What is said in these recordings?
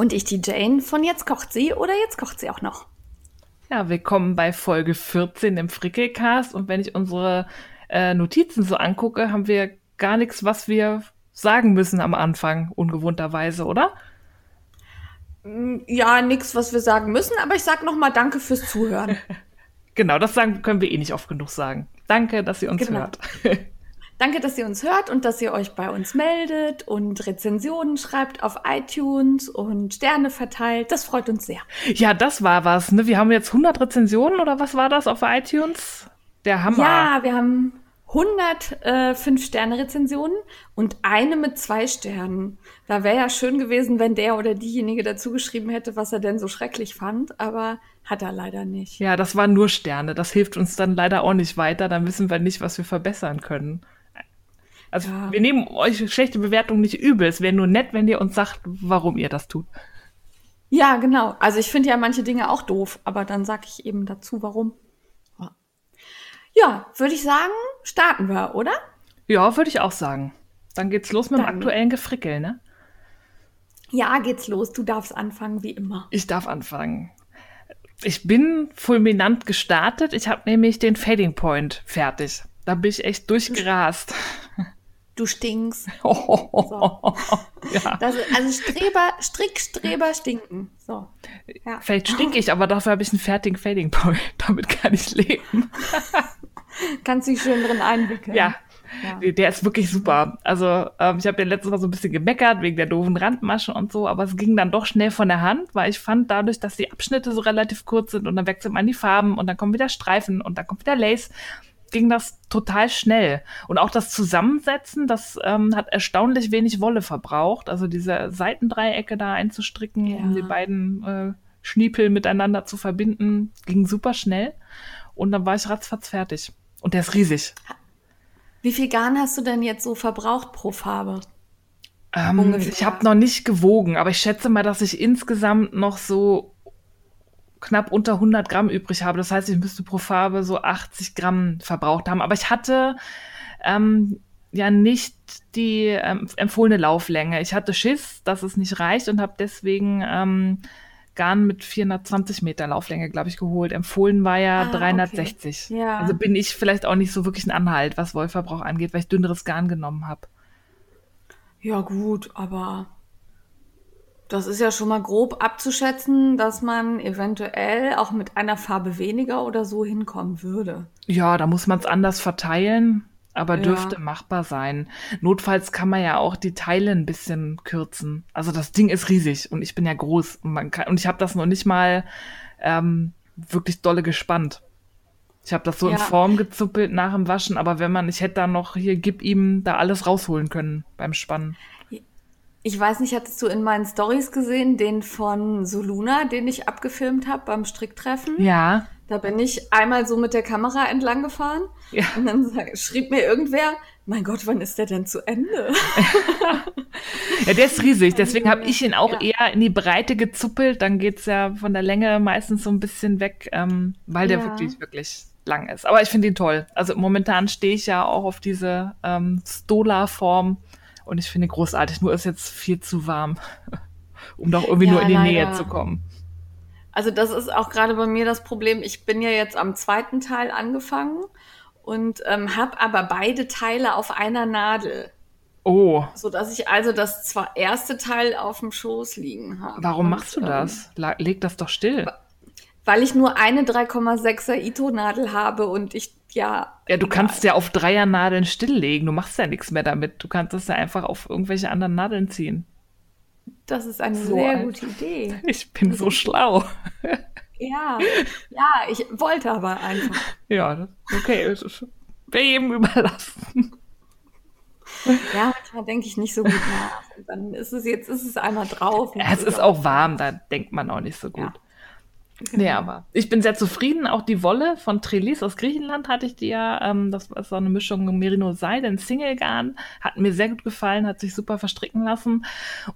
Und ich die Jane von Jetzt kocht sie oder Jetzt kocht sie auch noch. Ja, willkommen bei Folge 14 im Frickelcast. Und wenn ich unsere äh, Notizen so angucke, haben wir gar nichts, was wir sagen müssen am Anfang, ungewohnterweise, oder? Ja, nichts, was wir sagen müssen, aber ich sag noch mal Danke fürs Zuhören. genau, das sagen, können wir eh nicht oft genug sagen. Danke, dass ihr uns genau. hört. Danke, dass ihr uns hört und dass ihr euch bei uns meldet und Rezensionen schreibt auf iTunes und Sterne verteilt. Das freut uns sehr. Ja, das war was. Ne? Wir haben jetzt 100 Rezensionen oder was war das auf iTunes? Der Hammer. Ja, wir haben 100 äh, Fünf-Sterne-Rezensionen und eine mit zwei Sternen. Da wäre ja schön gewesen, wenn der oder diejenige dazu geschrieben hätte, was er denn so schrecklich fand, aber hat er leider nicht. Ja, das waren nur Sterne. Das hilft uns dann leider auch nicht weiter. Dann wissen wir nicht, was wir verbessern können. Also ja. wir nehmen euch schlechte Bewertungen nicht übel. Es wäre nur nett, wenn ihr uns sagt, warum ihr das tut. Ja, genau. Also ich finde ja manche Dinge auch doof, aber dann sage ich eben dazu, warum. Ja, würde ich sagen, starten wir, oder? Ja, würde ich auch sagen. Dann geht's los mit Dann. dem aktuellen Gefrickel, ne? Ja, geht's los. Du darfst anfangen, wie immer. Ich darf anfangen. Ich bin fulminant gestartet. Ich habe nämlich den Fading Point fertig. Da bin ich echt durchgerast. Du stinkst. So. ja. Das, also Streber, Strickstreber stinken. So. Ja. Vielleicht stink ich, aber dafür habe ich einen fertigen Fading Point. Damit kann ich leben. Kannst dich schön drin einwickeln. Ja. ja. Der ist wirklich super. Also ähm, ich habe ja letztes Mal so ein bisschen gemeckert wegen der doofen Randmasche und so, aber es ging dann doch schnell von der Hand, weil ich fand dadurch, dass die Abschnitte so relativ kurz sind und dann wechselt man die Farben und dann kommen wieder Streifen und dann kommt wieder Lace, ging das total schnell. Und auch das Zusammensetzen, das ähm, hat erstaunlich wenig Wolle verbraucht. Also diese Seitendreiecke da einzustricken, ja. um die beiden äh, Schniepel miteinander zu verbinden, ging super schnell. Und dann war ich ratzfatz fertig. Und der ist riesig. Wie viel Garn hast du denn jetzt so verbraucht pro Farbe? Ähm, ich habe noch nicht gewogen, aber ich schätze mal, dass ich insgesamt noch so knapp unter 100 Gramm übrig habe. Das heißt, ich müsste pro Farbe so 80 Gramm verbraucht haben. Aber ich hatte ähm, ja nicht die ähm, empfohlene Lauflänge. Ich hatte Schiss, dass es nicht reicht und habe deswegen ähm, Garn mit 420 Meter Lauflänge, glaube ich, geholt. Empfohlen war ja ah, 360. Okay. Ja. Also bin ich vielleicht auch nicht so wirklich ein Anhalt, was Wollverbrauch angeht, weil ich dünneres Garn genommen habe. Ja gut, aber das ist ja schon mal grob abzuschätzen, dass man eventuell auch mit einer Farbe weniger oder so hinkommen würde. Ja, da muss man es anders verteilen, aber ja. dürfte machbar sein. Notfalls kann man ja auch die Teile ein bisschen kürzen. Also das Ding ist riesig und ich bin ja groß und, man kann, und ich habe das noch nicht mal ähm, wirklich dolle gespannt. Ich habe das so ja. in Form gezuppelt nach dem Waschen, aber wenn man, ich hätte da noch hier, gib ihm da alles rausholen können beim Spannen. Ich weiß nicht, hattest du in meinen Stories gesehen, den von Soluna, den ich abgefilmt habe beim Stricktreffen? Ja. Da bin ich einmal so mit der Kamera entlang gefahren ja. und dann schrieb mir irgendwer, mein Gott, wann ist der denn zu Ende? ja, der ist riesig, deswegen habe ich ihn auch ja. eher in die Breite gezuppelt. Dann geht's ja von der Länge meistens so ein bisschen weg, ähm, weil der ja. wirklich, wirklich lang ist. Aber ich finde ihn toll. Also momentan stehe ich ja auch auf diese ähm, Stola-Form und ich finde großartig, nur ist jetzt viel zu warm, um doch irgendwie ja, nur in die leider. Nähe zu kommen. Also das ist auch gerade bei mir das Problem. Ich bin ja jetzt am zweiten Teil angefangen und ähm, habe aber beide Teile auf einer Nadel. Oh. So dass ich also das zwar erste Teil auf dem Schoß liegen habe. Warum und, machst du das? Leg das doch still. Weil ich nur eine 3,6er Ito-Nadel habe und ich ja. Ja, du kannst ja auf Dreiernadeln stilllegen. Du machst ja nichts mehr damit. Du kannst das ja einfach auf irgendwelche anderen Nadeln ziehen. Das ist eine so sehr gute Idee. Ich bin so schlau. Ja, ja, ich wollte aber einfach. Ja, okay, wäre jedem überlassen. Ja, manchmal denke ich nicht so gut nach. Und dann ist es jetzt, ist es einmal drauf. Ja, es ist auch warm, da denkt man auch nicht so gut. Ja. Nee, aber ich bin sehr zufrieden. Auch die Wolle von Trelis aus Griechenland hatte ich ja. Ähm, das war so eine Mischung Merino-Seide, ein Single-Garn. Hat mir sehr gut gefallen, hat sich super verstricken lassen.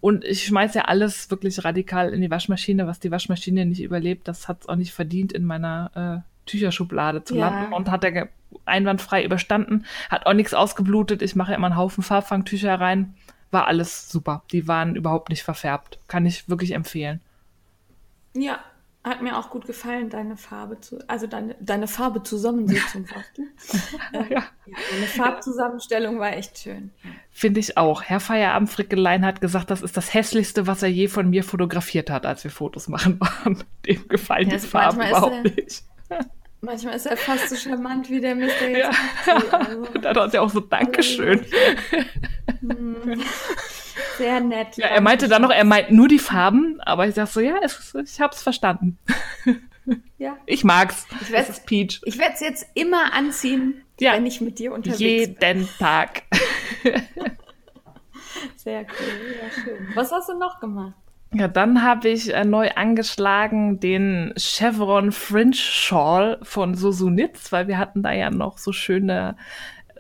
Und ich schmeiße ja alles wirklich radikal in die Waschmaschine, was die Waschmaschine nicht überlebt. Das hat es auch nicht verdient, in meiner äh, Tücherschublade zu Ja. landen. Und hat er einwandfrei überstanden. Hat auch nichts ausgeblutet. Ich mache immer einen Haufen Farbfangtücher rein. War alles super. Die waren überhaupt nicht verfärbt. Kann ich wirklich empfehlen. Ja, hat mir auch gut gefallen, deine Farbe zu, also deine, deine Farbe Zusammensetzung, sagst du? Ja. ja, deine Farbzusammenstellung war echt schön. Finde ich auch. Herr Feierabend Frickelein hat gesagt, das ist das hässlichste, was er je von mir fotografiert hat, als wir Fotos machen waren. Dem gefallen Ja, die es- Farben überhaupt er- nicht. Manchmal ist er fast so charmant wie der Mr. jetzt. Ja. macht. Also, Da hat er auch so Dankeschön. hm, Sehr nett. Ja, er meinte dann noch, er meint nur die Farben, aber ich sag so, ja, es, ich hab's verstanden. Ja. Ich mag's. Ich es werd- ist Peach. Ich werde es jetzt immer anziehen, Ja. wenn ich mit dir unterwegs bin. Jeden Tag. Sehr cool, ja schön. Was hast du noch gemacht? Ja, dann habe ich äh, neu angeschlagen den Chevron Fringe Shawl von Sosunitz, weil wir hatten da ja noch so schöne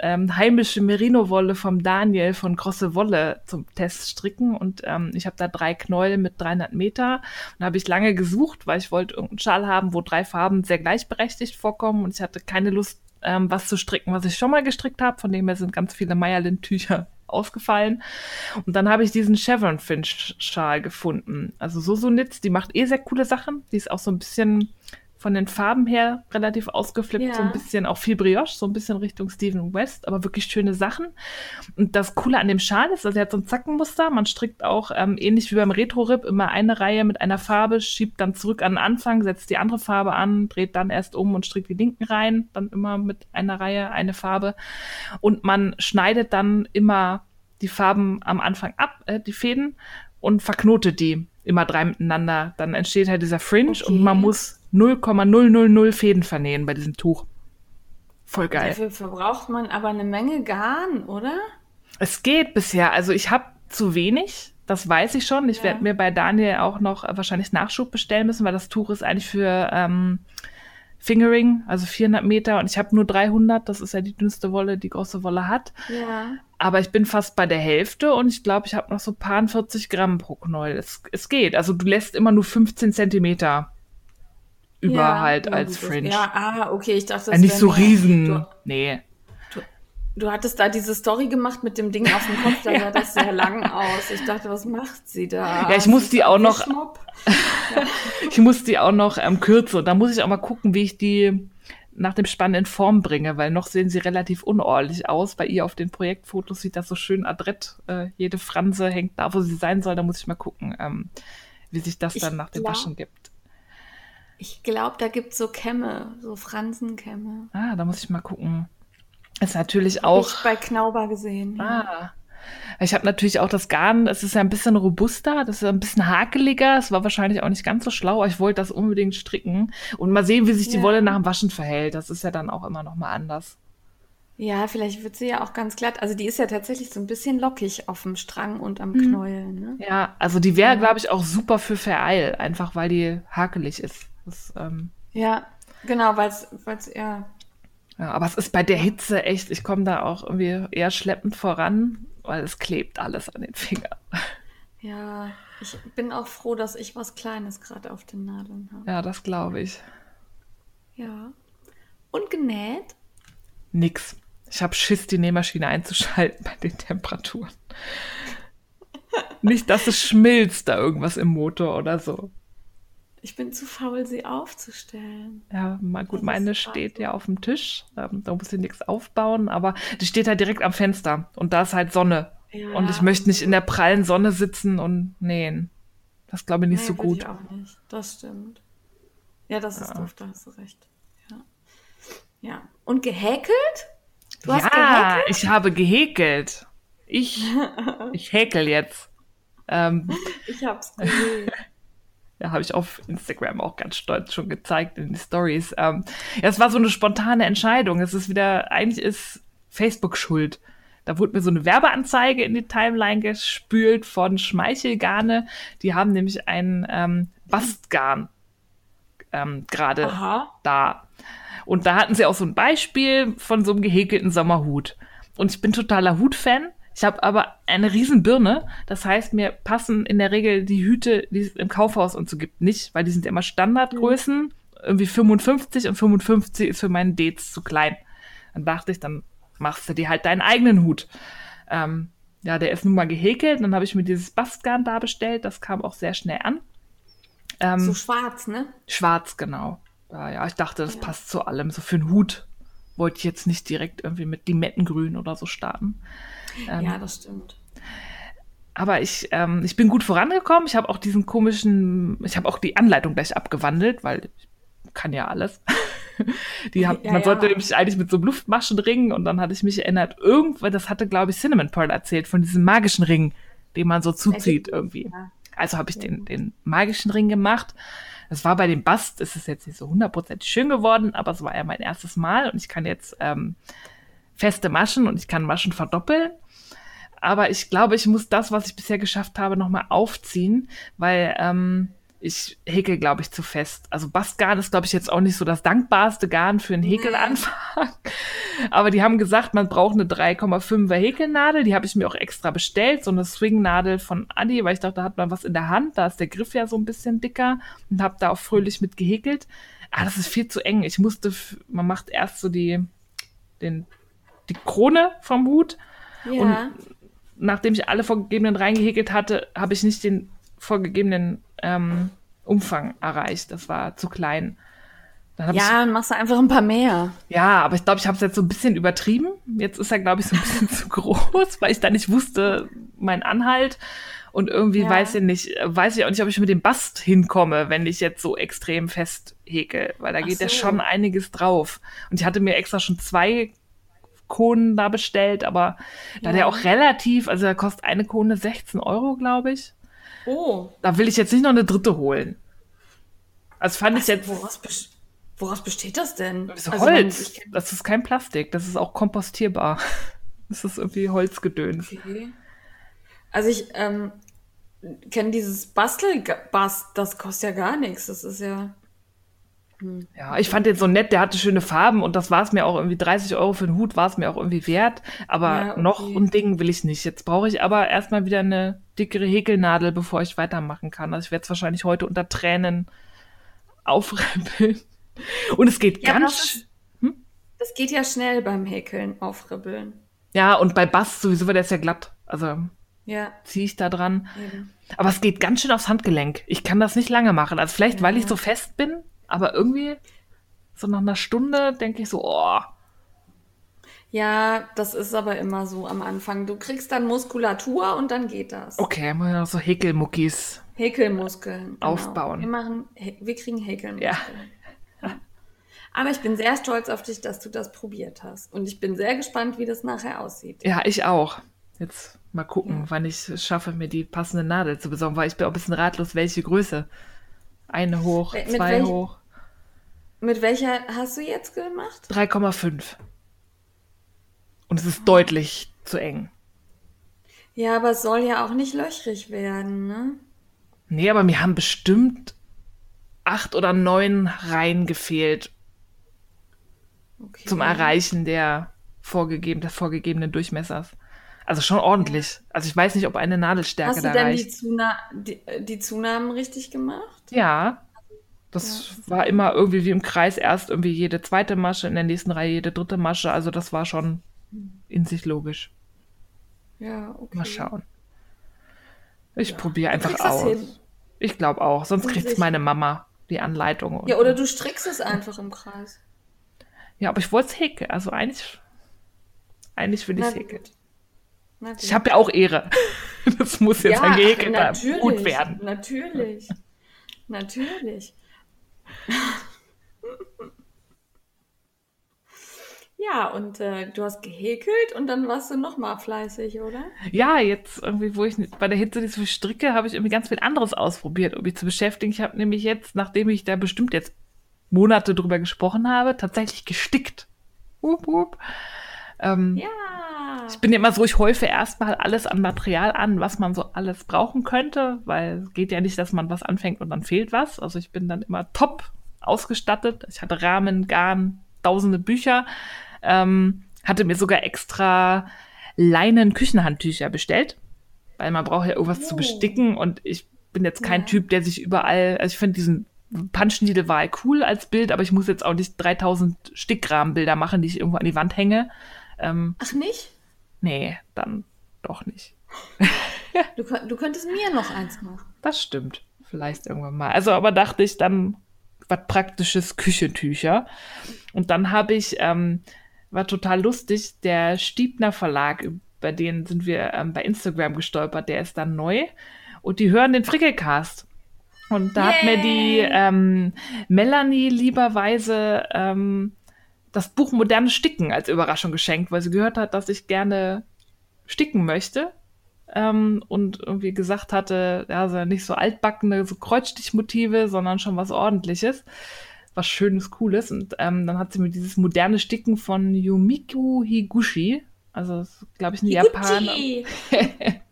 ähm, heimische Merino-Wolle vom Daniel von Grosse Wolle zum Teststricken und ähm, ich habe da drei Knäuel mit 300 Meter und habe ich lange gesucht, weil ich wollte irgendeinen Schal haben, wo drei Farben sehr gleichberechtigt vorkommen und ich hatte keine Lust, ähm, was zu stricken, was ich schon mal gestrickt habe, von dem her sind ganz viele Meierlin-Tücher ausgefallen. Und dann habe ich diesen Chevron Finch Schal gefunden. Also Sosunitz, die macht eh sehr coole Sachen. Die ist auch so ein bisschen von den Farben her relativ ausgeflippt, Ja. so ein bisschen auch viel Brioche, so ein bisschen Richtung Steven West, aber wirklich schöne Sachen. Und das Coole an dem Schal ist, also er hat so ein Zackenmuster. Man strickt auch ähm, ähnlich wie beim Retro-Rip immer eine Reihe mit einer Farbe, schiebt dann zurück an den Anfang, setzt die andere Farbe an, dreht dann erst um und strickt die linken Reihen, dann immer mit einer Reihe eine Farbe. Und man schneidet dann immer die Farben am Anfang ab, äh, die Fäden, und verknotet die immer drei miteinander. Dann entsteht halt dieser Fringe Okay. und man muss 0,000 Fäden vernähen bei diesem Tuch. Voll geil. Dafür verbraucht man aber eine Menge Garn, oder? Es geht bisher. Also ich habe zu wenig. Das weiß ich schon. Ich Ja. werde mir bei Daniel auch noch äh, wahrscheinlich Nachschub bestellen müssen, weil das Tuch ist eigentlich für ähm, Fingering, also 400 Meter und ich habe nur 300. Das ist ja die dünnste Wolle, die große Wolle hat. Ja. Aber ich bin fast bei der Hälfte und ich glaube, ich habe noch so paar 40 Gramm pro Knäuel. Es, es geht. Also du lässt immer nur 15 Zentimeter über ja. halt Ja, als das- Fringe. Ja, ah, okay, ich dachte, Ja, nicht wäre so riesen. Du, nee. du hattest da diese Story gemacht mit dem Ding auf dem Kopf, da sah das sehr lang aus. Ich dachte, was macht sie da? Ja, ich muss die das auch noch-? Ich muss die auch noch ähm, kürzen. Da muss ich auch mal gucken, wie ich die nach dem Spann in Form bringe, weil noch sehen sie relativ unordentlich aus. Bei ihr auf den Projektfotos sieht das so schön adrett. Äh, jede Franse hängt da, wo sie sein soll. Da muss ich mal gucken, ähm, wie sich das Ich dann nach dem Waschen gibt. Ich glaube, da gibt's so Kämme, so Fransenkämme. Ah, da muss ich mal gucken. Ist natürlich Hab auch. ich bei Knauber gesehen. Ah. Ich habe natürlich auch das Garn, es ist ja ein bisschen robuster, das ist ein bisschen hakeliger. Es war wahrscheinlich auch nicht ganz so schlau, aber ich wollte das unbedingt stricken. Und mal sehen, wie sich die Ja. Wolle nach dem Waschen verhält. Das ist ja dann auch immer noch mal anders. Ja, vielleicht wird sie ja auch ganz glatt. Also die ist ja tatsächlich so ein bisschen lockig auf dem Strang und am Mhm. Knäuel. Ne? Ja, also die wäre, glaube ich, auch super für Vereil, einfach weil die hakelig ist. Das, ähm, Ja, genau, weil es eher. ja, aber es ist bei der Hitze echt, ich komme da auch irgendwie eher schleppend voran, weil es klebt alles an den Fingern. Ja, ich bin auch froh, dass ich was Kleines gerade auf den Nadeln habe. Ja, das glaube ich. Ja. Und genäht? Nix. Ich habe Schiss, die Nähmaschine einzuschalten bei den Temperaturen. Nicht, dass es schmilzt da irgendwas im Motor oder so. Ich bin zu faul, sie aufzustellen. Ja, mal gut, Das meine steht ja auf dem Tisch. Ähm, da muss ich nichts aufbauen, aber die steht halt direkt am Fenster und da ist halt Sonne. Ja. Und ich möchte nicht in der prallen Sonne sitzen und nähen. Das glaube ich nicht Nee, so gut. Ich auch nicht. Das stimmt. Ja, das ist doof, da hast du recht. Ja. Ja. Und gehäkelt? Du hast ja, gehäkelt? ich habe gehäkelt. Ich, ich häkel jetzt. Ähm, Ich hab's gesehen. Ja, habe ich auf Instagram auch ganz stolz schon gezeigt in die Stories. Ähm, ja, es war so eine spontane Entscheidung. Es ist wieder, eigentlich ist Facebook schuld. Da wurde mir so eine Werbeanzeige in die Timeline gespült von Schmeichelgarne. Die haben nämlich ein ähm, Bastgarn ähm, gerade da. Und da hatten sie auch so ein Beispiel von so einem gehäkelten Sommerhut. Und ich bin totaler Hutfan. Ich habe aber eine riesen Birne. Das heißt, mir passen in der Regel die Hüte, die es im Kaufhaus und so gibt, nicht, weil die sind immer Standardgrößen. Mhm. Irgendwie 55 und 55 ist für meinen Dates zu klein. Dann dachte ich, dann machst du dir halt deinen eigenen Hut. Ähm, ja, der ist nun mal gehäkelt. Dann habe ich mir dieses Bastgarn da bestellt. Das kam auch sehr schnell an. Ähm, so schwarz, ne? Schwarz, genau. Ja, ja, ich dachte, das ja. passt zu allem. So für einen Hut wollte ich jetzt nicht direkt irgendwie mit Limettengrün oder so starten. Ähm, ja, das stimmt. Aber ich, ähm, ich bin gut vorangekommen. Ich habe auch diesen komischen, ich habe auch die Anleitung gleich abgewandelt, weil ich kann ja alles. die hat, ja, man ja. sollte nämlich eigentlich mit so einem Luftmaschenring und dann hatte ich mich erinnert, irgendwann, das hatte, glaube ich, Cinnamon Pearl erzählt, von diesem magischen Ring, den man so zuzieht irgendwie. Also habe ich den, den magischen Ring gemacht. Es war bei dem Bast, es ist jetzt nicht so hundertprozentig schön geworden, aber es war ja mein erstes Mal und ich kann jetzt ähm, feste Maschen und ich kann Maschen verdoppeln. Aber ich glaube, ich muss das, was ich bisher geschafft habe, nochmal aufziehen, weil ähm, ich häkel, glaube ich, zu fest. Also Bastgarn ist, glaube ich, jetzt auch nicht so das dankbarste Garn für einen Häkelanfang. Aber die haben gesagt, man braucht eine 3,5er Häkelnadel. Die habe ich mir auch extra bestellt. So eine Swingnadel von Adi, weil ich dachte, da hat man was in der Hand. Da ist der Griff ja so ein bisschen dicker und habe da auch fröhlich mit gehäkelt. Ah, das ist viel zu eng. Ich musste, man macht erst so die, den, die Krone vom Hut. Ja. Und nachdem ich alle vorgegebenen reingehäkelt hatte, habe ich nicht den vorgegebenen ähm, Umfang erreicht. Das war zu klein. ja, dann machst du einfach ein paar mehr. Ja, aber ich glaube, ich habe es jetzt so ein bisschen übertrieben. Jetzt ist er, glaube ich, so ein bisschen zu groß, weil ich da nicht wusste, mein Anhalt. Und irgendwie ja. weiß ich nicht, weiß ich auch nicht, ob ich mit dem Bast hinkomme, wenn ich jetzt so extrem fest häkel, weil da geht so. ja schon einiges drauf. Und ich hatte mir extra schon zwei Kohlen da bestellt, aber ja. da der auch relativ, also da kostet eine Kohne 16 Euro, glaube ich. Oh. Da will ich jetzt nicht noch eine dritte holen. Also fand also, ich jetzt. Woraus, woraus, besteht das denn? Das ist also Holz. Man, das ist kein Plastik. Das ist auch kompostierbar. Das ist irgendwie Holzgedöns. Okay. Also ich ähm, kenne dieses Bastelbast, das kostet ja gar nichts. Das ist ja. Ja, ich fand den so nett, der hatte schöne Farben und das war es mir auch irgendwie 30 Euro für den Hut, war es mir auch irgendwie wert. Aber ja, okay. noch ein Ding will ich nicht. Jetzt brauche ich aber erstmal wieder eine dickere Häkelnadel, bevor ich weitermachen kann. Also ich werde es wahrscheinlich heute unter Tränen aufribbeln. Und es geht ja, ganz. Das, hm? das geht ja schnell beim Häkeln, aufribbeln. Ja, und bei Bass sowieso, weil der ist ja glatt. Also ja. ziehe ich da dran. Eben. Aber es geht ganz schön aufs Handgelenk. Ich kann das nicht lange machen. Also vielleicht, ja. weil ich so fest bin, aber irgendwie so nach einer Stunde denke ich so, oh. Ja, das ist aber immer so am Anfang. Du kriegst dann Muskulatur und dann geht das. Okay, muss ja noch so Häkelmuckis. Häkelmuskeln. Genau. Aufbauen. Wir machen, wir kriegen Häkelmuskeln. Ja. Aber ich bin sehr stolz auf dich, dass du das probiert hast. Und ich bin sehr gespannt, wie das nachher aussieht. Ja, ich auch. Jetzt mal gucken, ja. wann ich es schaffe, mir die passende Nadel zu besorgen, weil ich bin auch ein bisschen ratlos, welche Größe. Eine hoch, mit zwei welch, hoch. Mit welcher hast du jetzt gemacht? 3,5. Und es ist oh. deutlich zu eng. Ja, aber es soll ja auch nicht löchrig werden, ne? Nee, aber mir haben bestimmt acht oder neun Reihen gefehlt okay. zum Erreichen der vorgegeben, des vorgegebenen Durchmessers. Also schon ordentlich. Also ich weiß nicht, ob eine Nadelstärke da reicht. Hast du denn die, Zuna die, die Zunahmen richtig gemacht? Ja. Das ja. war immer irgendwie wie im Kreis erst irgendwie jede zweite Masche, in der nächsten Reihe jede dritte Masche. Also das war schon in sich logisch. Ja, okay. Mal schauen. Ich ja. probiere einfach aus. Ich glaube auch. Sonst kriegt es meine Mama die Anleitung. Ja, oder du strickst es einfach im Kreis. Ja, aber ich wollte es häkeln. Also eigentlich, eigentlich will ich es häkeln. Natürlich. Ich habe ja auch Ehre. Das muss jetzt ja, ein gehäkelter gut werden. Natürlich. Natürlich. Ja, und äh, du hast gehäkelt und dann warst du noch mal fleißig, oder? Ja, jetzt irgendwie, wo ich bei der Hitze nicht so stricke, habe ich irgendwie ganz viel anderes ausprobiert, um mich zu beschäftigen. Ich habe nämlich jetzt, nachdem ich da bestimmt jetzt Monate drüber gesprochen habe, tatsächlich gestickt. Wupp, wupp. Ähm, ja. Ich bin ja immer so, ich häufe erstmal alles an Material an, was man so alles brauchen könnte, weil es geht ja nicht, dass man was anfängt und dann fehlt was. Also ich bin dann immer top ausgestattet. Ich hatte Rahmen, Garn, tausende Bücher. Ähm, hatte mir sogar extra Leinen-Küchenhandtücher bestellt, weil man braucht ja irgendwas oh. zu besticken und ich bin jetzt kein ja. Typ, der sich überall, also ich finde diesen Punch Needle war cool als Bild, aber ich muss jetzt auch nicht 3000 Stickrahmenbilder machen, die ich irgendwo an die Wand hänge. Ähm, Ach nicht? Nee, dann doch nicht. du, du könntest mir noch eins machen. Das stimmt. Vielleicht irgendwann mal. Also, aber dachte ich dann, was praktisches Küchentücher. Und dann habe ich, ähm, war total lustig, der Stiebner Verlag, bei denen sind wir ähm, bei Instagram gestolpert, der ist dann neu. Und die hören den Frickelcast. Und da Yay. hat mir die ähm, Melanie lieberweise ähm, das Buch Moderne Sticken als Überraschung geschenkt, weil sie gehört hat, dass ich gerne sticken möchte. Ähm, und irgendwie gesagt hatte, ja, also nicht so altbackene, so Kreuzstichmotive, sondern schon was ordentliches, was Schönes, Cooles. Und ähm, dann hat sie mir dieses moderne Sticken von Yumiko Higuchi, also glaube ich eine Japaner.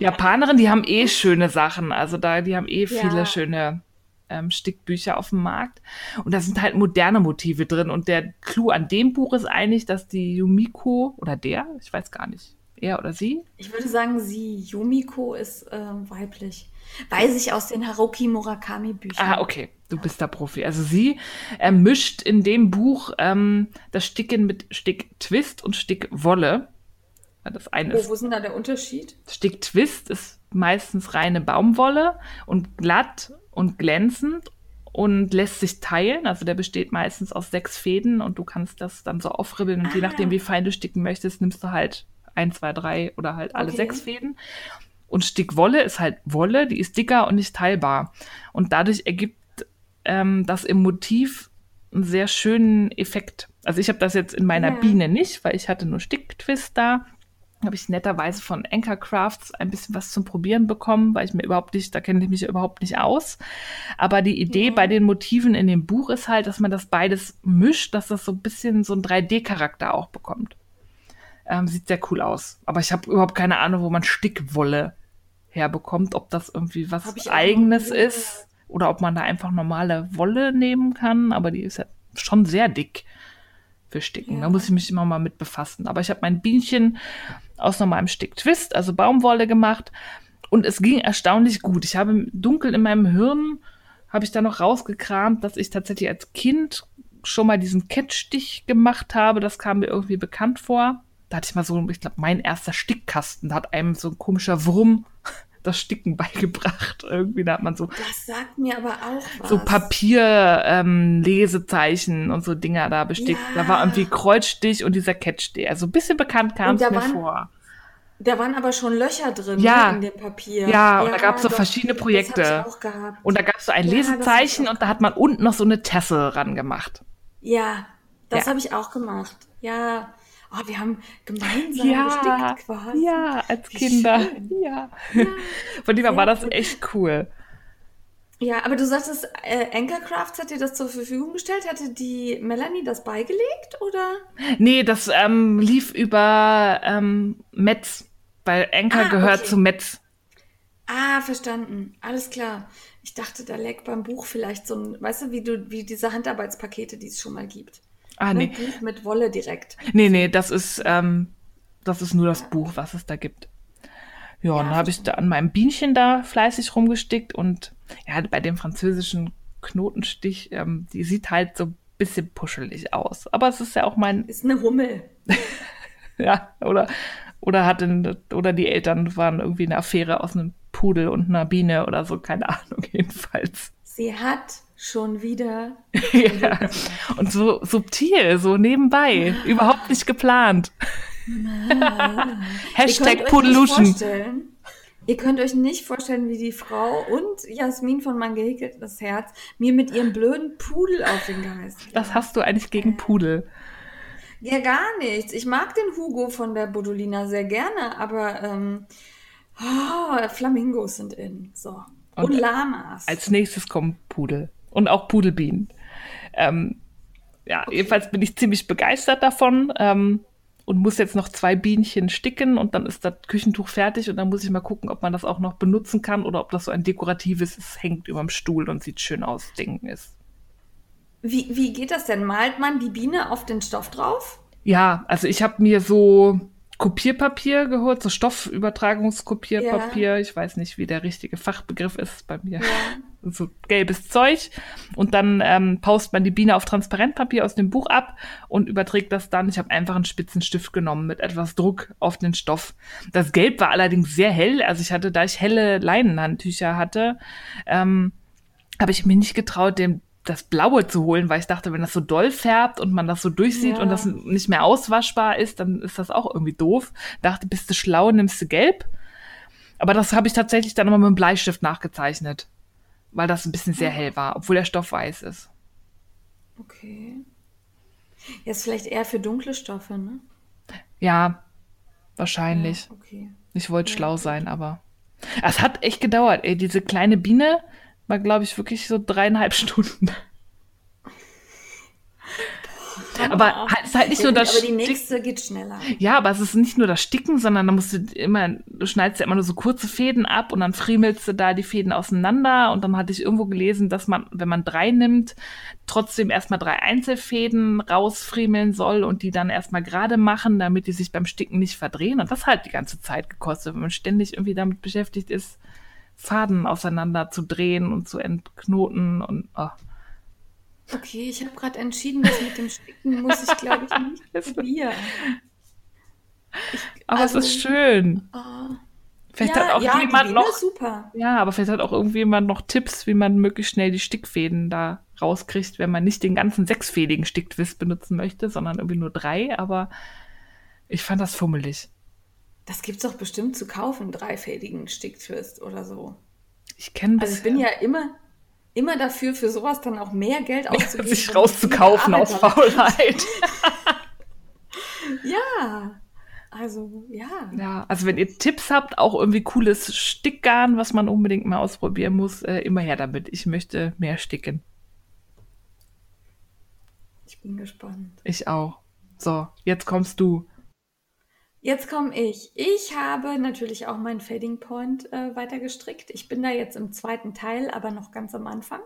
Japanerin, die haben eh schöne Sachen, also da, die haben eh viele ja. schöne ähm, Stickbücher auf dem Markt. Und da sind halt moderne Motive drin. Und der Clou an dem Buch ist eigentlich, dass die Yumiko oder der, ich weiß gar nicht, er oder sie? Ich würde sagen, sie, Yumiko ist äh, weiblich. Weiß ich aus den Haruki Murakami Büchern. Ah, okay. Du bist da Profi. Also sie äh, mischt in dem Buch ähm, das Sticken mit Sticktwist und Stickwolle. Das eine oh, wo ist denn da der Unterschied? Sticktwist ist meistens reine Baumwolle und glatt und glänzend und lässt sich teilen. Also der besteht meistens aus sechs Fäden und du kannst das dann so aufribbeln und ah. je nachdem, wie fein du sticken möchtest, nimmst du halt ein, zwei, drei oder halt alle okay. sechs Fäden. Und Stickwolle ist halt Wolle, die ist dicker und nicht teilbar. Und dadurch ergibt ähm, das im Motiv einen sehr schönen Effekt. Also ich habe das jetzt in meiner ja. Biene nicht, weil ich hatte nur Sticktwist da habe ich netterweise von Anchor Crafts ein bisschen was zum Probieren bekommen, weil ich mir überhaupt nicht, da kenne ich mich überhaupt nicht aus. Aber die Idee mhm. bei den Motiven in dem Buch ist halt, dass man das beides mischt, dass das so ein bisschen so einen 3D-Charakter auch bekommt. Ähm, sieht sehr cool aus. Aber ich habe überhaupt keine Ahnung, wo man Stickwolle herbekommt, ob das irgendwie was eigenes ist oder ob man da einfach normale Wolle nehmen kann. Aber die ist ja schon sehr dick Sticken. Ja. Da muss ich mich immer mal mit befassen. Aber ich habe mein Bienchen aus normalem Sticktwist, also Baumwolle gemacht. Und es ging erstaunlich gut. Ich habe dunkel in meinem Hirn, habe ich da noch rausgekramt, dass ich tatsächlich als Kind schon mal diesen Kettstich gemacht habe. Das kam mir irgendwie bekannt vor. Da hatte ich mal so, ich glaube, mein erster Stickkasten. Da hat einem so ein komischer Wurm das Sticken beigebracht. Irgendwie, da hat man so. Das sagt mir aber auch was. So Papier-Lesezeichen ähm, und so Dinger da bestickt. Ja. Da war irgendwie Kreuzstich und dieser Kettstich. Also ein bisschen bekannt kam es mir waren, vor. Da waren aber schon Löcher drin ja. In dem Papier. Ja, und da gab es so doch, verschiedene Projekte. Das ich auch gehabt. Und da gab es so ein ja, Lesezeichen und da hat man unten noch so eine Tasse ran gemacht. Ja, das ja. habe ich auch gemacht. Ja, oh, wir haben gemeinsam ja, gestickt quasi. Ja, als Wie Kinder. Ja. ja. Von dem her war das echt cool. Ja, aber du sagtest, äh, Anchorcrafts hat dir das zur Verfügung gestellt. Hatte die Melanie das beigelegt, oder? Nee, das ähm, lief über ähm, Metz, weil Anchor ah, gehört okay. zu Metz. Ah, verstanden. Alles klar. Ich dachte, da lag beim Buch vielleicht so ein, weißt du, wie du, wie diese Handarbeitspakete, die es schon mal gibt. Ah, nee. Buch mit Wolle direkt. Nee, nee, das ist, ähm, das ist nur das ja. Buch, was es da gibt. Ja, ja und dann habe ich da an meinem Bienchen da fleißig rumgestickt und ja, bei dem französischen Knotenstich, ähm, die sieht halt so ein bisschen puschelig aus. Aber es ist ja auch mein. Ist eine Hummel. ja, oder, oder hatte, oder die Eltern waren irgendwie eine Affäre aus einem Pudel und einer Biene oder so, keine Ahnung, jedenfalls. Sie hat schon wieder. ja. Und so subtil, so nebenbei, überhaupt nicht geplant. Hashtag Pudeluschen. Ihr könnt euch nicht vorstellen, wie die Frau und Jasmin von mein gehäkeltes Herz mir mit ihrem blöden Pudel auf den Geist. Was hast du eigentlich gegen Pudel? Ja, gar nichts. Ich mag den Hugo von der Bodolina sehr gerne, aber ähm, oh, Flamingos sind in. So. Und, und Lamas. Als nächstes kommen Pudel und auch Pudelbienen. Ähm, ja, okay. jedenfalls bin ich ziemlich begeistert davon. Ähm, und muss jetzt noch zwei Bienchen sticken und dann ist das Küchentuch fertig und dann muss ich mal gucken, ob man das auch noch benutzen kann oder ob das so ein dekoratives, es hängt über dem Stuhl und sieht schön aus, Ding ist. Wie, wie geht das denn? Malt man die Biene auf den Stoff drauf? Ja, also ich habe mir so Kopierpapier geholt, so Stoffübertragungskopierpapier. Ja. Ich weiß nicht, wie der richtige Fachbegriff ist bei mir. Ja. So gelbes Zeug. Und dann ähm, paust man die Biene auf Transparentpapier aus dem Buch ab und überträgt das dann. Ich habe einfach einen spitzen Stift genommen mit etwas Druck auf den Stoff. Das Gelb war allerdings sehr hell. Also ich hatte, da ich helle Leinenhandtücher hatte, ähm, habe ich mir nicht getraut, den das Blaue zu holen, weil ich dachte, wenn das so doll färbt und man das so durchsieht ja. und das nicht mehr auswaschbar ist, dann ist das auch irgendwie doof. Dachte, bist du schlau, nimmst du gelb. Aber das habe ich tatsächlich dann nochmal mit dem Bleistift nachgezeichnet, weil das ein bisschen sehr hell war, obwohl der Stoff weiß ist. Okay. Jetzt vielleicht eher für dunkle Stoffe, ne? Ja, wahrscheinlich. Ja, okay. Ich wollte ja, schlau sein, aber es hat echt gedauert, ey. Diese kleine Biene, war, glaube ich, wirklich so dreieinhalb Stunden. Aber es ist halt nicht ja, nur das. Aber die nächste geht schneller. Ja, aber es ist nicht nur das Sticken, sondern da musst du immer, du schneidest ja immer nur so kurze Fäden ab und dann friemelst du da die Fäden auseinander. Und dann hatte ich irgendwo gelesen, dass man, wenn man drei nimmt, trotzdem erstmal drei Einzelfäden rausfriemeln soll und die dann erstmal gerade machen, damit die sich beim Sticken nicht verdrehen. Und das hat die ganze Zeit gekostet, wenn man ständig irgendwie damit beschäftigt ist, Faden auseinander zu drehen und zu entknoten und oh. Okay, ich habe gerade entschieden, dass mit dem Sticken muss ich, glaube ich, nicht probieren. aber also, es ist schön. Oh. Vielleicht ja, hat auch ja, jemand noch. Super. Ja, aber vielleicht hat auch irgendjemand noch Tipps, wie man möglichst schnell die Stickfäden da rauskriegt, wenn man nicht den ganzen sechsfädigen Sticktwist benutzen möchte, sondern irgendwie nur drei. Aber ich fand das fummelig. Das gibt's doch bestimmt zu kaufen, dreifädigen Sticktwist oder so. Ich kenne Also ich bin ja immer, immer dafür, für sowas dann auch mehr Geld auszugeben. sich rauszukaufen aus Faulheit. ja. Also, ja. Ja, also wenn ihr Tipps habt, auch irgendwie cooles Stickgarn, was man unbedingt mal ausprobieren muss, äh, immer her damit. Ich möchte mehr sticken. Ich bin gespannt. Ich auch. So, jetzt kommst du. Jetzt komme ich. Ich habe natürlich auch meinen Fading Point äh, weiter gestrickt. Ich bin da jetzt im zweiten Teil, aber noch ganz am Anfang.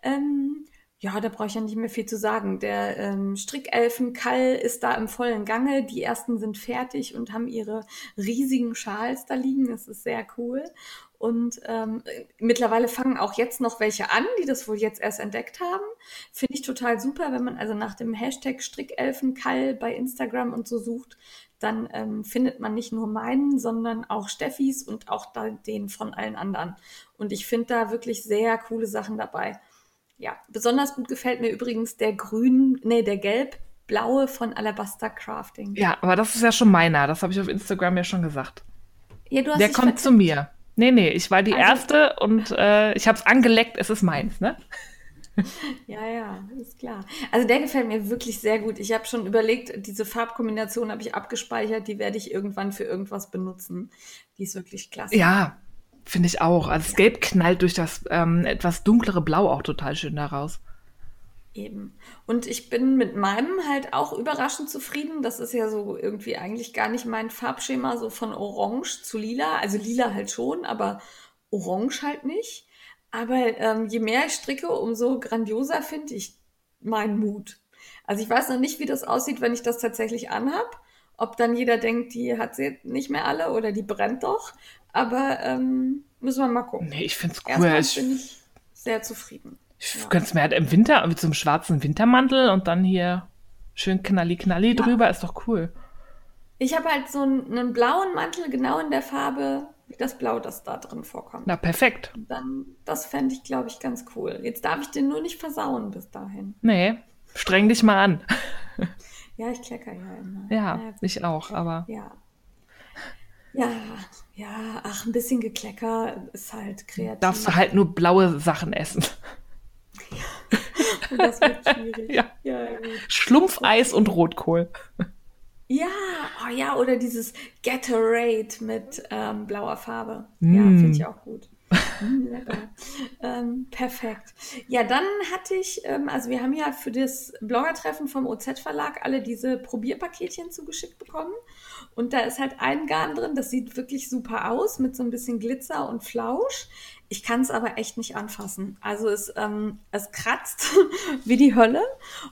Ähm, ja, da brauche ich ja nicht mehr viel zu sagen. Der ähm, Strickelfen-Kall ist da im vollen Gange. Die ersten sind fertig und haben ihre riesigen Schals da liegen. Das ist sehr cool. Und ähm, mittlerweile fangen auch jetzt noch welche an, die das wohl jetzt erst entdeckt haben. Finde ich total super, wenn man also nach dem Hashtag Strickelfenkall bei Instagram und so sucht, dann ähm, findet man nicht nur meinen, sondern auch Steffis und auch den von allen anderen. Und ich finde da wirklich sehr coole Sachen dabei. Ja, besonders gut gefällt mir übrigens der grün, nee, der gelb-blaue von Alabaster Crafting. Ja, aber das ist ja schon meiner. Das habe ich auf Instagram ja schon gesagt. Ja, du hast der kommt zu mir. Nee, nee, ich war die also, erste und äh, ich habe es angeleckt, es ist meins, ne? Ja, ja, ist klar. Also der gefällt mir wirklich sehr gut. Ich habe schon überlegt, diese Farbkombination habe ich abgespeichert, die werde ich irgendwann für irgendwas benutzen. Die ist wirklich klasse. Ja, finde ich auch. Also das Gelb knallt durch das ähm, etwas dunklere Blau auch total schön daraus. Eben. Und ich bin mit meinem halt auch überraschend zufrieden. Das ist ja so irgendwie eigentlich gar nicht mein Farbschema, so von Orange zu Lila. Also Lila halt schon, aber Orange halt nicht. Aber ähm, je mehr ich stricke, umso grandioser finde ich meinen Mut. Also ich weiß noch nicht, wie das aussieht, wenn ich das tatsächlich anhab. Ob dann jeder denkt, die hat sie nicht mehr alle oder die brennt doch. Aber ähm, müssen wir mal gucken. Nee, ich finde es cool. Erstmal ich bin ich sehr zufrieden. Ich ja. könnte es mir halt im Winter mit so einem schwarzen Wintermantel und dann hier schön knalli knalli ja. drüber, ist doch cool. Ich habe halt so einen, einen blauen Mantel, genau in der Farbe das Blau, das da drin vorkommt. Na, perfekt. Dann, das fände ich, glaube ich, ganz cool. Jetzt darf ich den nur nicht versauen bis dahin. Nee, streng dich mal an. ja, ich klecker ja immer. Ja, ja ich auch, aber. Ja. Ja, ja, ach, ein bisschen Geklecker ist halt kreativ. Darfst du halt nur blaue Sachen essen. Ja. das wird schwierig. Ja. ja Schlumpfeis und Rotkohl. Ja, oh ja, oder dieses Gatorade mit ähm, blauer Farbe. Mm. Ja, finde ich auch gut. Lecker. ähm, perfekt. Ja, dann hatte ich, ähm, also wir haben ja für das Bloggertreffen vom OZ-Verlag alle diese Probierpaketchen zugeschickt bekommen. Und da ist halt ein Garn drin, das sieht wirklich super aus, mit so ein bisschen Glitzer und Flausch. Ich kann es aber echt nicht anfassen. Also es, ähm, es kratzt wie die Hölle.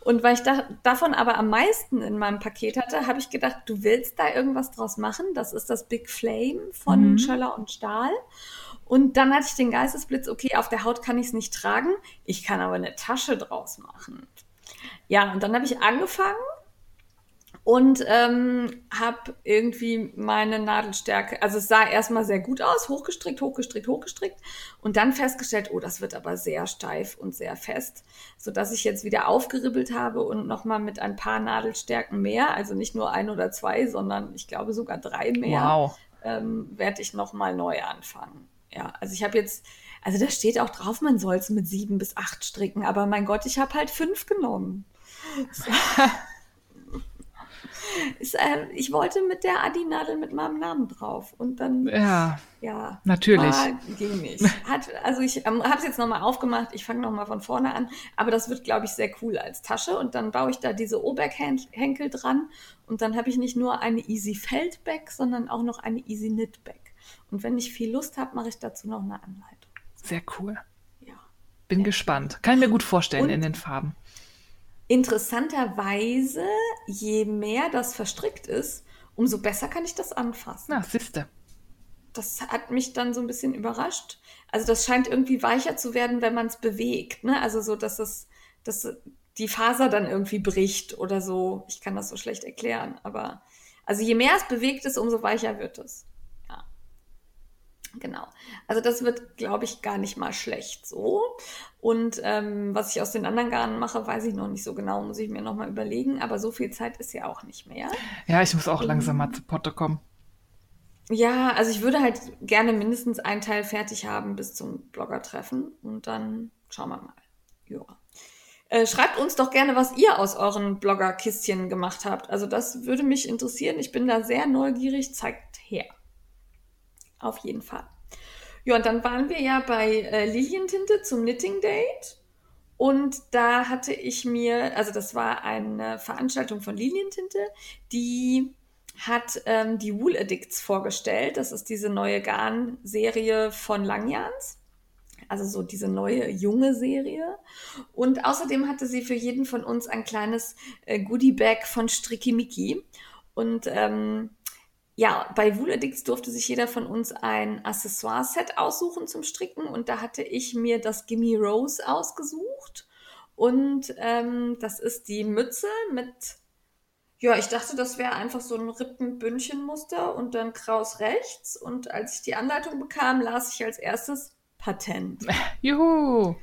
Und weil ich da, davon aber am meisten in meinem Paket hatte, habe ich gedacht, du willst da irgendwas draus machen. Das ist das Big Flame von mhm. Schöller und Stahl. Und dann hatte ich den Geistesblitz, okay, auf der Haut kann ich es nicht tragen, ich kann aber eine Tasche draus machen. Ja, und dann habe ich angefangen und ähm, habe irgendwie meine Nadelstärke, also es sah erstmal sehr gut aus, hochgestrickt, hochgestrickt, hochgestrickt und dann festgestellt, oh, das wird aber sehr steif und sehr fest, so dass ich jetzt wieder aufgeribbelt habe und nochmal mit ein paar Nadelstärken mehr, also nicht nur ein oder zwei, sondern ich glaube sogar drei mehr, wow. ähm, werde ich nochmal neu anfangen. Ja, also ich habe jetzt, also da steht auch drauf, man soll es mit sieben bis acht stricken, aber mein Gott, ich habe halt fünf genommen. Ist, äh, ich wollte mit der Adi-Nadel mit meinem Namen drauf und dann ja, ja natürlich war, ging nicht. Hat, also ich ähm, habe es jetzt nochmal aufgemacht. Ich fange nochmal von vorne an, aber das wird glaube ich sehr cool als Tasche und dann baue ich da diese Oberhenkel dran und dann habe ich nicht nur eine Easy Feldback, sondern auch noch eine Easy Knitback. Und wenn ich viel Lust habe, mache ich dazu noch eine Anleitung. Sehr cool. Ja. Bin ja. gespannt. Kann ich mir gut vorstellen und in den Farben. Interessanterweise, je mehr das verstrickt ist, umso besser kann ich das anfassen. Na, siehste. Das hat mich dann so ein bisschen überrascht. Also das scheint irgendwie weicher zu werden, wenn man es bewegt. Ne? Also so, dass es, dass die Faser dann irgendwie bricht oder so. Ich kann das so schlecht erklären, aber also je mehr es bewegt ist, umso weicher wird es. Genau. Also das wird, glaube ich, gar nicht mal schlecht so. Und ähm, was ich aus den anderen Garnen mache, weiß ich noch nicht so genau, muss ich mir noch mal überlegen. Aber so viel Zeit ist ja auch nicht mehr. Ja, ich muss auch langsam mal zu Potte kommen. Ja, also ich würde halt gerne mindestens einen Teil fertig haben bis zum Blogger-Treffen. Und dann schauen wir mal. Ja. Äh, schreibt uns doch gerne, was ihr aus euren Blogger-Kistchen gemacht habt. Also das würde mich interessieren. Ich bin da sehr neugierig. Zeigt her. Auf jeden Fall. Ja, und dann waren wir ja bei äh, Lilientinte zum Knitting Date. Und da hatte ich mir, also das war eine Veranstaltung von Lilientinte, die hat ähm, die Wool Addicts vorgestellt. Das ist diese neue Garn-Serie von Langjans. Also so diese neue junge Serie. Und außerdem hatte sie für jeden von uns ein kleines äh, Goodie-Bag von Strickimiki. Und ähm, ja, bei Wuladix durfte sich jeder von uns ein Accessoire-Set aussuchen zum Stricken und da hatte ich mir das Gimme Rose ausgesucht und ähm, das ist die Mütze mit, ja, ich dachte, das wäre einfach so ein Rippenbündchenmuster und dann Kraus rechts und als ich die Anleitung bekam, las ich als erstes Patent. Juhu!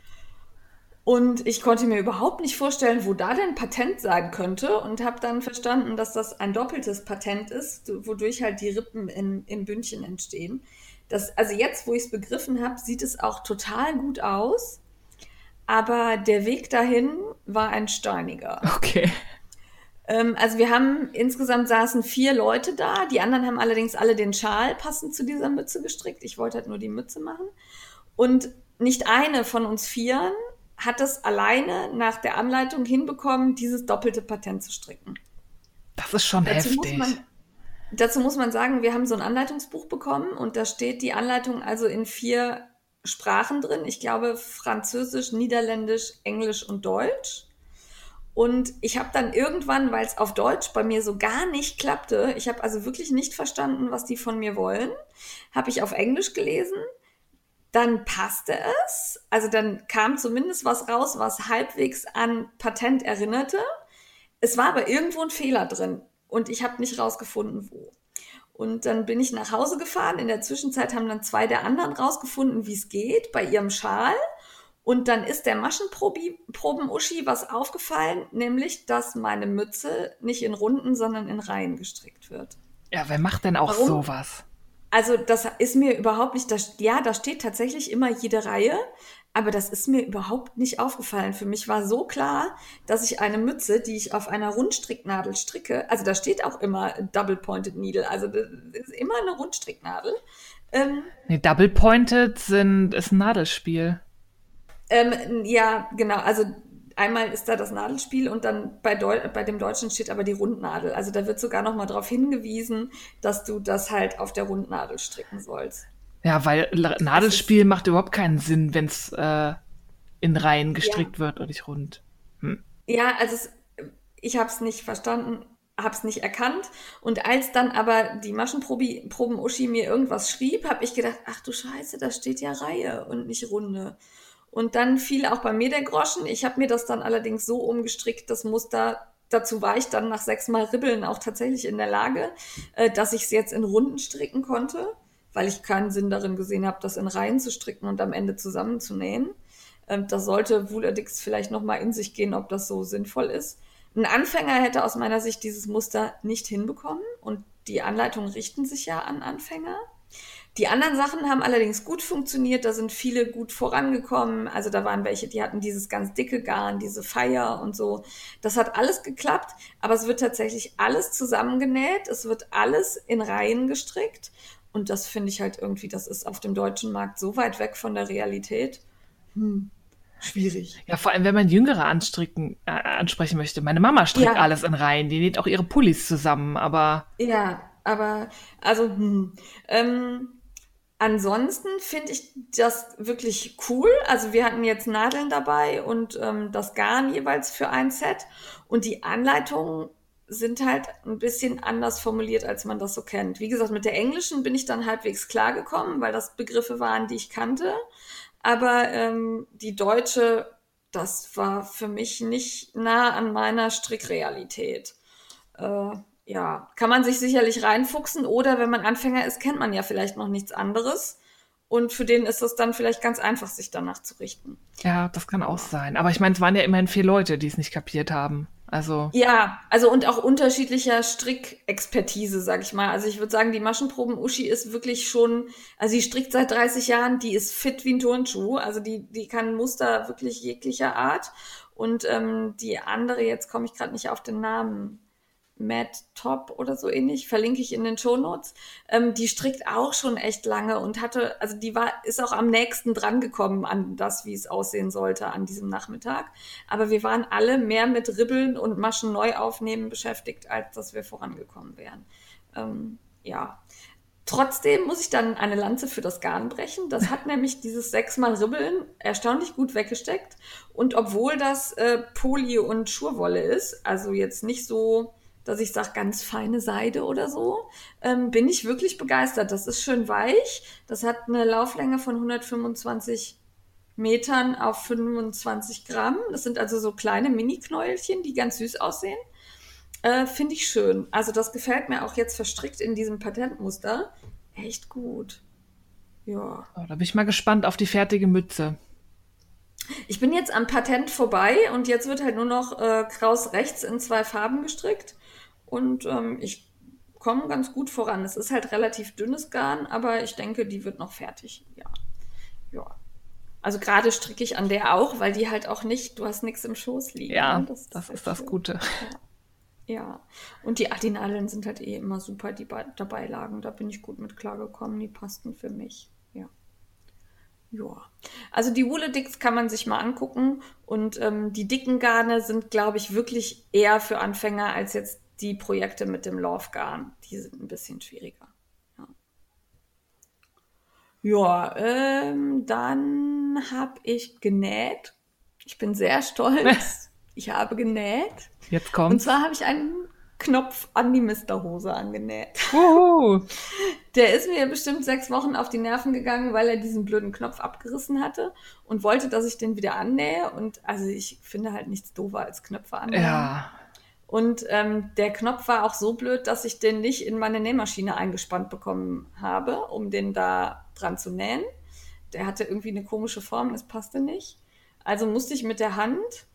Und ich konnte mir überhaupt nicht vorstellen, wo da denn Patent sein könnte und habe dann verstanden, dass das ein doppeltes Patent ist, wodurch halt die Rippen in, in Bündchen entstehen. Das, also jetzt, wo ich es begriffen habe, sieht es auch total gut aus, aber der Weg dahin war ein steiniger. Okay. Ähm, also wir haben insgesamt saßen vier Leute da, die anderen haben allerdings alle den Schal passend zu dieser Mütze gestrickt. Ich wollte halt nur die Mütze machen. Und nicht eine von uns Vieren hat es alleine nach der Anleitung hinbekommen, dieses doppelte Patent zu stricken. Das ist schon dazu heftig. Muss man, dazu muss man sagen, wir haben so ein Anleitungsbuch bekommen und da steht die Anleitung also in vier Sprachen drin. Ich glaube Französisch, Niederländisch, Englisch und Deutsch. Und ich habe dann irgendwann, weil es auf Deutsch bei mir so gar nicht klappte, ich habe also wirklich nicht verstanden, was die von mir wollen, habe ich auf Englisch gelesen dann passte es. Also dann kam zumindest was raus, was halbwegs an Patent erinnerte. Es war aber irgendwo ein Fehler drin und ich habe nicht rausgefunden, wo. Und dann bin ich nach Hause gefahren. In der Zwischenzeit haben dann zwei der anderen rausgefunden, wie es geht bei ihrem Schal. Und dann ist der Maschenproben-Uschi was aufgefallen, nämlich, dass meine Mütze nicht in Runden, sondern in Reihen gestrickt wird. Ja, wer macht denn auch Warum? sowas? Also das ist mir überhaupt nicht, das, ja, da steht tatsächlich immer jede Reihe, aber das ist mir überhaupt nicht aufgefallen. Für mich war so klar, dass ich eine Mütze, die ich auf einer Rundstricknadel stricke, also da steht auch immer Double Pointed Needle, also das ist immer eine Rundstricknadel, Ähm, Nee, Double Pointed sind, ist ein Nadelspiel. ähm, ja, genau. Also einmal ist da das Nadelspiel und dann bei, Deu bei dem Deutschen steht aber die Rundnadel. Also da wird sogar noch mal darauf hingewiesen, dass du das halt auf der Rundnadel stricken sollst. Ja, weil Nadelspiel macht überhaupt keinen Sinn, wenn es äh, in Reihen gestrickt wird und nicht rund. Ja, also es, ich habe es nicht verstanden, habe es nicht erkannt. Und als dann aber die Maschenproben-Uschi mir irgendwas schrieb, habe ich gedacht, ach du Scheiße, da steht ja Reihe und nicht Runde. Und dann fiel auch bei mir der Groschen. Ich habe mir das dann allerdings so umgestrickt, das Muster. Dazu war ich dann nach sechsmal Ribbeln auch tatsächlich in der Lage, äh, dass ich es jetzt in Runden stricken konnte, weil ich keinen Sinn darin gesehen habe, das in Reihen zu stricken und am Ende zusammenzunähen. Ähm, das sollte Wuladix vielleicht noch mal in sich gehen, ob das so sinnvoll ist. Ein Anfänger hätte aus meiner Sicht dieses Muster nicht hinbekommen und die Anleitungen richten sich ja an Anfänger. Die anderen Sachen haben allerdings gut funktioniert, da sind viele gut vorangekommen. Also da waren welche, die hatten dieses ganz dicke Garn, diese Feier und so. Das hat alles geklappt, aber es wird tatsächlich alles zusammengenäht, es wird alles in Reihen gestrickt. Und das finde ich halt irgendwie, das ist auf dem deutschen Markt so weit weg von der Realität. Hm, schwierig. Ja, vor allem, wenn man Jüngere anstricken, äh, ansprechen möchte. Meine Mama strickt Ja. alles in Reihen, die näht auch ihre Pullis zusammen, aber Ja, aber also hm, ähm, ansonsten finde ich das wirklich cool. Also wir hatten jetzt Nadeln dabei und ähm, das Garn jeweils für ein Set und die Anleitungen sind halt ein bisschen anders formuliert, als man das so kennt. Wie gesagt, mit der englischen bin ich dann halbwegs klargekommen, weil das Begriffe waren, die ich kannte. Aber ähm, die deutsche, das war für mich nicht nah an meiner Strickrealität. Äh, ja, kann man sich sicherlich reinfuchsen oder wenn man Anfänger ist, kennt man ja vielleicht noch nichts anderes. Und für den ist es dann vielleicht ganz einfach, sich danach zu richten. ja, das kann auch sein. Aber ich meine, es waren ja immerhin vier Leute, die es nicht kapiert haben. Also, Ja, also und auch unterschiedlicher Strickexpertise, sag ich mal. Also ich würde sagen, die Maschenproben-Uschi ist wirklich schon, also die strickt seit 30 Jahren, die ist fit wie ein Turnschuh. Also die, die kann Muster wirklich jeglicher Art. Und ähm, die andere, jetzt komme ich gerade nicht auf den Namen, Matt Top oder so ähnlich, verlinke ich in den Shownotes. Ähm, die strickt auch schon echt lange und hatte, also die war, ist auch am nächsten dran gekommen an das, wie es aussehen sollte an diesem Nachmittag. Aber wir waren alle mehr mit Ribbeln und Maschen neu aufnehmen beschäftigt, als dass wir vorangekommen wären. Ähm, ja. Trotzdem muss ich dann eine Lanze für das Garn brechen. Das hat nämlich dieses sechsmal Ribbeln erstaunlich gut weggesteckt. Und obwohl das äh, Poly und Schurwolle ist, also jetzt nicht so, dass ich sage, ganz feine Seide oder so, ähm, bin ich wirklich begeistert. Das ist schön weich. Das hat eine Lauflänge von 125 Metern auf 25 Gramm. Das sind also so kleine Mini-Knäuelchen, die ganz süß aussehen. Äh, Finde ich schön. Also das gefällt mir auch jetzt verstrickt in diesem Patentmuster. Echt gut. Ja. oh, da bin ich mal gespannt auf die fertige Mütze. Ich bin jetzt am Patent vorbei und jetzt wird halt nur noch äh, Kraus rechts in zwei Farben gestrickt. Und ähm, ich komme ganz gut voran. Es ist halt relativ dünnes Garn, aber ich denke, die wird noch fertig. Ja. Ja. Also gerade stricke ich an der auch, weil die halt auch nicht, du hast nichts im Schoß liegen. Ja, ne? das, echt ist das. Gute. Ja. Und die Adinadeln sind halt eh immer super, die bei- dabei lagen. Da bin ich gut mit klargekommen. Die passten für mich. Ja. Ja. Also die Woolledicks kann man sich mal angucken. Und ähm, die dicken Garne sind, glaube ich, wirklich eher für Anfänger als jetzt die Projekte mit dem Love-Garn. Die sind ein bisschen schwieriger. Ja, ja ähm, dann habe ich genäht. Ich bin sehr stolz. Ich habe genäht. Jetzt Und kommt's. zwar habe ich einen Knopf an die Misterhose angenäht. Uhu. Der ist mir bestimmt sechs Wochen auf die Nerven gegangen, weil er diesen blöden Knopf abgerissen hatte und wollte, dass ich den wieder annähe. Und also ich finde halt nichts doofer als Knöpfe annähen. Ja, Und ähm, der Knopf war auch so blöd, dass ich den nicht in meine Nähmaschine eingespannt bekommen habe, um den da dran zu nähen. Der hatte irgendwie eine komische Form, das passte nicht. Also musste ich mit der Hand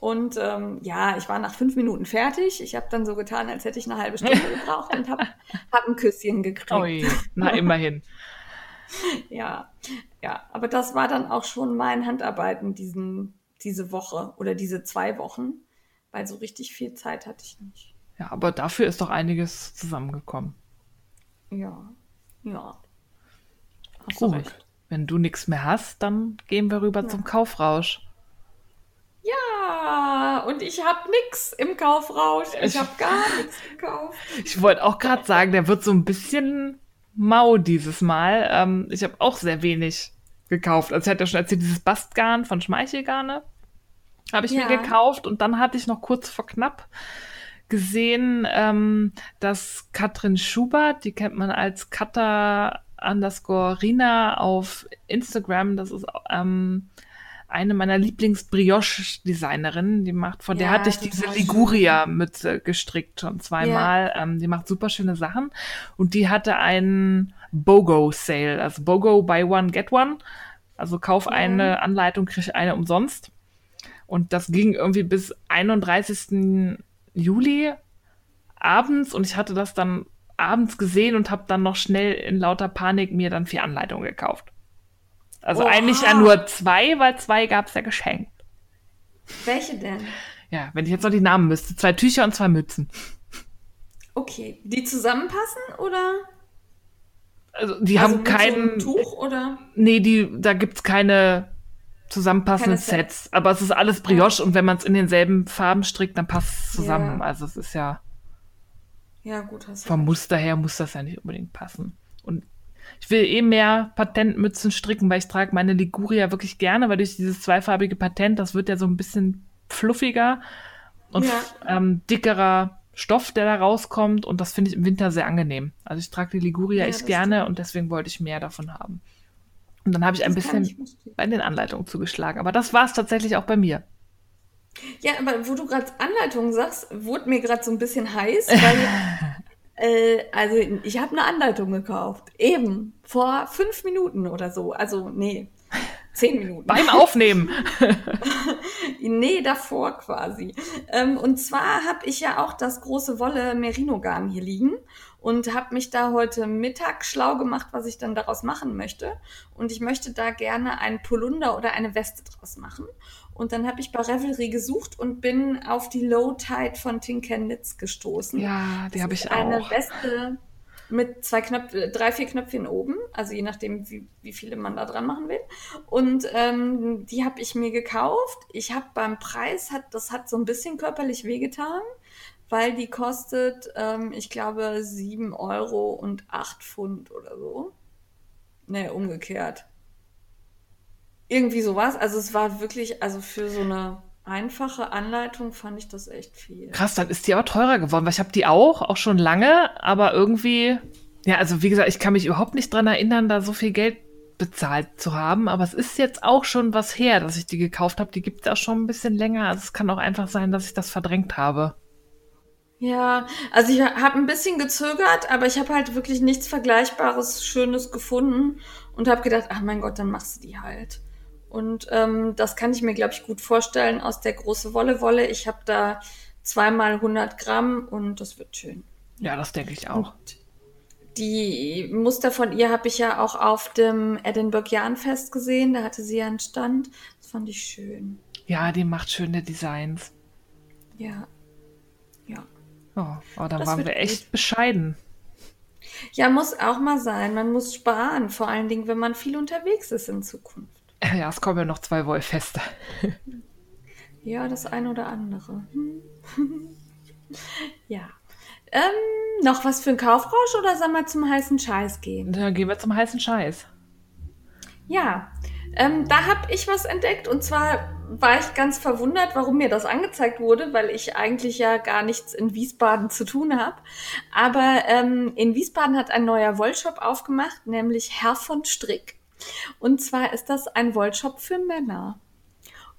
und ähm, ja, ich war nach fünf Minuten fertig. Ich habe dann so getan, als hätte ich eine halbe Stunde gebraucht und habe hab ein Küsschen gekriegt. ui. Na, immerhin. Ja, ja, aber das war dann auch schon mein Handarbeiten diesen, diese Woche oder diese zwei Wochen, weil so richtig viel Zeit hatte ich nicht. Ja, aber dafür ist doch einiges zusammengekommen. Ja, ja. Hast Gut. recht. Wenn du nichts mehr hast, dann gehen wir rüber zum Kaufrausch. Ja, und ich hab nix im Kaufrausch. Ich Ich- hab gar nichts gekauft. Ich wollte auch gerade sagen, der wird so ein bisschen mau dieses Mal. Ähm, ich habe auch sehr wenig gekauft. Also ich hatte ja schon erzählt, dieses Bastgarn von Schmeichelgarne habe ich Ja. mir gekauft und dann hatte ich noch kurz vor knapp gesehen, ähm, dass Katrin Schubert, die kennt man als Kata underscore Rina auf Instagram, das ist ähm, eine meiner Lieblings-Brioche-Designerinnen, die macht, von der Ja, hatte ich diese. Liguria-Mütze gestrickt schon zweimal. Ähm, die macht super schöne Sachen und die hatte einen BOGO-Sale, also BOGO Buy One, Get One. Also kauf eine Anleitung, krieg eine umsonst. Und das ging irgendwie bis 31. Juli abends und ich hatte das dann abends gesehen und habe dann noch schnell in lauter Panik mir dann vier Anleitungen gekauft. Also Oha. eigentlich ja nur zwei, weil zwei gab's ja geschenkt. Welche denn? Ja, wenn ich jetzt noch die Namen müsste. Zwei Tücher und zwei Mützen. Okay, die zusammenpassen oder? Also die also haben mit so keinen. Tuch oder? nee, die, da gibt's keine zusammenpassenden Sets. Aber es ist alles Brioche und wenn man es in denselben Farben strickt, dann passt es zusammen. Ja. Also es ist ja. Ja, gut, hast du. vom Muster her muss das ja nicht unbedingt passen. Und ich will eh mehr Patentmützen stricken, weil ich trage meine Liguria wirklich gerne, weil durch dieses zweifarbige Patent, das wird ja so ein bisschen fluffiger und Ja. ähm, dickerer Stoff, der da rauskommt. Und das finde ich im Winter sehr angenehm. Also ich trage die Liguria Ja, echt gerne stimmt. und deswegen wollte ich mehr davon haben. Und dann habe ich ein Das bisschen bei den Anleitungen zugeschlagen. Aber das war es tatsächlich auch bei mir. Ja, aber wo du gerade Anleitungen sagst, wurde mir gerade so ein bisschen heiß, weil äh, also ich habe eine Anleitung gekauft. Eben vor fünf Minuten oder so. Also nee, zehn Minuten. Beim Aufnehmen. Nee, davor quasi. Ähm, und zwar habe ich ja auch das große Wolle Merino Garn hier liegen und habe mich da heute Mittag schlau gemacht, was ich dann daraus machen möchte. Und ich möchte da gerne ein Polunder oder eine Weste draus machen. Und dann habe ich bei Revelry gesucht und bin auf die Low Tide von Tinkernitz gestoßen. ja, die habe ich Eine auch. Weste mit zwei Knöpfe, drei, vier Knöpfchen oben, also je nachdem, wie, wie viele man da dran machen will. Und ähm, die habe ich mir gekauft. Ich habe beim Preis, hat, das hat so ein bisschen körperlich wehgetan, weil die kostet, ähm, ich glaube, 7 Euro und 8 Pfund oder so. Nee, umgekehrt. Irgendwie sowas. Also es war wirklich, also für so eine einfache Anleitung fand ich das echt viel. Krass, dann ist die aber teurer geworden, weil ich habe die auch, auch schon lange, aber irgendwie, ja, also wie gesagt, ich kann mich überhaupt nicht dran erinnern, da so viel Geld bezahlt zu haben, aber es ist jetzt auch schon was her, dass ich die gekauft habe. Die gibt es auch schon ein bisschen länger. Also es kann auch einfach sein, dass ich das verdrängt habe. Ja, also ich habe ein bisschen gezögert, aber ich habe halt wirklich nichts Vergleichbares, Schönes gefunden und habe gedacht, ach mein Gott, dann machst du die halt. Und ähm, das kann ich mir, glaube ich, gut vorstellen aus der große Wolle Wolle. Ich habe da zweimal 100 Gramm und das wird schön. Ja, das denke ich auch. Und die Muster von ihr habe ich ja auch auf dem Edinburgh Jahnfest gesehen. Da hatte sie ja einen Stand. Das fand ich schön. Ja, die macht schöne Designs. Ja. Oh, oh Das waren wir echt gut. bescheiden. Ja, muss auch mal sein. Man muss sparen, vor allen Dingen, wenn man viel unterwegs ist in Zukunft. Ja, es kommen ja noch zwei Wollfeste. Ja, das eine oder andere. Hm. ja. Ähm, noch was für ein Kaufrausch oder sollen wir zum heißen Scheiß gehen? Dann gehen wir zum heißen Scheiß. Ja, ähm, da habe ich was entdeckt und zwar war ich ganz verwundert, warum mir das angezeigt wurde, weil ich eigentlich ja gar nichts in Wiesbaden zu tun habe. Aber ähm, in Wiesbaden hat ein neuer Wollshop aufgemacht, nämlich Herr von Strick. Und zwar ist das ein Wollshop für Männer.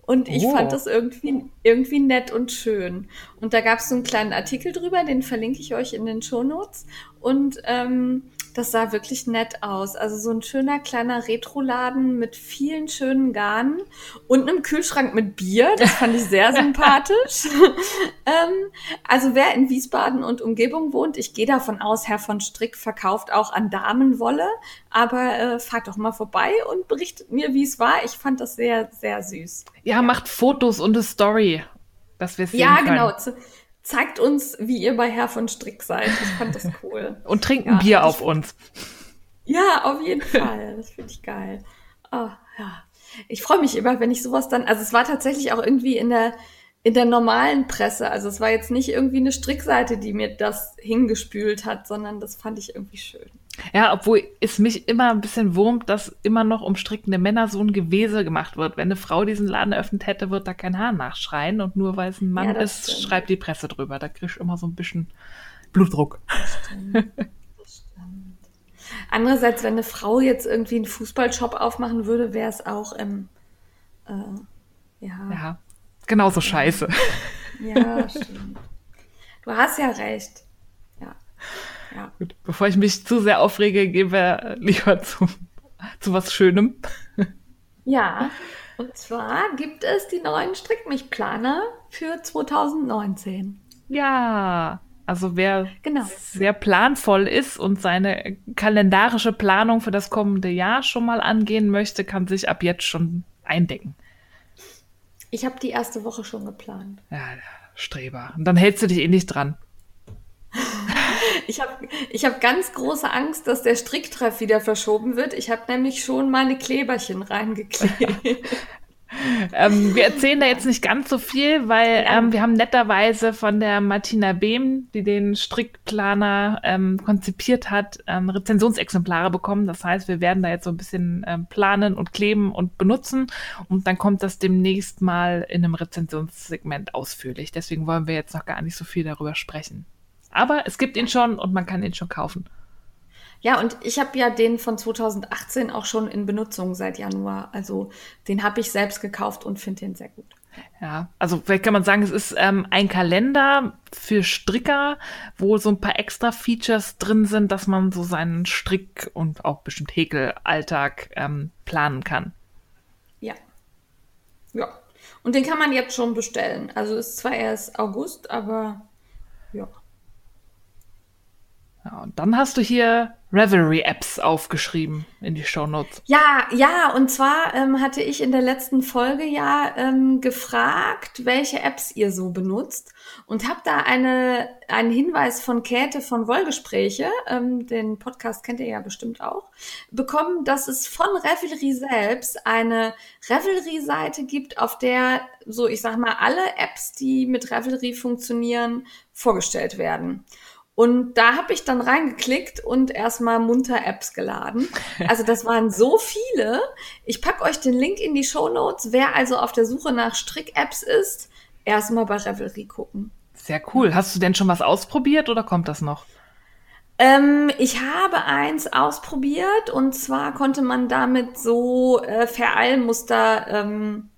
Und ich Oh. fand das irgendwie, irgendwie nett und schön. Und da gab es so einen kleinen Artikel drüber, den verlinke ich euch in den Shownotes. Und ähm, das sah wirklich nett aus. Also so ein schöner kleiner Retroladen mit vielen schönen Garnen und einem Kühlschrank mit Bier. Das fand ich sehr sympathisch. ähm, also wer in Wiesbaden und Umgebung wohnt, ich gehe davon aus, Herr von Strick verkauft auch an Damenwolle. Aber äh, fahrt doch mal vorbei und berichtet mir, wie es war. Ich fand das sehr, sehr süß. Ja, macht Fotos und eine Story, dass wir es sehen Ja, können. genau. Zeigt uns, wie ihr bei Herr von Strick seid. Ich fand das cool. Und trinken Ja, Bier auf uns. Ja, auf jeden Fall. Das finde ich geil. Oh, ja. Ich freue mich immer, wenn ich sowas dann, also es war tatsächlich auch irgendwie in der, in der normalen Presse. Also es war jetzt nicht irgendwie eine Strickseite, die mir das hingespült hat, sondern das fand ich irgendwie schön. Ja, obwohl es mich immer ein bisschen wurmt, dass immer noch um strickende Männer so ein Gewese gemacht wird. Wenn eine Frau diesen Laden eröffnet hätte, wird da kein Haar nachschreien. Und nur weil es ein Mann Ja, das ist, stimmt. schreibt die Presse drüber. Da kriegst du immer so ein bisschen Blutdruck. Andererseits, wenn eine Frau jetzt irgendwie einen Fußballshop aufmachen würde, wäre es auch im, äh, ja, Ja, genauso scheiße. ja, stimmt. Du hast ja recht. Ja, ja. Gut, bevor ich mich zu sehr aufrege, gehen wir lieber zu, zu was Schönem. Ja, und zwar gibt es die neuen Strickmich-Planer für 2019. Ja, also wer Genau. sehr planvoll ist und seine kalendarische Planung für das kommende Jahr schon mal angehen möchte, kann sich ab jetzt schon eindecken. Ich habe die erste Woche schon geplant. Ja, Streber. Und dann hältst du dich eh nicht dran. Ich habe ich hab ganz große Angst, dass der Stricktreff wieder verschoben wird. Ich habe nämlich schon meine Kleberchen reingeklebt. Ähm, wir erzählen da jetzt nicht ganz so viel, weil Ja. ähm, wir haben netterweise von der Martina Behm, die den Strickplaner ähm, konzipiert hat, ähm, Rezensionsexemplare bekommen. Das heißt, wir werden da jetzt so ein bisschen ähm, planen und kleben und benutzen und dann kommt das demnächst mal in einem Rezensionssegment ausführlich. Deswegen wollen wir jetzt noch gar nicht so viel darüber sprechen. Aber es gibt ihn schon und man kann ihn schon kaufen. Ja, und ich habe ja den von 2018 auch schon in Benutzung seit Januar. Also den habe ich selbst gekauft und finde den sehr gut. Ja, also vielleicht kann man sagen, es ist ähm, ein Kalender für Stricker, wo so ein paar extra Features drin sind, dass man so seinen Strick und auch bestimmt Häkelalltag ähm, planen kann. Ja. Ja. Und den kann man jetzt schon bestellen. Also ist zwar erst August, aber. Ja, und dann hast du hier Revelry-Apps aufgeschrieben in die Shownotes. Ja, ja, und zwar ähm, hatte ich in der letzten Folge ja ähm, gefragt, welche Apps ihr so benutzt und habe da eine, einen Hinweis von Käthe von Wollgespräche, ähm, den Podcast kennt ihr ja bestimmt auch, bekommen, dass es von Revelry selbst eine Revelry-Seite gibt, auf der so, ich sag mal, alle Apps, die mit Revelry funktionieren, vorgestellt werden. Und da habe ich dann reingeklickt und erstmal munter Apps geladen. Also das waren so viele. Ich pack euch den Link in die Show Notes. Wer also auf der Suche nach Strick-Apps ist, erstmal bei Revelry gucken. Sehr cool. Hast du denn schon was ausprobiert oder kommt das noch? Ähm, ich habe eins ausprobiert und zwar konnte man damit so äh, Vereilmuster, ähm,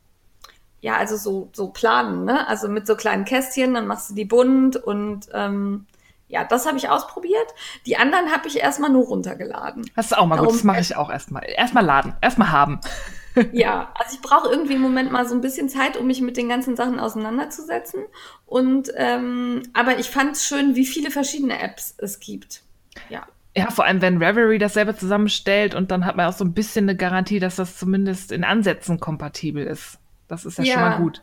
ja, also so, so planen, ne? Also mit so kleinen Kästchen, dann machst du die bunt und ähm, ja, das habe ich ausprobiert. Die anderen habe ich erstmal nur runtergeladen. Das ist auch mal gut. Darum- Das mache ich auch erstmal. Erstmal laden, erstmal haben. Ja, also ich brauche irgendwie im Moment mal so ein bisschen Zeit, um mich mit den ganzen Sachen auseinanderzusetzen. Und ähm, aber ich fand es schön, wie viele verschiedene Apps es gibt. Ja. Ja, vor allem, wenn Revelry das selber zusammenstellt und dann hat man auch so ein bisschen eine Garantie, dass das zumindest in Ansätzen kompatibel ist. Das ist ja, schon Ja. mal gut.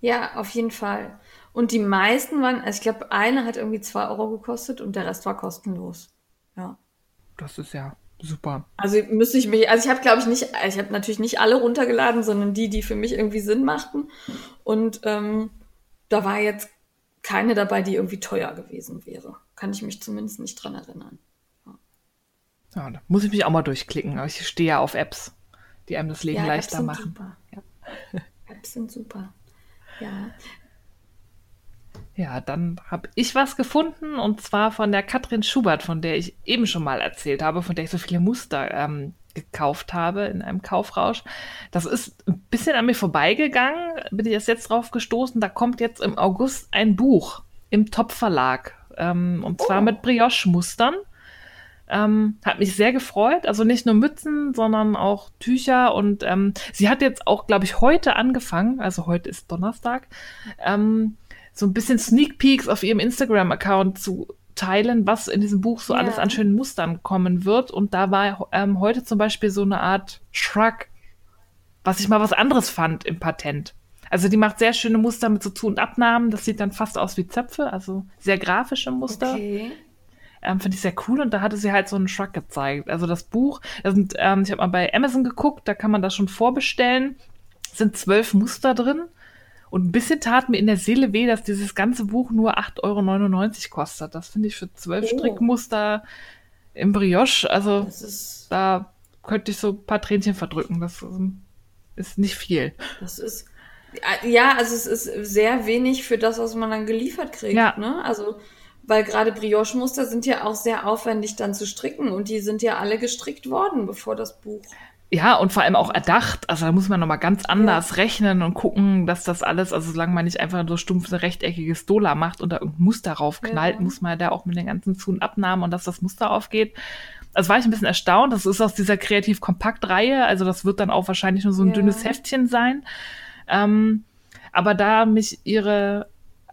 Ja, auf jeden Fall. Und die meisten waren, also ich glaube, eine hat irgendwie zwei Euro gekostet und der Rest war kostenlos. Ja. Das ist ja super. Also müsste ich mich, also ich habe glaube ich nicht, ich habe natürlich nicht alle runtergeladen, sondern die, die für mich irgendwie Sinn machten. Und ähm, da war jetzt keine dabei, die irgendwie teuer gewesen wäre. Kann ich mich zumindest nicht dran erinnern. Ja, da muss ich mich auch mal durchklicken. Aber ich stehe ja auf Apps, die einem das Leben Ja, Apps leichter sind machen. super. Apps sind super. Ja. Ja, dann habe ich was gefunden und zwar von der Katrin Schubert, von der ich eben schon mal erzählt habe, von der ich so viele Muster ähm, gekauft habe in einem Kaufrausch. Das ist ein bisschen an mir vorbeigegangen, bin ich erst jetzt drauf gestoßen. Da kommt jetzt im August ein Buch im Top-Verlag ähm, und zwar Oh. mit Brioche-Mustern. Ähm, hat mich sehr gefreut. Also nicht nur Mützen, sondern auch Tücher. Und ähm, sie hat jetzt auch, glaube ich, heute angefangen, also heute ist Donnerstag, ähm, so ein bisschen Sneak Peeks auf ihrem Instagram-Account zu teilen, was in diesem Buch so Ja. alles an schönen Mustern kommen wird. Und da war ähm, heute zum Beispiel so eine Art Shrug, was ich mal was anderes fand im Patent. Also die macht sehr schöne Muster mit so Zu- und Abnahmen. Das sieht dann fast aus wie Zöpfe, also sehr grafische Muster. Okay. Ähm, Finde ich sehr cool und da hatte sie halt so einen Shrug gezeigt. Also das Buch, das sind, ähm, ich habe mal bei Amazon geguckt, da kann man das schon vorbestellen. Es sind zwölf Muster drin. Und ein bisschen tat mir in der Seele weh, dass dieses ganze Buch nur 8,99 Euro kostet. Das finde ich für zwölf oh. Strickmuster im Brioche, also da könnte ich so ein paar Tränchen verdrücken. Das ist nicht viel. Das ist, ja, also es ist sehr wenig für das, was man dann geliefert kriegt. Ja. Ne? Also, weil gerade Brioche-Muster sind ja auch sehr aufwendig dann zu stricken und die sind ja alle gestrickt worden, bevor das Buch ja, und vor allem auch erdacht. Also da muss man nochmal ganz anders ja. rechnen und gucken, dass das alles, also solange man nicht einfach so stumpf eine rechteckiges Stola macht und da irgendein Muster raufknallt, ja. muss man da auch mit den ganzen Zu- und Abnahmen und dass das Muster aufgeht. Also war ich ein bisschen erstaunt. Das ist aus dieser Kreativ-Kompakt-Reihe. Also das wird dann auch wahrscheinlich nur so ein ja. dünnes Heftchen sein. Ähm, aber da mich ihre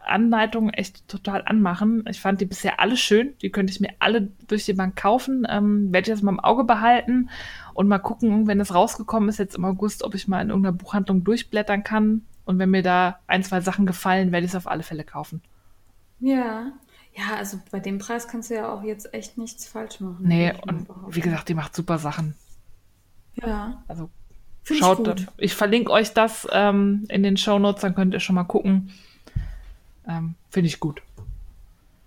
Anleitungen echt total anmachen. Ich fand die bisher alle schön. Die könnte ich mir alle durch die Bank kaufen. Ähm, Werde ich das mal im Auge behalten und mal gucken, wenn es rausgekommen ist jetzt im August, ob ich mal in irgendeiner Buchhandlung durchblättern kann. Und wenn mir da ein, zwei Sachen gefallen, werde ich es auf alle Fälle kaufen. Ja. Ja, also bei dem Preis kannst du ja auch jetzt echt nichts falsch machen. Nee, und wie gesagt, die macht super Sachen. Ja. Also Find schaut, ich, ich, verlinke euch das ähm, in den Show Notes, dann könnt ihr schon mal gucken. Ähm, Finde ich gut.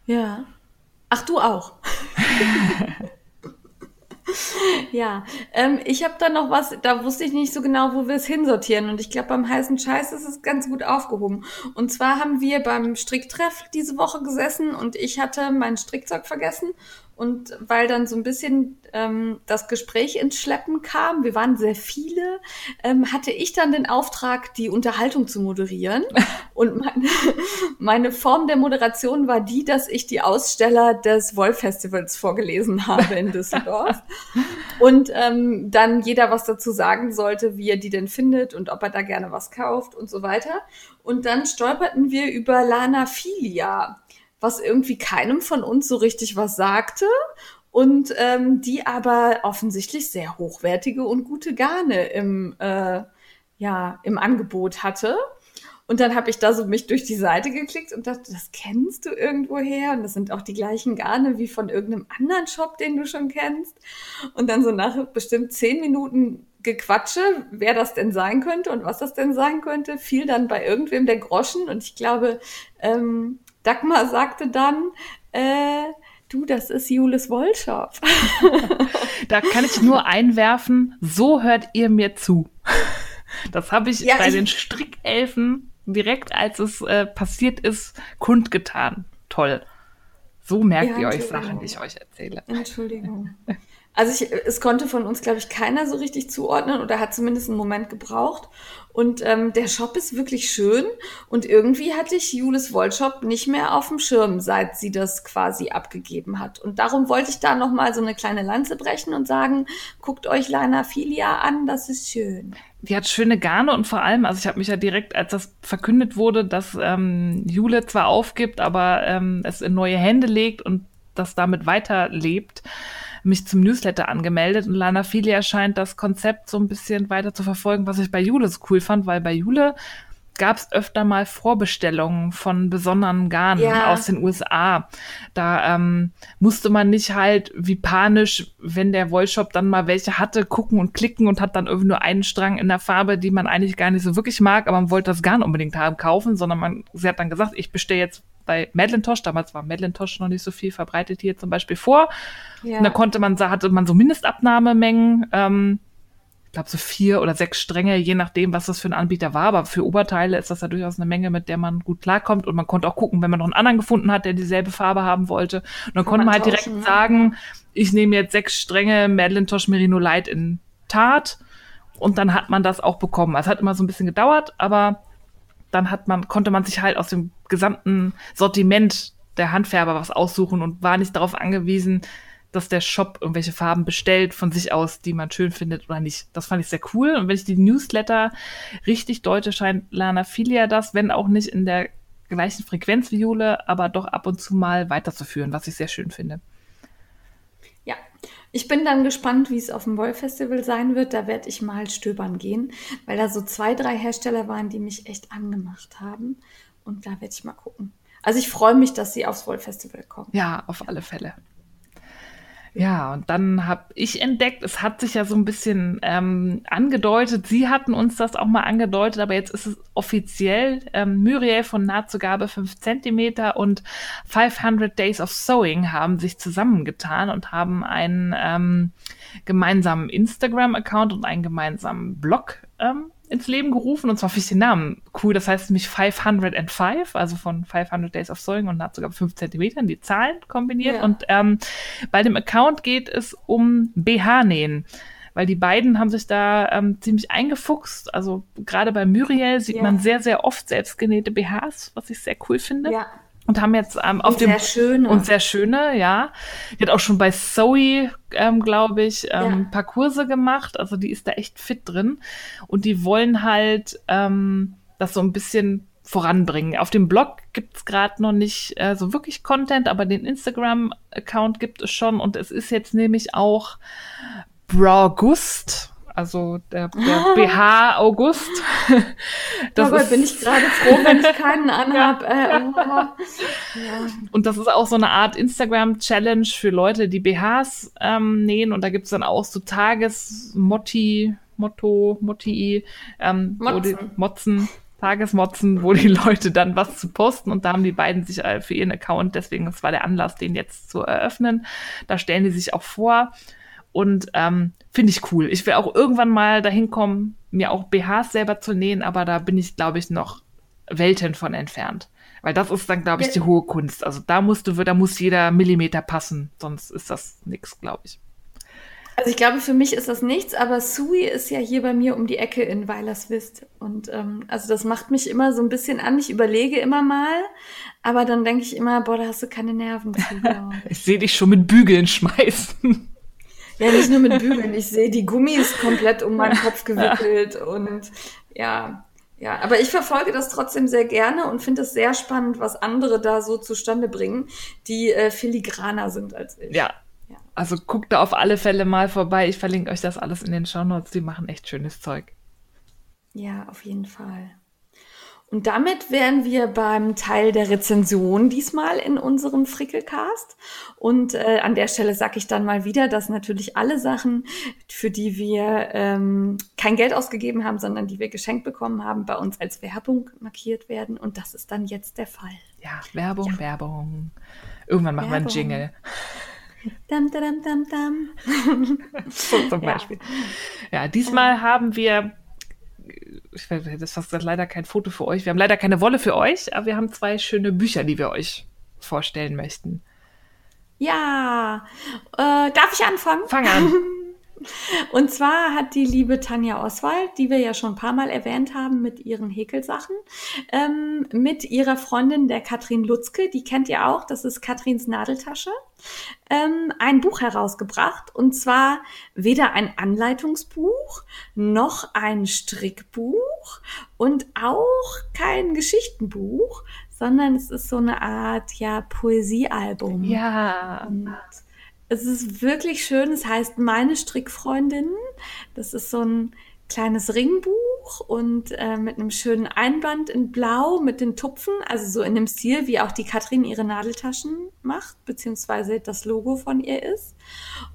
Ja. Ach, du auch. ja, ähm, ich habe da noch was, da wusste ich nicht so genau, wo wir es hinsortieren. Und ich glaube, beim heißen Scheiß ist es ganz gut aufgehoben. Und zwar haben wir beim Stricktreff diese Woche gesessen und ich hatte mein Strickzeug vergessen und weil dann so ein bisschen ähm, das Gespräch ins Schleppen kam, wir waren sehr viele, ähm, hatte ich dann den Auftrag, die Unterhaltung zu moderieren. Und meine, meine Form der Moderation war die, dass ich die Aussteller des Woll-Festivals vorgelesen habe in Düsseldorf. und ähm, dann jeder was dazu sagen sollte, wie er die denn findet und ob er da gerne was kauft und so weiter. Und dann stolperten wir über Lana Filia was irgendwie keinem von uns so richtig was sagte und ähm, die aber offensichtlich sehr hochwertige und gute Garne im, äh, ja, im Angebot hatte. Und dann habe ich da so mich durch die Seite geklickt und dachte, das kennst du irgendwo her und das sind auch die gleichen Garne wie von irgendeinem anderen Shop, den du schon kennst. Und dann so nach bestimmt zehn Minuten Gequatsche, wer das denn sein könnte und was das denn sein könnte, fiel dann bei irgendwem der Groschen und ich glaube, ähm, Dagmar sagte dann, äh, du, das ist Julis Wollshop. da kann ich nur einwerfen, so hört ihr mir zu. Das habe ich ja, bei ich den Strickelfen direkt, als es äh, passiert ist, kundgetan. Toll. So merkt ja, ihr euch Sachen, die ich euch erzähle. Entschuldigung. Also ich, es konnte von uns, glaube ich, keiner so richtig zuordnen oder hat zumindest einen Moment gebraucht. Und ähm, der Shop ist wirklich schön. Und irgendwie hatte ich Julis Wollshop nicht mehr auf dem Schirm, seit sie das quasi abgegeben hat. Und darum wollte ich da nochmal so eine kleine Lanze brechen und sagen, guckt euch Lana Filia an, das ist schön. Die hat schöne Garne und vor allem, also ich habe mich ja direkt, als das verkündet wurde, dass ähm, Jule zwar aufgibt, aber ähm, es in neue Hände legt und das damit weiterlebt, mich zum Newsletter angemeldet und Lana Filia scheint das Konzept so ein bisschen weiter zu verfolgen, was ich bei Jule so cool fand, weil bei Jule gab es öfter mal Vorbestellungen von besonderen Garnen ja. aus den USA. Da ähm, musste man nicht halt wie panisch, wenn der Wollshop dann mal welche hatte, gucken und klicken und hat dann irgendwie nur einen Strang in der Farbe, die man eigentlich gar nicht so wirklich mag, aber man wollte das Garn unbedingt haben, kaufen, sondern man, sie hat dann gesagt, ich bestelle jetzt bei Madelintosh, damals war Madelintosh noch nicht so viel verbreitet hier zum Beispiel vor. Ja. Und da konnte man, hatte man so Mindestabnahmemengen, ähm, ich glaube so vier oder sechs Stränge, je nachdem, was das für ein Anbieter war. Aber für Oberteile ist das ja durchaus eine Menge, mit der man gut klarkommt. Und man konnte auch gucken, wenn man noch einen anderen gefunden hat, der dieselbe Farbe haben wollte. Und dann konnte man halt direkt ne? sagen, ich nehme jetzt sechs Stränge Madelintosh Merino Light in Tat. Und dann hat man das auch bekommen. Es hat immer so ein bisschen gedauert, aber dann hat man, konnte man sich halt aus dem gesamten Sortiment der Handfärber was aussuchen und war nicht darauf angewiesen, dass der Shop irgendwelche Farben bestellt von sich aus, die man schön findet oder nicht. Das fand ich sehr cool. Und wenn ich die Newsletter richtig deute, scheint Lana Filia das, wenn auch nicht in der gleichen Frequenz wie Jule, aber doch ab und zu mal weiterzuführen, was ich sehr schön finde. Ich bin dann gespannt, wie es auf dem Woll-Festival sein wird. Da werde ich mal stöbern gehen, weil da so zwei, drei Hersteller waren, die mich echt angemacht haben. Und da werde ich mal gucken. Also ich freue mich, dass sie aufs Woll-Festival kommen. Ja, auf alle Fälle. Ja, und dann habe ich entdeckt, es hat sich ja so ein bisschen ähm, angedeutet, Sie hatten uns das auch mal angedeutet, aber jetzt ist es offiziell, ähm, Muriel von Nahtzugabe 5 cm und 500 Days of Sewing haben sich zusammengetan und haben einen ähm, gemeinsamen Instagram-Account und einen gemeinsamen Blog ähm, ins Leben gerufen und zwar ich den Namen cool. Das heißt nämlich 505, also von 500 Days of Sewing und hat sogar 5 Zentimetern die Zahlen kombiniert. Ja. Und ähm, bei dem Account geht es um BH-Nähen weil die beiden haben sich da ähm, ziemlich eingefuchst. Also gerade bei Muriel sieht ja. man sehr, sehr oft selbstgenähte BHs, was ich sehr cool finde. Ja und haben jetzt ähm, auf und dem sehr schöne. und sehr schöne, ja. Die hat auch schon bei Zoe, ähm, glaube ich, ähm, ja. paar Kurse gemacht. Also die ist da echt fit drin und die wollen halt ähm, das so ein bisschen voranbringen. Auf dem Blog gibt's gerade noch nicht äh, so wirklich Content, aber den Instagram-Account gibt es schon und es ist jetzt nämlich auch Bragust also der, der BH August. Das Dabei ist, bin ich gerade froh, wenn ich keinen anhab. Äh, oh. ja. Und das ist auch so eine Art Instagram-Challenge für Leute, die BHs ähm, nähen. Und da gibt's dann auch so Tagesmotti, Motto, Motti, ähm, Motzen. Die, Motzen. Tagesmotzen, wo die Leute dann was zu posten und da haben die beiden sich äh, für ihren Account, deswegen das war der Anlass, den jetzt zu eröffnen. Da stellen die sich auch vor und ähm, finde ich cool. Ich will auch irgendwann mal dahin kommen, mir auch BHs selber zu nähen, aber da bin ich, glaube ich, noch Welten von entfernt. Weil das ist dann, glaube ich, die hohe Kunst. Also da musst du, da muss jeder Millimeter passen, sonst ist das nix, glaube ich. Also ich glaube, für mich ist das nichts, aber Sui ist ja hier bei mir um die Ecke in Weilerswist. Und ähm, also das macht mich immer so ein bisschen an. Ich überlege immer mal, aber dann denke ich immer, boah, da hast du keine Nerven. ich sehe dich schon mit Bügeln schmeißen. Ja, nicht nur mit Bügeln. Ich sehe die Gummis komplett um meinen Kopf gewickelt und ja, ja, aber ich verfolge das trotzdem sehr gerne und finde es sehr spannend, was andere da so zustande bringen, die äh, filigraner sind als ich. Ja. ja. Also guckt da auf alle Fälle mal vorbei. Ich verlinke euch das alles in den Shownotes. Die machen echt schönes Zeug. Ja, auf jeden Fall. Und damit wären wir beim Teil der Rezension diesmal in unserem Frickelcast. Und äh, an der Stelle sage ich dann mal wieder, dass natürlich alle Sachen, für die wir ähm, kein Geld ausgegeben haben, sondern die wir geschenkt bekommen haben, bei uns als Werbung markiert werden. Und das ist dann jetzt der Fall. Ja, Werbung, ja. Werbung. Irgendwann machen wir einen Jingle. Dam, dam, dam, dam. so zum Beispiel. Ja, ja diesmal haben wir ich das ist leider kein Foto für euch. Wir haben leider keine Wolle für euch, aber wir haben zwei schöne Bücher, die wir euch vorstellen möchten. Ja, äh, darf ich anfangen? Fang an. Und zwar hat die liebe Tanja Oswald, die wir ja schon ein paar Mal erwähnt haben mit ihren Häkelsachen, ähm, mit ihrer Freundin der Katrin Lutzke, die kennt ihr auch, das ist Katrins Nadeltasche, ähm, ein Buch herausgebracht. Und zwar weder ein Anleitungsbuch noch ein Strickbuch und auch kein Geschichtenbuch, sondern es ist so eine Art ja Poesiealbum. Ja. Und es ist wirklich schön. Es heißt Meine Strickfreundinnen. Das ist so ein kleines Ringbuch und äh, mit einem schönen Einband in Blau mit den Tupfen, also so in dem Stil, wie auch die Katrin ihre Nadeltaschen macht, beziehungsweise das Logo von ihr ist.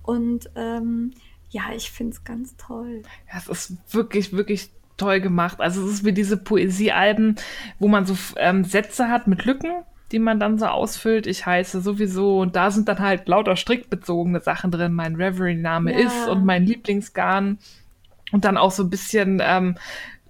Und ähm, ja, ich finde es ganz toll. Ja, es ist wirklich, wirklich toll gemacht. Also es ist wie diese Poesiealben, wo man so ähm, Sätze hat mit Lücken die man dann so ausfüllt. Ich heiße sowieso und da sind dann halt lauter strickbezogene Sachen drin. Mein Reverie-Name ja. ist und mein Lieblingsgarn. Und dann auch so ein bisschen ähm,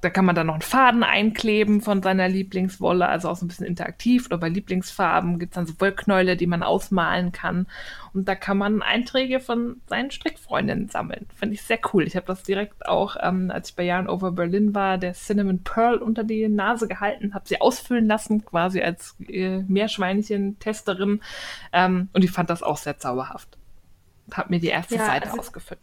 da kann man dann noch einen Faden einkleben von seiner Lieblingswolle, also auch so ein bisschen interaktiv. Oder bei Lieblingsfarben gibt es dann so Wollknäule, die man ausmalen kann. Und da kann man Einträge von seinen Strickfreundinnen sammeln. Finde ich sehr cool. Ich habe das direkt auch, ähm, als ich bei Yarn Over Berlin war, der Cinnamon Pearl unter die Nase gehalten, habe sie ausfüllen lassen, quasi als äh, Meerschweinchen-Testerin. Ähm, und ich fand das auch sehr zauberhaft. Hab mir die erste ja, Seite also ausgefüllt.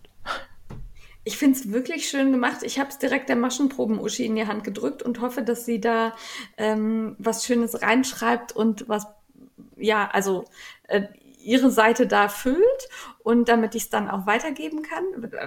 Ich finde es wirklich schön gemacht. Ich habe es direkt der Maschenproben-Uschi in die Hand gedrückt und hoffe, dass sie da ähm, was Schönes reinschreibt und was, ja, also äh, ihre Seite da füllt und damit ich es dann auch weitergeben kann.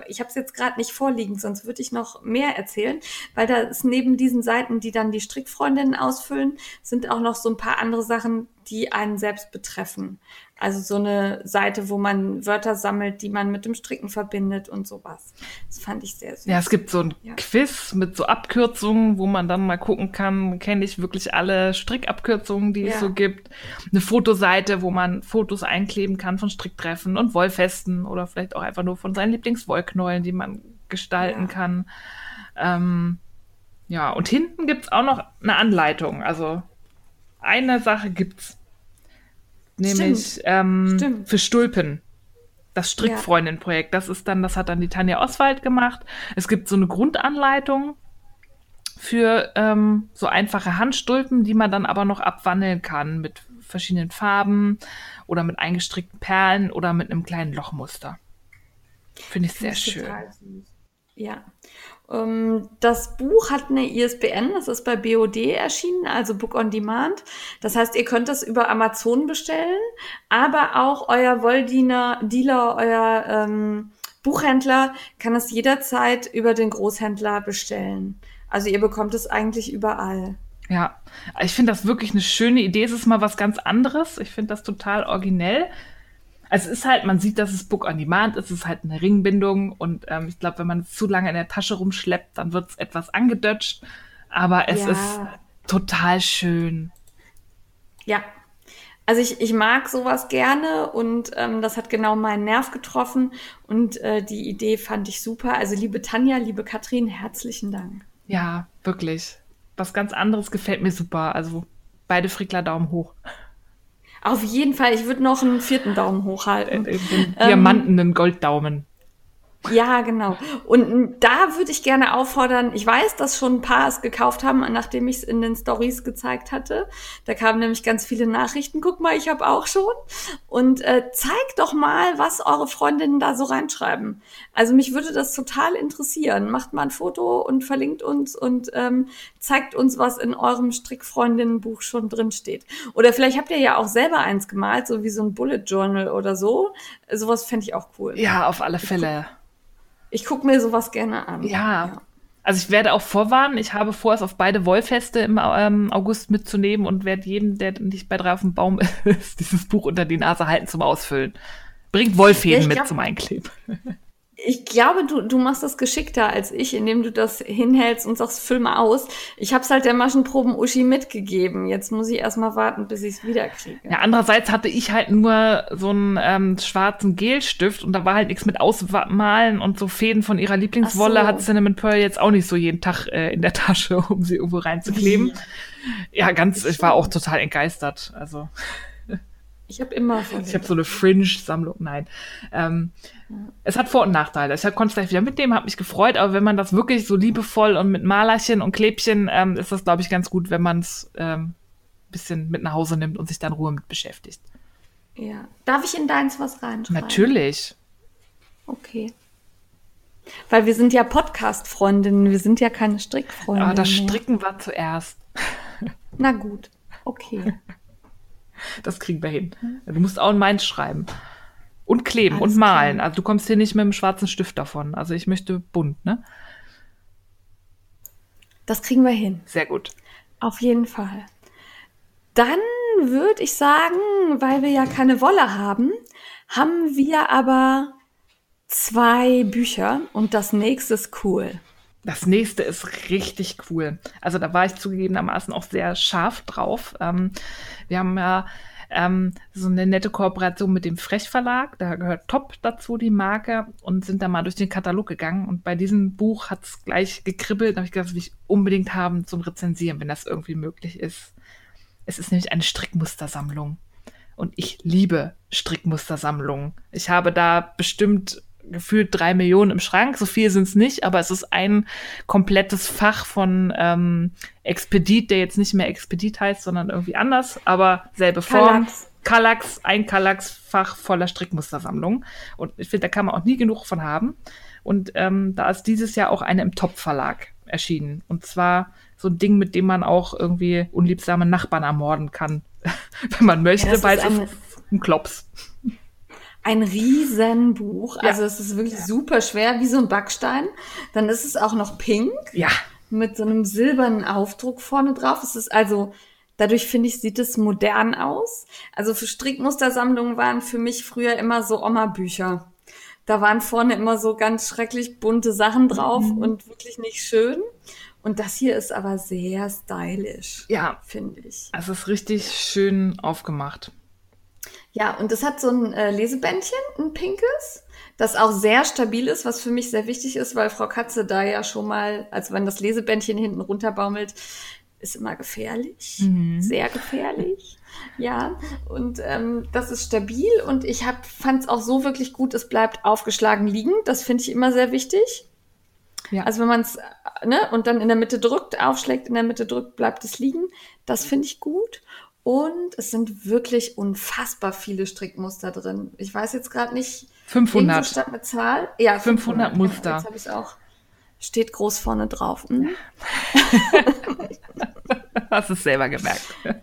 Ich habe es jetzt gerade nicht vorliegen, sonst würde ich noch mehr erzählen, weil da ist neben diesen Seiten, die dann die Strickfreundinnen ausfüllen, sind auch noch so ein paar andere Sachen, die einen selbst betreffen. Also so eine Seite, wo man Wörter sammelt, die man mit dem Stricken verbindet und sowas. Das fand ich sehr süß. Ja, es gibt so ein ja. Quiz mit so Abkürzungen, wo man dann mal gucken kann, kenne ich wirklich alle Strickabkürzungen, die ja. es so gibt. Eine Fotoseite, wo man Fotos einkleben kann von Stricktreffen und Wollfesten oder vielleicht auch einfach nur von seinen Lieblingswollknäulen, die man gestalten ja. kann. Ähm, ja, und hinten gibt's auch noch eine Anleitung. Also eine Sache gibt's. Nämlich ähm, für Stulpen. Das Strickfreundin-Projekt. Das ist dann, das hat dann die Tanja Oswald gemacht. Es gibt so eine Grundanleitung für ähm, so einfache Handstulpen, die man dann aber noch abwandeln kann mit verschiedenen Farben oder mit eingestrickten Perlen oder mit einem kleinen Lochmuster. Finde ich sehr schön. Ja. Ähm, das Buch hat eine ISBN, das ist bei BOD erschienen, also Book on Demand. Das heißt, ihr könnt das über Amazon bestellen, aber auch euer Wolldiener, Dealer, euer ähm, Buchhändler kann es jederzeit über den Großhändler bestellen. Also ihr bekommt es eigentlich überall. Ja, ich finde das wirklich eine schöne Idee. Es ist mal was ganz anderes. Ich finde das total originell. Also es ist halt, man sieht, dass es Book on Demand ist, es ist halt eine Ringbindung und ähm, ich glaube, wenn man es zu lange in der Tasche rumschleppt, dann wird es etwas angedutscht, aber es ja. ist total schön. Ja, also ich, ich mag sowas gerne und ähm, das hat genau meinen Nerv getroffen und äh, die Idee fand ich super. Also liebe Tanja, liebe Katrin, herzlichen Dank. Ja, wirklich. Was ganz anderes gefällt mir super. Also beide Frickler Daumen hoch. Auf jeden Fall, ich würde noch einen vierten Daumen hochhalten. Den, den diamantenen Golddaumen. Ja, genau. Und da würde ich gerne auffordern, ich weiß, dass schon ein paar es gekauft haben, nachdem ich es in den Stories gezeigt hatte. Da kamen nämlich ganz viele Nachrichten. Guck mal, ich habe auch schon. Und äh, zeigt doch mal, was eure Freundinnen da so reinschreiben. Also mich würde das total interessieren. Macht mal ein Foto und verlinkt uns und ähm, zeigt uns, was in eurem Strickfreundinnenbuch schon drin steht. Oder vielleicht habt ihr ja auch selber eins gemalt, so wie so ein Bullet Journal oder so. Sowas fände ich auch cool. Ja, auf alle Fälle. Ich gucke mir sowas gerne an. Ja. ja. Also ich werde auch vorwarnen, ich habe vor, es auf beide Wollfeste im ähm, August mitzunehmen und werde jedem, der nicht bei drei auf dem Baum ist, dieses Buch unter die Nase halten zum Ausfüllen. Bringt Wollfäden ja, mit glaub, zum Einkleben. Ich glaube, du, du machst das geschickter als ich, indem du das hinhältst und sagst, füll mal aus. Ich habe es halt der Maschenproben-Uschi mitgegeben. Jetzt muss ich erst mal warten, bis ich es wiederkriege. Ja, andererseits hatte ich halt nur so einen ähm, schwarzen Gelstift und da war halt nichts mit Ausmalen und so Fäden von ihrer Lieblingswolle so. hat Cinnamon Pearl jetzt auch nicht so jeden Tag äh, in der Tasche, um sie irgendwo reinzukleben. ja, ganz, ich war auch total entgeistert. Also. Ich habe immer von Ich habe so eine Fringe-Sammlung. Nein. Ähm, ja. Es hat Vor- und Nachteile. Ich konnte es gleich wieder mitnehmen, habe mich gefreut, aber wenn man das wirklich so liebevoll und mit Malerchen und Klebchen, ähm, ist das, glaube ich, ganz gut, wenn man es ähm, bisschen mit nach Hause nimmt und sich dann Ruhe mit beschäftigt. Ja. Darf ich in deins was reinschreiben? Natürlich. Okay. Weil wir sind ja Podcast-Freundinnen, wir sind ja keine Strickfreundinnen. Aber das Stricken war zuerst. Na gut, okay. Das kriegen wir hin. Du musst auch in meins schreiben. Und kleben Alles und malen. Klar. Also du kommst hier nicht mit einem schwarzen Stift davon. Also ich möchte bunt, ne? Das kriegen wir hin. Sehr gut. Auf jeden Fall. Dann würde ich sagen, weil wir ja keine Wolle haben, haben wir aber zwei Bücher und das nächste ist cool. Das nächste ist richtig cool. Also da war ich zugegebenermaßen auch sehr scharf drauf. Ähm, wir haben ja ähm, so eine nette Kooperation mit dem Frech Verlag. Da gehört Top dazu, die Marke, und sind da mal durch den Katalog gegangen. Und bei diesem Buch hat es gleich gekribbelt. Da habe ich gedacht, das will ich unbedingt haben zum Rezensieren, wenn das irgendwie möglich ist. Es ist nämlich eine Strickmustersammlung. Und ich liebe Strickmustersammlungen. Ich habe da bestimmt gefühlt drei Millionen im Schrank. So viel sind es nicht, aber es ist ein komplettes Fach von ähm, Expedit, der jetzt nicht mehr Expedit heißt, sondern irgendwie anders, aber selbe Form. Kallax, ein Kallax-Fach voller Strickmustersammlung. Und ich finde, da kann man auch nie genug von haben. Und ähm, da ist dieses Jahr auch eine im Top-Verlag erschienen. Und zwar so ein Ding, mit dem man auch irgendwie unliebsame Nachbarn ermorden kann, wenn man möchte, ja, weil es ist ein Klops ein Riesenbuch. Ja. Also es ist wirklich ja. super schwer, wie so ein Backstein. Dann ist es auch noch pink. Ja. Mit so einem silbernen Aufdruck vorne drauf. Es ist also Dadurch finde ich, sieht es modern aus. Also für Strickmustersammlungen waren für mich früher immer so Oma-Bücher. Da waren vorne immer so ganz schrecklich bunte Sachen drauf mhm. und wirklich nicht schön. Und das hier ist aber sehr stylisch. Ja, finde ich. Es ist richtig schön aufgemacht. Ja, und es hat so ein äh, Lesebändchen, ein pinkes, das auch sehr stabil ist, was für mich sehr wichtig ist, weil Frau Katze da ja schon mal, also wenn das Lesebändchen hinten runterbaumelt, ist immer gefährlich, mhm. sehr gefährlich. Ja, und ähm, das ist stabil und ich fand es auch so wirklich gut, es bleibt aufgeschlagen liegen. Das finde ich immer sehr wichtig. Ja. Also wenn man es, ne, und dann in der Mitte drückt, aufschlägt, in der Mitte drückt, bleibt es liegen. Das finde ich gut. Und es sind wirklich unfassbar viele Strickmuster drin. Ich weiß jetzt gerade nicht. 500. Statt eine Zahl. Ja, 500, 500 Muster. Ja, jetzt habe ich auch. Steht groß vorne drauf. Hm? Hast es selber gemerkt. Ja,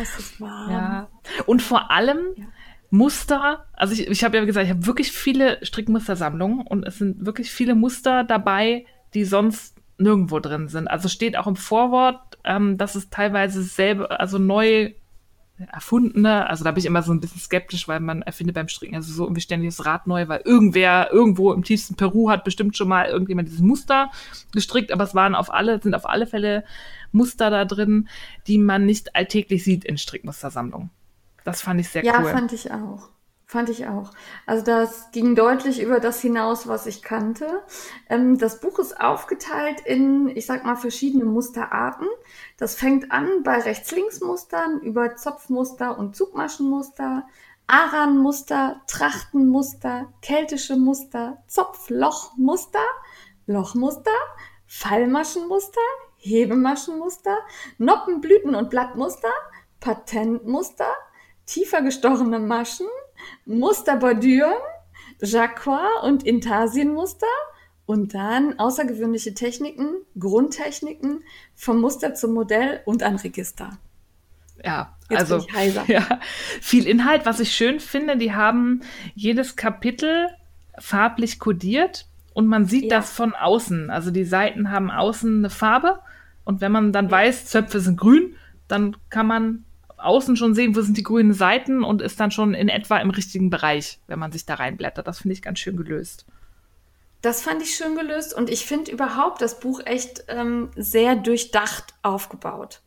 es ist warm. Ja. Und vor allem ja. Muster, also ich, ich habe ja gesagt, ich habe wirklich viele Strickmustersammlungen und es sind wirklich viele Muster dabei, die sonst nirgendwo drin sind. Also steht auch im Vorwort, ähm, dass es teilweise selber, also neu erfundene, also da bin ich immer so ein bisschen skeptisch, weil man erfindet beim Stricken also so irgendwie ständig das Rad neu, weil irgendwer irgendwo im tiefsten Peru hat bestimmt schon mal irgendjemand dieses Muster gestrickt, aber es waren auf alle, sind auf alle Fälle Muster da drin, die man nicht alltäglich sieht in Strickmustersammlungen. Das fand ich sehr ja, cool. Ja, fand ich auch. Fand ich auch. Also das ging deutlich über das hinaus, was ich kannte. Ähm, das Buch ist aufgeteilt in, ich sag mal, verschiedene Musterarten. Das fängt an bei Rechts-Links-Mustern über Zopfmuster und Zugmaschenmuster, Aranmuster, Trachtenmuster, keltische Muster, Zopflochmuster, Lochmuster, Fallmaschenmuster, Hebemaschenmuster, Noppen, Blüten und Blattmuster, Patentmuster, tiefer gestochene Maschen, Musterbordüren, Jacquard und Intarsienmuster und dann außergewöhnliche Techniken, Grundtechniken vom Muster zum Modell und ein Register. Ja, Jetzt also ja, viel Inhalt. Was ich schön finde, die haben jedes Kapitel farblich kodiert und man sieht ja. das von außen. Also die Seiten haben außen eine Farbe und wenn man dann weiß, Zöpfe sind grün, dann kann man außen schon sehen, wo sind die grünen Seiten und ist dann schon in etwa im richtigen Bereich, wenn man sich da reinblättert. Das finde ich ganz schön gelöst. Das fand ich schön gelöst und ich finde überhaupt das Buch echt ähm, sehr durchdacht aufgebaut.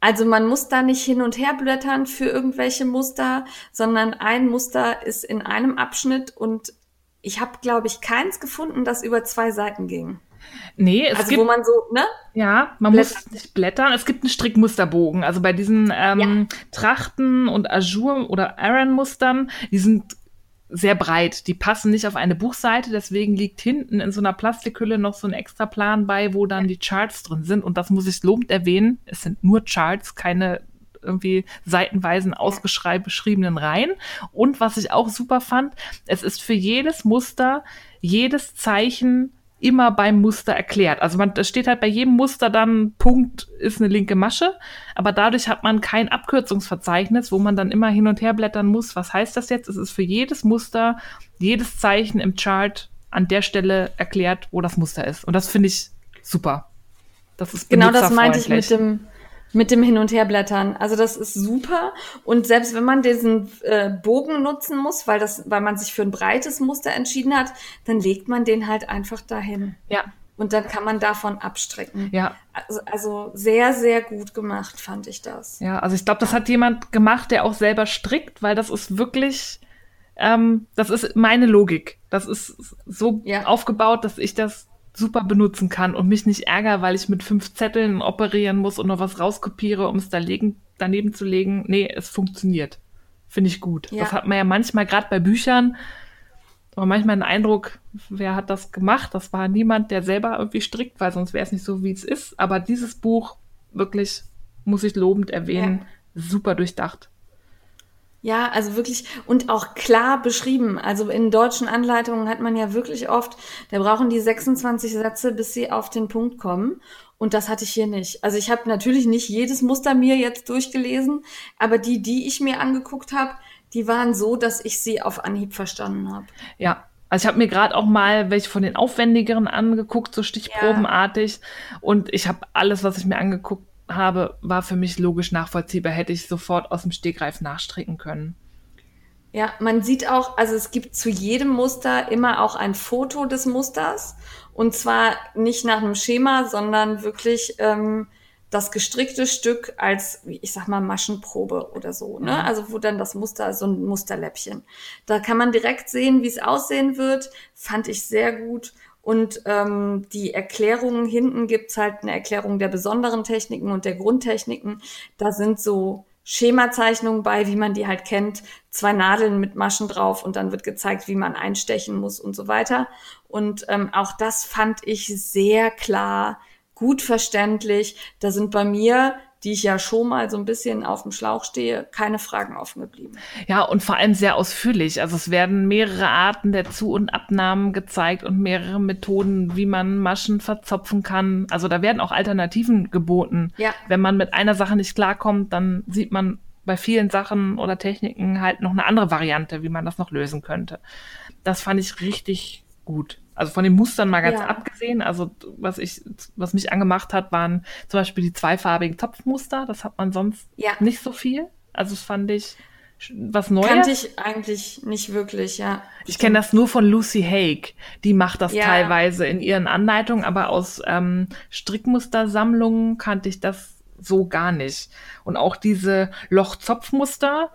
Also man muss da nicht hin und her blättern für irgendwelche Muster, sondern ein Muster ist in einem Abschnitt und ich habe, glaube ich, keins gefunden, das über zwei Seiten ging. Nee, es also gibt, wo man so, ne? Ja, man Blättern. muss nicht blättern. Es gibt einen Strickmusterbogen. Also bei diesen ähm, ja. Trachten und Azur oder Aran-Mustern, die sind sehr breit. Die passen nicht auf eine Buchseite, deswegen liegt hinten in so einer Plastikhülle noch so ein extra Plan bei, wo dann die Charts drin sind. Und das muss ich lobend erwähnen. Es sind nur Charts, keine irgendwie seitenweisen ausgeschriebenen Reihen. Und was ich auch super fand, es ist für jedes Muster, jedes Zeichen immer beim Muster erklärt. Also man, das steht halt bei jedem Muster dann, Punkt ist eine linke Masche, aber dadurch hat man kein Abkürzungsverzeichnis, wo man dann immer hin und her blättern muss. Was heißt das jetzt? Es ist für jedes Muster, jedes Zeichen im Chart an der Stelle erklärt, wo das Muster ist. Und das finde ich super. Das ist genau das meinte ich mit dem mit dem Hin- und Herblättern. Also das ist super. Und selbst wenn man diesen äh, Bogen nutzen muss, weil, das, weil man sich für ein breites Muster entschieden hat, dann legt man den halt einfach dahin. Ja. Und dann kann man davon abstrecken. Ja. Also, also sehr, sehr gut gemacht, fand ich das. Ja, also ich glaube, das hat jemand gemacht, der auch selber strickt, weil das ist wirklich, ähm, das ist meine Logik. Das ist so ja. aufgebaut, dass ich das super benutzen kann und mich nicht ärgere, weil ich mit fünf Zetteln operieren muss und noch was rauskopiere, um es da legen, daneben zu legen. Nee, es funktioniert. Finde ich gut. Ja. Das hat man ja manchmal, gerade bei Büchern, aber manchmal den Eindruck, wer hat das gemacht? Das war niemand, der selber irgendwie strickt, weil sonst wäre es nicht so, wie es ist. Aber dieses Buch, wirklich, muss ich lobend erwähnen, ja. super durchdacht. Ja, also wirklich und auch klar beschrieben. Also in deutschen Anleitungen hat man ja wirklich oft, da brauchen die 26 Sätze, bis sie auf den Punkt kommen. Und das hatte ich hier nicht. Also ich habe natürlich nicht jedes Muster mir jetzt durchgelesen, aber die, die ich mir angeguckt habe, die waren so, dass ich sie auf Anhieb verstanden habe. Ja, also ich habe mir gerade auch mal welche von den aufwendigeren angeguckt, so stichprobenartig. Ja. Und ich habe alles, was ich mir angeguckt habe, war für mich logisch nachvollziehbar, hätte ich sofort aus dem Stegreif nachstricken können. Ja, man sieht auch, also es gibt zu jedem Muster immer auch ein Foto des Musters. Und zwar nicht nach einem Schema, sondern wirklich ähm, das gestrickte Stück als, ich sag mal, Maschenprobe oder so, ne? Also wo dann das Muster, so ein Musterläppchen. Da kann man direkt sehen, wie es aussehen wird. Fand ich sehr gut. Und ähm, die Erklärungen hinten gibt's halt eine Erklärung der besonderen Techniken und der Grundtechniken. Da sind so Schemazeichnungen bei, wie man die halt kennt. Zwei Nadeln mit Maschen drauf und dann wird gezeigt, wie man einstechen muss und so weiter. Und ähm, auch das fand ich sehr klar, gut verständlich. Da sind bei mir die ich ja schon mal so ein bisschen auf dem Schlauch stehe, keine Fragen offen geblieben. Ja, und vor allem sehr ausführlich. Also es werden mehrere Arten der Zu- und Abnahmen gezeigt und mehrere Methoden, wie man Maschen verzopfen kann. Also da werden auch Alternativen geboten. Ja. Wenn man mit einer Sache nicht klarkommt, dann sieht man bei vielen Sachen oder Techniken halt noch eine andere Variante, wie man das noch lösen könnte. Das fand ich richtig gut. Also von den Mustern mal ganz ja. abgesehen. Also was ich, was mich angemacht hat, waren zum Beispiel die zweifarbigen Topfmuster. Das hat man sonst ja. nicht so viel. Also das fand ich was Neues. Kannte ich eigentlich nicht wirklich, ja. Ich kenne das nur von Lucy Haig. Die macht das ja. teilweise in ihren Anleitungen, aber aus ähm, Strickmustersammlungen kannte ich das so gar nicht. Und auch diese Lochzopfmuster,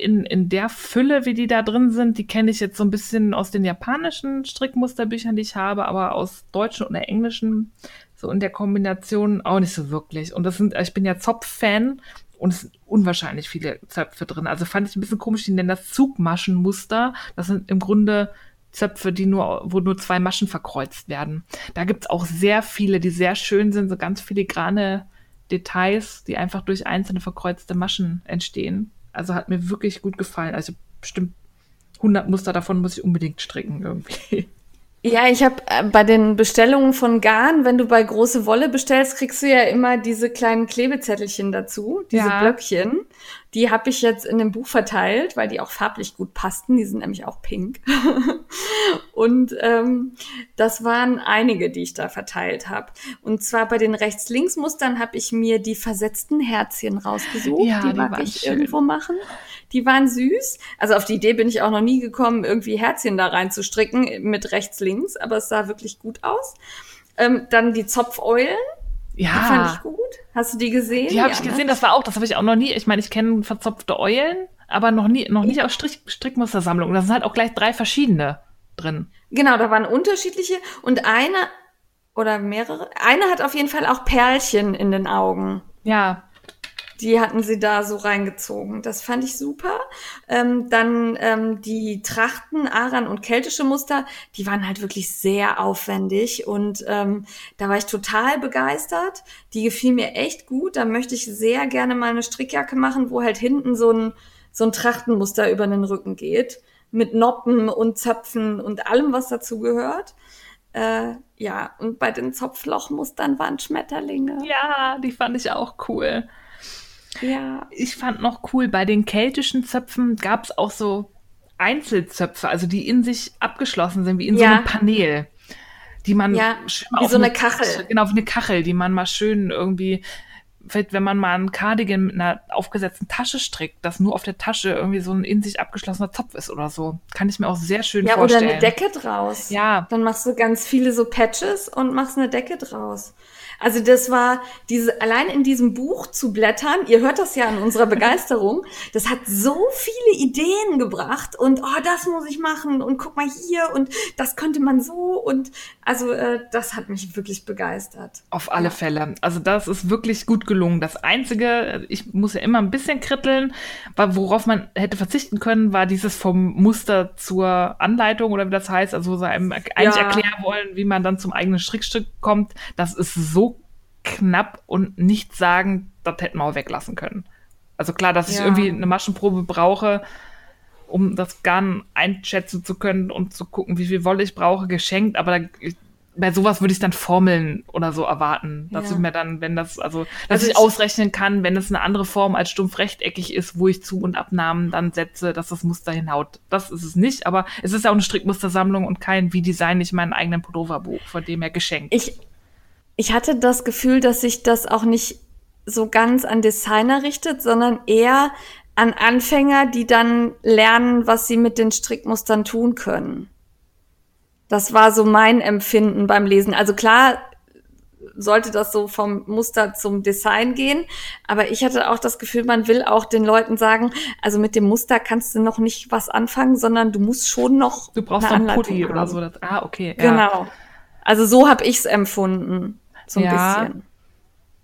in, in der Fülle, wie die da drin sind, die kenne ich jetzt so ein bisschen aus den japanischen Strickmusterbüchern, die ich habe, aber aus deutschen oder englischen, so in der Kombination auch nicht so wirklich. Und das sind, ich bin ja Zopf-Fan und es sind unwahrscheinlich viele Zöpfe drin. Also fand ich ein bisschen komisch, die nennen das Zugmaschenmuster. Das sind im Grunde Zöpfe, die nur, wo nur zwei Maschen verkreuzt werden. Da gibt's auch sehr viele, die sehr schön sind, so ganz filigrane Details, die einfach durch einzelne verkreuzte Maschen entstehen. Also hat mir wirklich gut gefallen. Also bestimmt 100 Muster davon muss ich unbedingt stricken irgendwie. Ja, ich habe äh, bei den Bestellungen von Garn, wenn du bei große Wolle bestellst, kriegst du ja immer diese kleinen Klebezettelchen dazu, diese ja. Blöckchen. Die habe ich jetzt in dem Buch verteilt, weil die auch farblich gut passten. Die sind nämlich auch pink. und ähm, das waren einige, die ich da verteilt habe. Und zwar bei den Rechts-Links-Mustern habe ich mir die versetzten Herzchen rausgesucht. Ja, die, die mag ich schön. irgendwo machen. Die waren süß. Also auf die Idee bin ich auch noch nie gekommen, irgendwie Herzchen da reinzustricken mit rechts-links, aber es sah wirklich gut aus. Ähm, dann die Zopfeulen ja. Die fand ich gut. Hast du die gesehen? Die habe ja, ich ne? gesehen, das war auch, das habe ich auch noch nie. Ich meine, ich kenne verzopfte Eulen, aber noch nie, noch nicht aus Strick, Strickmustersammlungen. Da sind halt auch gleich drei verschiedene drin. Genau, da waren unterschiedliche und eine oder mehrere. Eine hat auf jeden Fall auch Perlchen in den Augen. Ja, die hatten sie da so reingezogen. Das fand ich super. Ähm, dann ähm, die Trachten, Aran und keltische Muster, die waren halt wirklich sehr aufwendig und ähm, da war ich total begeistert. Die gefiel mir echt gut. Da möchte ich sehr gerne mal eine Strickjacke machen, wo halt hinten so ein, so ein Trachtenmuster über den Rücken geht. Mit Noppen und Zöpfen und allem, was dazu gehört. Äh, ja, und bei den Zopflochmustern waren Schmetterlinge. Ja, die fand ich auch cool. Ja. Ich fand noch cool, bei den keltischen Zöpfen gab es auch so Einzelzöpfe, also die in sich abgeschlossen sind, wie in ja. so einem Panel. Die man ja, wie so eine Kachel. Genau, wie eine Kachel, die man mal schön irgendwie, vielleicht wenn man mal einen Cardigan mit einer aufgesetzten Tasche strickt, dass nur auf der Tasche irgendwie so ein in sich abgeschlossener Zopf ist oder so. Kann ich mir auch sehr schön ja, vorstellen. Ja, oder eine Decke draus. Ja. Dann machst du ganz viele so Patches und machst eine Decke draus. Also das war diese, allein in diesem Buch zu blättern, ihr hört das ja an unserer Begeisterung, das hat so viele Ideen gebracht und oh, das muss ich machen und guck mal hier und das könnte man so und also äh, das hat mich wirklich begeistert. Auf alle ja. Fälle. Also das ist wirklich gut gelungen. Das Einzige, ich muss ja immer ein bisschen kritteln, worauf man hätte verzichten können, war dieses vom Muster zur Anleitung oder wie das heißt, also so einem eigentlich ja. erklären wollen, wie man dann zum eigenen Strickstück kommt. Das ist so knapp und nicht sagen, das hätten wir auch weglassen können. Also klar, dass ja. ich irgendwie eine Maschenprobe brauche, um das Garn einschätzen zu können und zu gucken, wie viel Wolle ich brauche, geschenkt, aber da, bei sowas würde ich dann Formeln oder so erwarten. Dass ja. ich mir dann, wenn das, also, dass also ich, ich ausrechnen kann, wenn es eine andere Form als stumpf rechteckig ist, wo ich Zu- und Abnahmen dann setze, dass das Muster hinhaut. Das ist es nicht, aber es ist ja auch eine Strickmustersammlung und kein Wie Design ich meinen eigenen Pulloverbuch, von dem her geschenkt. Ich, ich hatte das Gefühl, dass sich das auch nicht so ganz an Designer richtet, sondern eher an Anfänger, die dann lernen, was sie mit den Strickmustern tun können. Das war so mein Empfinden beim Lesen. Also klar sollte das so vom Muster zum Design gehen, aber ich hatte auch das Gefühl, man will auch den Leuten sagen, also mit dem Muster kannst du noch nicht was anfangen, sondern du musst schon noch Du brauchst eine noch Pulli haben. oder so. Ah, okay. Ja. Genau. Also so habe ich's empfunden, so ein Ja. bisschen.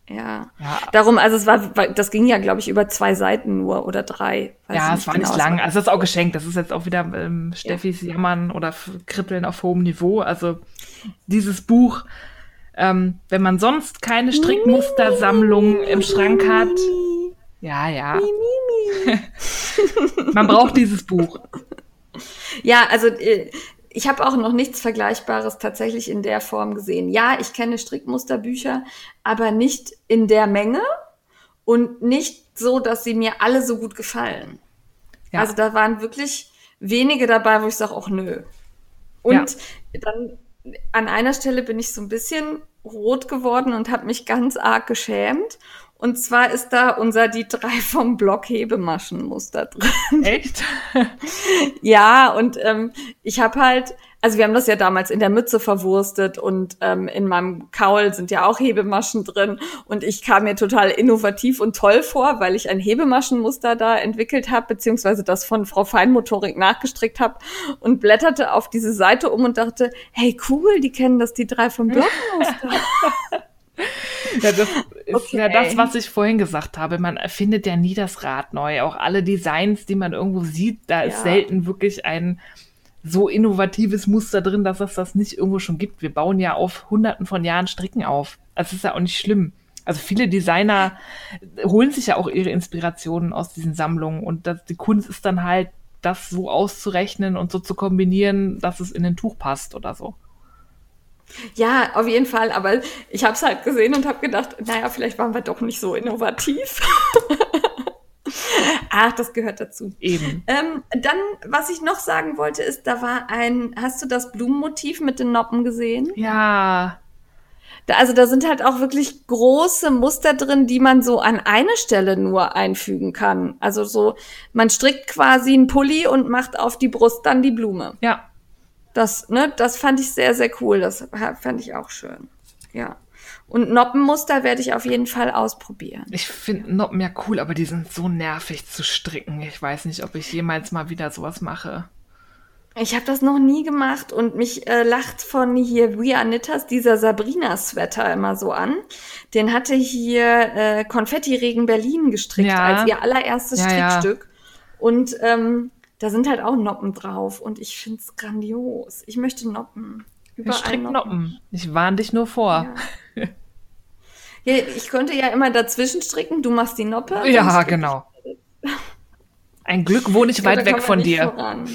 Ja. Ja. Darum, also es war, das ging ja, glaube ich, über zwei Seiten nur oder drei. Ja, es war nicht genau. lang. Also das ist auch geschenkt. Das ist jetzt auch wieder ähm, Steffis Jammern oder Kribbeln auf hohem Niveau. Also dieses Buch, ähm, wenn man sonst keine Strickmustersammlung im Schrank hat, ja, ja. man braucht dieses Buch. Ja, also äh, ich habe auch noch nichts Vergleichbares tatsächlich in der Form gesehen. Ja, ich kenne Strickmusterbücher, aber nicht in der Menge und nicht so, dass sie mir alle so gut gefallen. Ja. Also da waren wirklich wenige dabei, wo ich sage, ach nö. Und dann an einer Stelle bin ich so ein bisschen rot geworden und habe mich ganz arg geschämt. Und zwar ist da unser die drei vom Block Hebemaschenmuster drin. Echt? Ja, und ähm, ich habe halt, also wir haben das ja damals in der Mütze verwurstet und ähm, in meinem Kaul sind ja auch Hebemaschen drin und ich kam mir total innovativ und toll vor, weil ich ein Hebemaschenmuster da entwickelt habe, beziehungsweise das von Frau Feinmotorik nachgestrickt habe und blätterte auf diese Seite um und dachte, hey cool, die kennen das, die drei vom Blockmuster. Ja, das ist Okay. ja das, was ich vorhin gesagt habe. Man erfindet ja nie das Rad neu. Auch alle Designs, die man irgendwo sieht, da ist Ja. selten wirklich ein so innovatives Muster drin, dass es das nicht irgendwo schon gibt. Wir bauen ja auf hunderten von Jahren Stricken auf. Das ist ja auch nicht schlimm. Also viele Designer holen sich ja auch ihre Inspirationen aus diesen Sammlungen und das, die Kunst ist dann halt, das so auszurechnen und so zu kombinieren, dass es in ein Tuch passt oder so. Ja, auf jeden Fall, aber ich habe es halt gesehen und habe gedacht, naja, vielleicht waren wir doch nicht so innovativ. Ach, das gehört dazu. Eben. Ähm, dann, was ich noch sagen wollte, ist, da war ein, hast du das Blumenmotiv mit den Noppen gesehen? Ja, Da, also da sind halt auch wirklich große Muster drin, die man so an eine Stelle nur einfügen kann. Also so, man strickt quasi einen Pulli und macht auf die Brust dann die Blume. ja, Das, ne, das fand ich sehr, sehr cool. Das fand ich auch schön. Ja. Und Noppenmuster werde ich auf jeden Fall ausprobieren. Ich finde Noppen ja cool, aber die sind so nervig zu stricken. Ich weiß nicht, ob ich jemals mal wieder sowas mache. Ich habe das noch nie gemacht und mich äh, lacht von hier We Are Knitters dieser Sabrina-Sweater immer so an. Den hatte hier äh, Konfetti-Regen Berlin gestrickt Ja. als ihr allererstes Ja, ja. Strickstück. Und ähm, da sind halt auch Noppen drauf und ich find's grandios. Ich möchte Noppen. Ich Überall strick Noppen. Ich warne dich nur vor. Ja. ja, ich könnte ja immer dazwischen stricken. Du machst die Noppe. Ja, genau. Ein Glück wohne ich Ja, weit weg von dir. voran.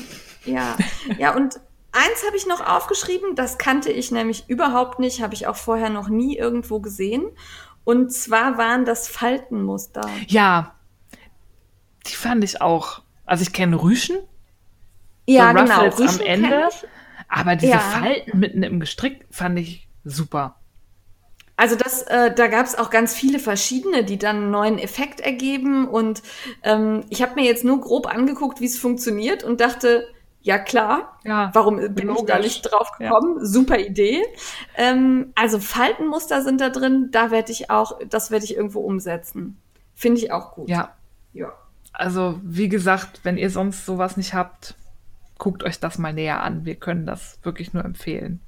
Ja, ja und eins habe ich noch aufgeschrieben, das kannte ich nämlich überhaupt nicht, habe ich auch vorher noch nie irgendwo gesehen. Und zwar waren das Faltenmuster. Ja, die fand ich auch. Also ich kenne Rüschen, Ja, so genau. Ruffles am Rüschen Ende. aber diese Ja. Falten mitten im Gestrick fand ich super. Also das, äh, da gab es auch ganz viele verschiedene, die dann einen neuen Effekt ergeben. Und ähm, ich habe mir jetzt nur grob angeguckt, wie es funktioniert und dachte, ja klar, Ja, warum bin ich da logisch. nicht drauf gekommen? Super Idee. Ähm, also Faltenmuster sind da drin, da werde ich auch, das werde ich irgendwo umsetzen. Finde ich auch gut. Ja, ja. Also wie gesagt, wenn ihr sonst sowas nicht habt, guckt euch das mal näher an. Wir können das wirklich nur empfehlen.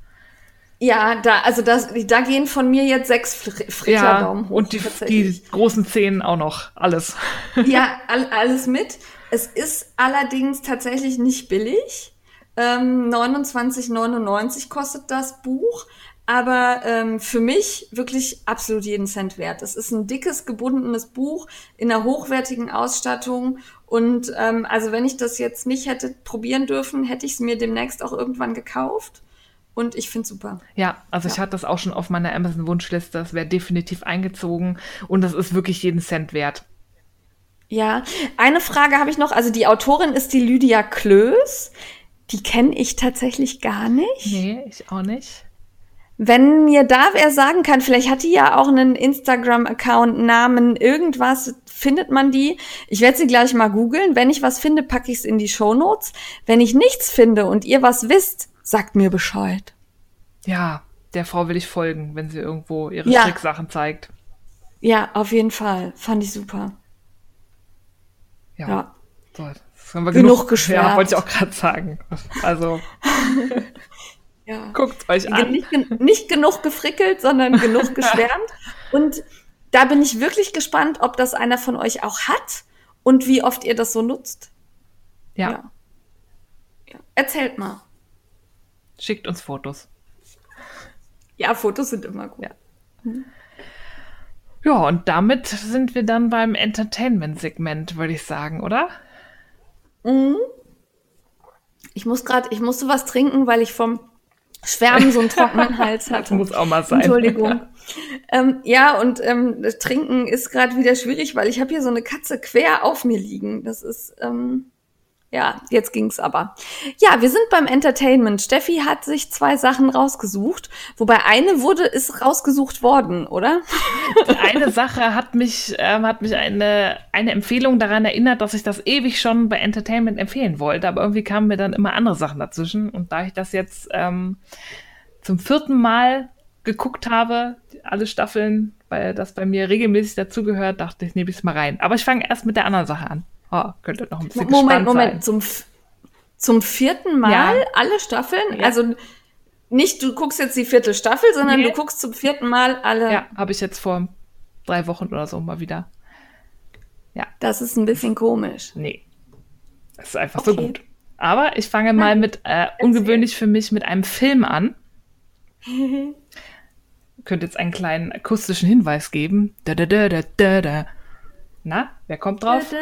Ja, da, also das, da gehen von mir jetzt sechs Fr Ja, hoch. und die, die großen Zehen auch noch. Alles. Ja, all, alles mit. Es ist allerdings tatsächlich nicht billig. Ähm, 29,99 kostet das Buch. Aber ähm, für mich wirklich absolut jeden Cent wert. Es ist ein dickes, gebundenes Buch in einer hochwertigen Ausstattung. Und ähm, also wenn ich das jetzt nicht hätte probieren dürfen, hätte ich es mir demnächst auch irgendwann gekauft. Und ich finde super. Ja, also ich Ja. hatte das auch schon auf meiner Amazon-Wunschliste. Das wäre definitiv eingezogen. Und das ist wirklich jeden Cent wert. Ja, eine Frage habe ich noch. Also die Autorin ist die Lydia Klöß. Die kenne ich tatsächlich gar nicht. Nee, ich auch nicht. Wenn mir da wer sagen kann, vielleicht hat die ja auch einen Instagram-Account, Namen, irgendwas, findet man die? Ich werde sie gleich mal googeln. Wenn ich was finde, packe ich es in die Shownotes. Wenn ich nichts finde und ihr was wisst, sagt mir Bescheid. Ja, der Frau will ich folgen, wenn sie irgendwo ihre ja. Stricksachen zeigt. Ja, auf jeden Fall. Fand ich super. Ja. ja. So, genug, genug geschwärmt. Ja, wollte ich auch gerade sagen. Also. Ja. Guckt euch an. Nicht, nicht genug gefrickelt, sondern genug geschwärmt. Und da bin ich wirklich gespannt, ob das einer von euch auch hat und wie oft ihr das so nutzt. Ja. ja. ja. Erzählt mal. Schickt uns Fotos. Ja, Fotos sind immer gut. Ja. Hm. ja, und damit sind wir dann beim Entertainment-Segment, würde ich sagen, oder? Mhm. Ich muss gerade, ich musste was trinken, weil ich vom Schwärmen so einen trockenen Hals hat. Das muss auch mal sein. Entschuldigung. ähm, ja, und ähm, das Trinken ist gerade wieder schwierig, weil ich habe hier so eine Katze quer auf mir liegen. Das ist ähm, ja, jetzt ging's aber. Ja, wir sind beim Entertainment. Steffi hat sich zwei Sachen rausgesucht, wobei eine wurde ist rausgesucht worden, oder? eine Sache hat mich ähm, hat mich eine eine Empfehlung daran erinnert, dass ich das ewig schon bei Entertainment empfehlen wollte, aber irgendwie kamen mir dann immer andere Sachen dazwischen und da ich das jetzt ähm, zum vierten Mal geguckt habe, alle Staffeln, weil das bei mir regelmäßig dazugehört, dachte ich, nehme ich es mal rein. Aber ich fange erst mit der anderen Sache an. Oh, könnte noch ein bisschen Moment, Moment, sein. zum, zum vierten Mal ja. alle Staffeln? Ja. Also nicht, du guckst jetzt die vierte Staffel, sondern nee. du guckst zum vierten Mal alle. Ja, habe ich jetzt vor drei Wochen oder so mal wieder. Ja. Das ist ein bisschen komisch. Nee. Das ist einfach okay. so gut. Aber ich fange mal mit, äh, ungewöhnlich für mich, mit einem Film an. Könnte jetzt einen kleinen akustischen Hinweis geben. Da, da, da, da, da. Na, wer kommt drauf?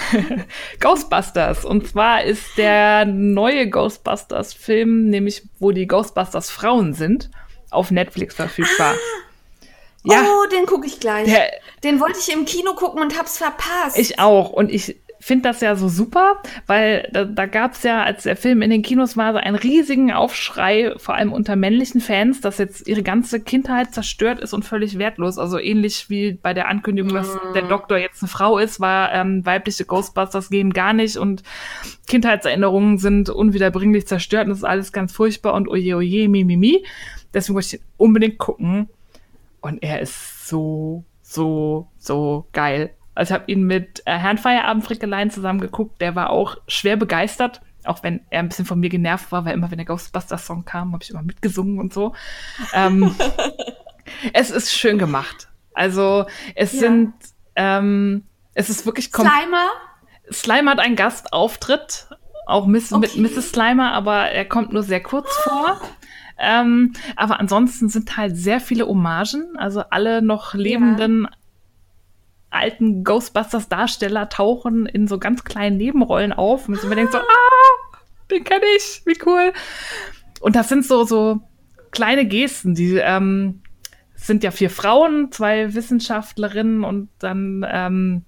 Ghostbusters. Und zwar ist der neue Ghostbusters-Film, nämlich wo die Ghostbusters Frauen sind, auf Netflix verfügbar. Ah. Ja, oh, den gucke ich gleich. Der, den wollte ich im Kino gucken und hab's verpasst. Ich auch. Und ich finde das ja so super, weil da, da gab es ja, als der Film in den Kinos war, so einen riesigen Aufschrei, vor allem unter männlichen Fans, dass jetzt ihre ganze Kindheit zerstört ist und völlig wertlos. Also ähnlich wie bei der Ankündigung, dass mhm. der Doktor jetzt eine Frau ist, war ähm, weibliche Ghostbusters gehen gar nicht und Kindheitserinnerungen sind unwiederbringlich zerstört und das ist alles ganz furchtbar und oje oje, mi, mi, mi. Deswegen wollte ich ihn unbedingt gucken. Und er ist so, so, so geil. Also ich habe ihn mit äh, Herrn Feierabend Frickelein zusammen geguckt. Der war auch schwer begeistert, auch wenn er ein bisschen von mir genervt war, weil immer, wenn der Ghostbusters-Song kam, habe ich immer mitgesungen und so. Ähm, es ist schön gemacht. Also es ja. sind, ähm, es ist wirklich Slimer? Slimer hat einen Gastauftritt, auch Miss, okay. mit Mrs. Slimer, aber er kommt nur sehr kurz vor. Ähm, aber ansonsten sind halt sehr viele Hommagen, also alle noch lebenden ja alten Ghostbusters-Darsteller tauchen in so ganz kleinen Nebenrollen auf. Und man denkt so, ah, den kenne ich, wie cool. Und das sind so, so kleine Gesten, die ähm, sind ja vier Frauen, zwei Wissenschaftlerinnen und dann ähm,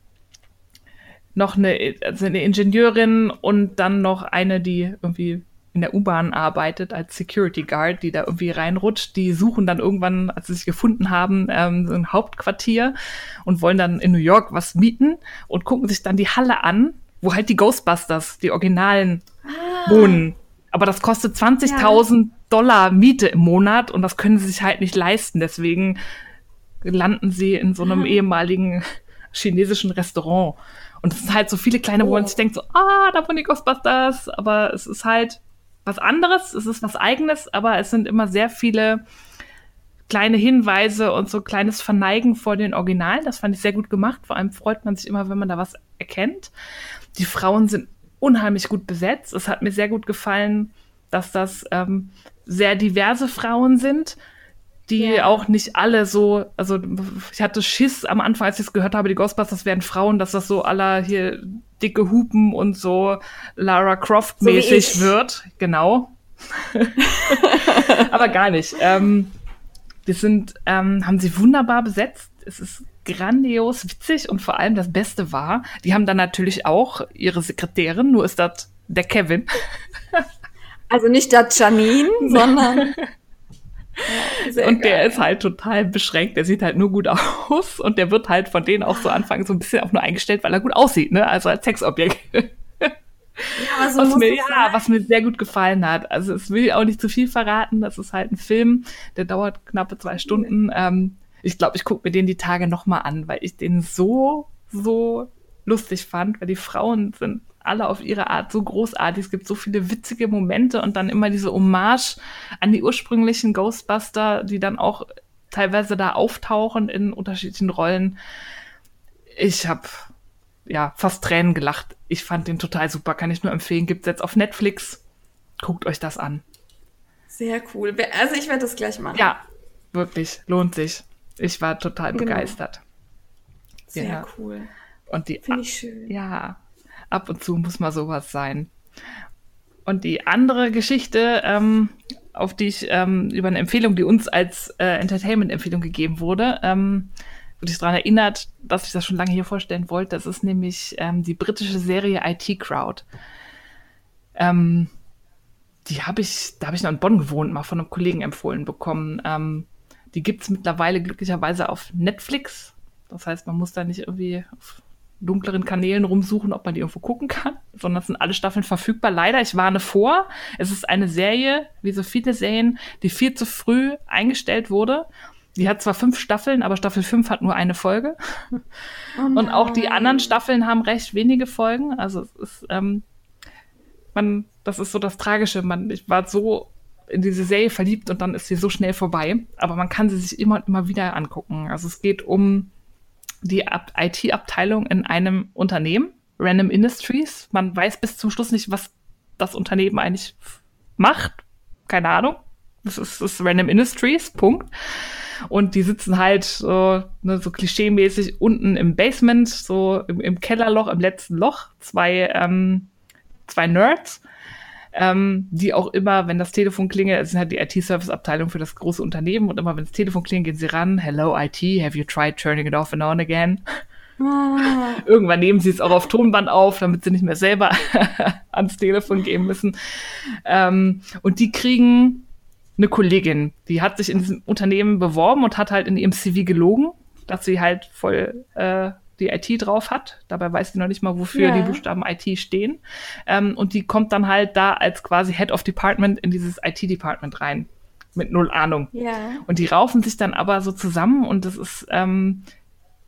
noch eine, also eine Ingenieurin und dann noch eine, die irgendwie in der U-Bahn arbeitet als Security Guard, die da irgendwie reinrutscht. Die suchen dann irgendwann, als sie sich gefunden haben, ähm, so ein Hauptquartier und wollen dann in New York was mieten und gucken sich dann die Halle an, wo halt die Ghostbusters, die Originalen, ah. wohnen. Aber das kostet 20.000 ja. Dollar Miete im Monat und das können sie sich halt nicht leisten. Deswegen landen sie in so einem ah. ehemaligen chinesischen Restaurant. Und es sind halt so viele kleine, wo man oh. sich denkt so, ah, da wohnen die Ghostbusters. Aber es ist halt was anderes, es ist was eigenes, aber es sind immer sehr viele kleine Hinweise und so kleines Verneigen vor den Originalen. Das fand ich sehr gut gemacht. Vor allem freut man sich immer, wenn man da was erkennt. Die Frauen sind unheimlich gut besetzt. Es hat mir sehr gut gefallen, dass das ähm, sehr diverse Frauen sind die ja. auch nicht alle so, also ich hatte Schiss am Anfang, als ich es gehört habe, die Ghostbusters wären Frauen, dass das so aller hier dicke Hupen und so Lara Croft mäßig so wird. Genau. Aber gar nicht. Ähm, wir sind, ähm, haben sie wunderbar besetzt. Es ist grandios witzig und vor allem das Beste war, die haben dann natürlich auch ihre Sekretärin, nur ist das der Kevin. Also nicht der Janine, sondern Sehr und der geil. ist halt total beschränkt. Der sieht halt nur gut aus und der wird halt von denen auch so anfangen so ein bisschen auch nur eingestellt, weil er gut aussieht, ne? Also als Sexobjekt. Ja, so was mir, ja, was mir sehr gut gefallen hat. Also es will auch nicht zu viel verraten. Das ist halt ein Film, der dauert knappe zwei Stunden. Ähm, ich glaube, ich gucke mir den die Tage nochmal an, weil ich den so, so lustig fand, weil die Frauen sind alle auf ihre Art so großartig. Es gibt so viele witzige Momente und dann immer diese Hommage an die ursprünglichen Ghostbuster, die dann auch teilweise da auftauchen in unterschiedlichen Rollen. Ich habe ja fast Tränen gelacht. Ich fand den total super, kann ich nur empfehlen. Gibt's jetzt auf Netflix. Guckt euch das an. Sehr cool. Also ich werde das gleich machen. Ja, wirklich, lohnt sich. Ich war total Genau. begeistert. Sehr ja. cool. Und die Finde ich schön. Ja, ab und zu muss mal sowas sein. Und die andere Geschichte, ähm, auf die ich ähm, über eine Empfehlung, die uns als äh, Entertainment-Empfehlung gegeben wurde, ähm, wurde ich daran erinnert, dass ich das schon lange hier vorstellen wollte. Das ist nämlich ähm, die britische Serie IT Crowd. Ähm, die habe ich, da habe ich noch in Bonn gewohnt, mal von einem Kollegen empfohlen bekommen. Ähm, die gibt's mittlerweile glücklicherweise auf Netflix. Das heißt, man muss da nicht irgendwie auf dunkleren Kanälen rumsuchen, ob man die irgendwo gucken kann, sondern es sind alle Staffeln verfügbar. Leider, ich warne vor, es ist eine Serie, wie so viele Serien, die viel zu früh eingestellt wurde. Die hat zwar fünf Staffeln, aber Staffel fünf hat nur eine Folge. Oh Und auch die anderen Staffeln haben recht wenige Folgen. Also es ist, ähm, man, das ist so das Tragische. Man, ich war so in diese Serie verliebt und dann ist sie so schnell vorbei. Aber man kann sie sich immer und immer wieder angucken. Also es geht um die Ab- IT-Abteilung in einem Unternehmen, Random Industries. Man weiß bis zum Schluss nicht, was das Unternehmen eigentlich macht. Keine Ahnung. Das ist, das ist Random Industries, Punkt. Und die sitzen halt so, ne, so klischeemäßig unten im Basement, so im, im Kellerloch, im letzten Loch. Zwei, ähm, zwei Nerds, ähm, die auch immer, wenn das Telefon klingelt, es ist halt die IT-Service-Abteilung für das große Unternehmen und immer, wenn das Telefon klingelt, gehen sie ran. Hello IT, have you tried turning it off and on again? Ah, Irgendwann nehmen sie es auch auf Tonband auf, damit sie nicht mehr selber ans Telefon gehen müssen. Ähm, und die kriegen eine Kollegin, die hat sich in diesem Unternehmen beworben und hat halt in ihrem CV gelogen, dass sie halt voll äh, die IT drauf hat. Dabei weiß sie noch nicht mal, wofür Ja. die Buchstaben IT stehen. Ähm, und die kommt dann halt da als quasi Head of Department in dieses IT-Department rein. Mit null Ahnung. ja. Und die raufen sich dann aber so zusammen und das ist ähm,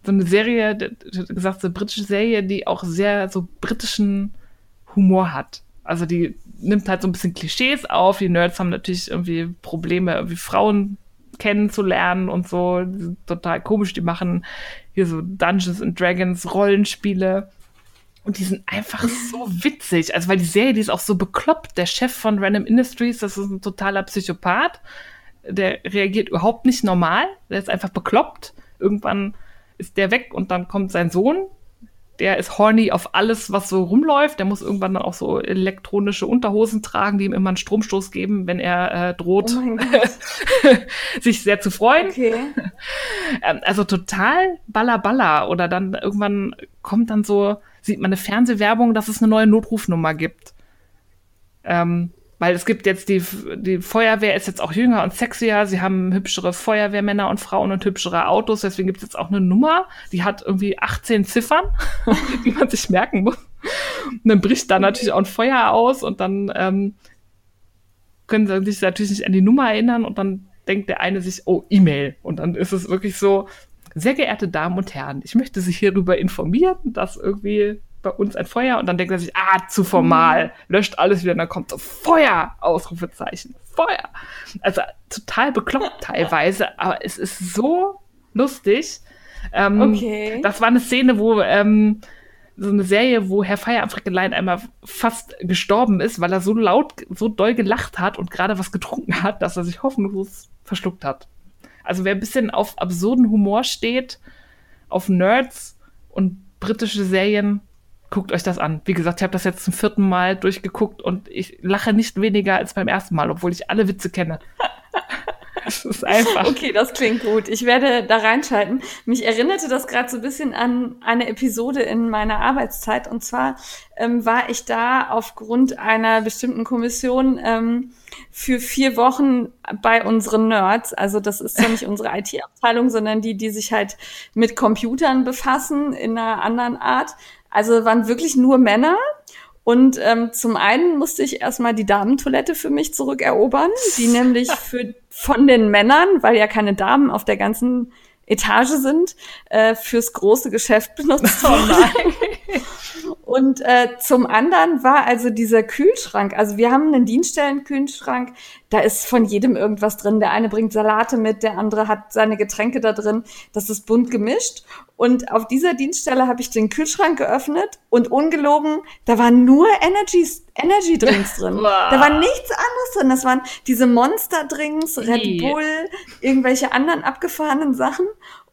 so eine Serie, gesagt, so eine britische Serie, die auch sehr so britischen Humor hat. Also die nimmt halt so ein bisschen Klischees auf. Die Nerds haben natürlich irgendwie Probleme, irgendwie Frauen kennenzulernen und so. Die sind total komisch. Die machen hier so Dungeons and Dragons Rollenspiele. Und die sind einfach so witzig. Also, weil die Serie, die ist auch so bekloppt. Der Chef von Random Industries, das ist ein totaler Psychopath. Der reagiert überhaupt nicht normal. Der ist einfach bekloppt. Irgendwann ist der weg und dann kommt sein Sohn. Der ist horny auf alles, was so rumläuft. Der muss irgendwann dann auch so elektronische Unterhosen tragen, die ihm immer einen Stromstoß geben, wenn er äh, droht, Oh sich sehr zu freuen. Okay. Ähm, also total balla balla. Oder dann irgendwann kommt dann so, sieht man eine Fernsehwerbung, dass es eine neue Notrufnummer gibt. Ähm, weil es gibt jetzt die, die Feuerwehr ist jetzt auch jünger und sexier. Sie haben hübschere Feuerwehrmänner und Frauen und hübschere Autos. Deswegen gibt es jetzt auch eine Nummer, die hat irgendwie 18 Ziffern, die man sich merken muss. Und dann bricht da natürlich auch ein Feuer aus und dann ähm, können sie sich natürlich nicht an die Nummer erinnern und dann denkt der eine sich, oh, E-Mail. Und dann ist es wirklich so, sehr geehrte Damen und Herren, ich möchte Sie hierüber informieren, dass irgendwie bei uns ein Feuer und dann denkt er sich, ah, zu formal, löscht alles wieder und dann kommt so Feuer, Ausrufezeichen, Feuer. Also total bekloppt teilweise, aber es ist so lustig. Ähm, Okay. Das war eine Szene, wo ähm, so eine Serie, wo Herr Feier am Frickelein einmal fast gestorben ist, weil er so laut, so doll gelacht hat und gerade was getrunken hat, dass er sich hoffnungslos verschluckt hat. Also wer ein bisschen auf absurden Humor steht, auf Nerds und britische Serien, guckt euch das an. Wie gesagt, ich habe das jetzt zum vierten Mal durchgeguckt und ich lache nicht weniger als beim ersten Mal, obwohl ich alle Witze kenne. Es ist einfach. Okay, das klingt gut. Ich werde da reinschalten. Mich erinnerte das gerade so ein bisschen an eine Episode in meiner Arbeitszeit. Und zwar ähm, war ich da aufgrund einer bestimmten Kommission ähm, für vier Wochen bei unseren Nerds. Also das ist ja nicht unsere IT-Abteilung, sondern die, die sich halt mit Computern befassen in einer anderen Art. Also waren wirklich nur Männer. Und ähm, zum einen musste ich erstmal die Damentoilette für mich zurückerobern, die nämlich für, von den Männern, weil ja keine Damen auf der ganzen Etage sind, äh, fürs große Geschäft benutzt oh. Und äh, zum anderen war also dieser Kühlschrank, also wir haben einen Dienststellenkühlschrank, da ist von jedem irgendwas drin. Der eine bringt Salate mit, der andere hat seine Getränke da drin. Das ist bunt gemischt. Und auf dieser Dienststelle habe ich den Kühlschrank geöffnet und ungelogen, da waren nur Energy, Energy Drinks drin. Da war nichts anderes drin. Das waren diese Monster Drinks, Red Bull, irgendwelche anderen abgefahrenen Sachen.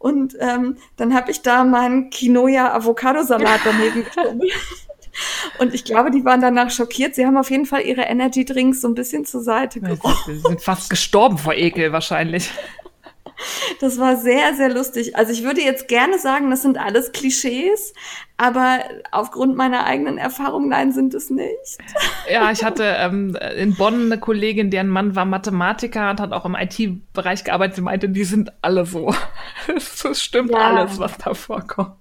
Und ähm, dann habe ich da meinen Quinoa Avocado Salat daneben geschoben. Und ich glaube, die waren danach schockiert. Sie haben auf jeden Fall ihre Energy Drinks so ein bisschen zur Seite geräumt. Sie sind fast gestorben vor Ekel wahrscheinlich. Das war sehr, sehr lustig. Also ich würde jetzt gerne sagen, das sind alles Klischees, aber aufgrund meiner eigenen Erfahrung, nein, sind es nicht. Ja, ich hatte ähm, in Bonn eine Kollegin, deren Mann war Mathematiker und hat auch im IT-Bereich gearbeitet. Sie meinte, die sind alle so. Das stimmt ja. alles, was da vorkommt.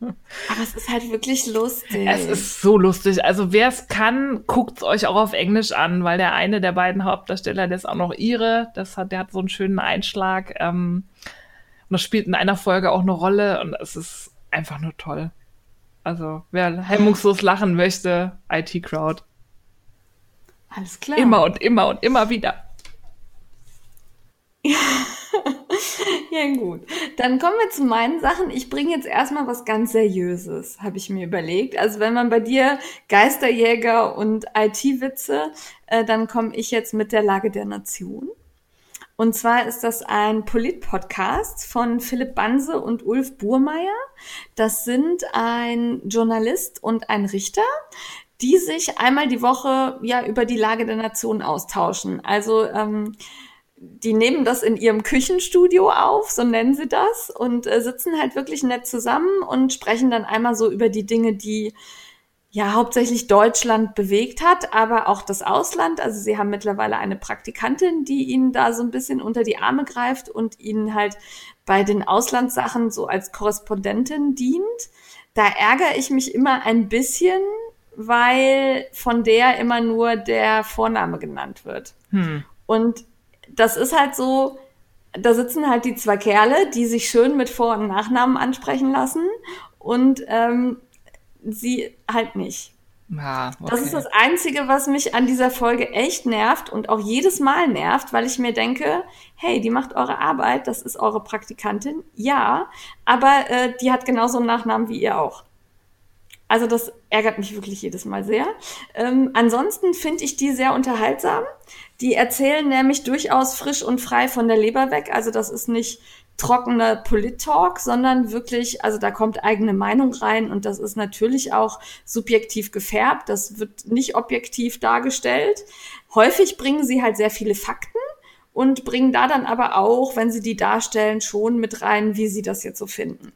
Aber es ist halt wirklich lustig. Es ist so lustig. Also wer es kann, guckt es euch auch auf Englisch an, weil der eine der beiden Hauptdarsteller, der ist auch noch ihre, das hat, der hat so einen schönen Einschlag. Ähm, und das spielt in einer Folge auch eine Rolle und es ist einfach nur toll. Also wer hemmungslos lachen möchte, IT-Crowd. Alles klar. Immer und immer und immer wieder. Ja. Ja, gut. Dann kommen wir zu meinen Sachen. Ich bringe jetzt erstmal was ganz Seriöses, habe ich mir überlegt. Also wenn man bei dir Geisterjäger und IT-Witze, äh, dann komme ich jetzt mit der Lage der Nation. Und zwar ist das ein Polit-Podcast von Philipp Banse und Ulf Burmeier. Das sind ein Journalist und ein Richter, die sich einmal die Woche ja über die Lage der Nation austauschen. Also ähm, die nehmen das in ihrem Küchenstudio auf, so nennen sie das, und äh, sitzen halt wirklich nett zusammen und sprechen dann einmal so über die Dinge, die ja hauptsächlich Deutschland bewegt hat, aber auch das Ausland. Also sie haben mittlerweile eine Praktikantin, die ihnen da so ein bisschen unter die Arme greift und ihnen halt bei den Auslandssachen so als Korrespondentin dient. Da ärgere ich mich immer ein bisschen, weil von der immer nur der Vorname genannt wird. Hm. Und das ist halt so, da sitzen halt die zwei Kerle, die sich schön mit Vor- und Nachnamen ansprechen lassen und ähm, sie halt nicht. Ja, okay. Das ist das Einzige, was mich an dieser Folge echt nervt und auch jedes Mal nervt, weil ich mir denke, hey, die macht eure Arbeit, das ist eure Praktikantin, ja, aber äh, die hat genauso einen Nachnamen wie ihr auch. Also das ärgert mich wirklich jedes Mal sehr. Ähm, ansonsten finde ich die sehr unterhaltsam. Die erzählen nämlich durchaus frisch und frei von der Leber weg. Also das ist nicht trockener Polit-Talk, sondern wirklich, also da kommt eigene Meinung rein und das ist natürlich auch subjektiv gefärbt. Das wird nicht objektiv dargestellt. Häufig bringen sie halt sehr viele Fakten und bringen da dann aber auch, wenn sie die darstellen, schon mit rein, wie sie das jetzt so finden.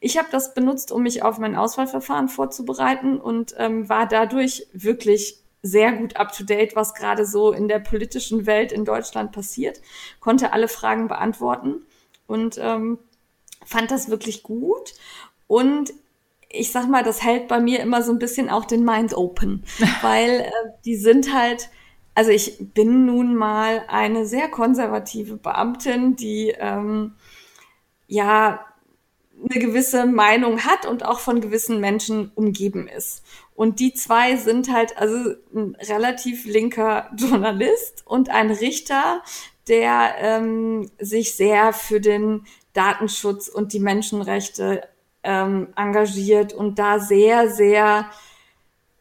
Ich habe das benutzt, um mich auf mein Auswahlverfahren vorzubereiten und ähm, war dadurch wirklich sehr gut up-to-date, was gerade so in der politischen Welt in Deutschland passiert, konnte alle Fragen beantworten und ähm, fand das wirklich gut. Und ich sag mal, das hält bei mir immer so ein bisschen auch den Mind open, weil äh, die sind halt also ich bin nun mal eine sehr konservative Beamtin, die ähm, ja eine gewisse Meinung hat und auch von gewissen Menschen umgeben ist. Und die zwei sind halt also ein relativ linker Journalist und ein Richter, der ähm, sich sehr für den Datenschutz und die Menschenrechte ähm, engagiert und da sehr, sehr,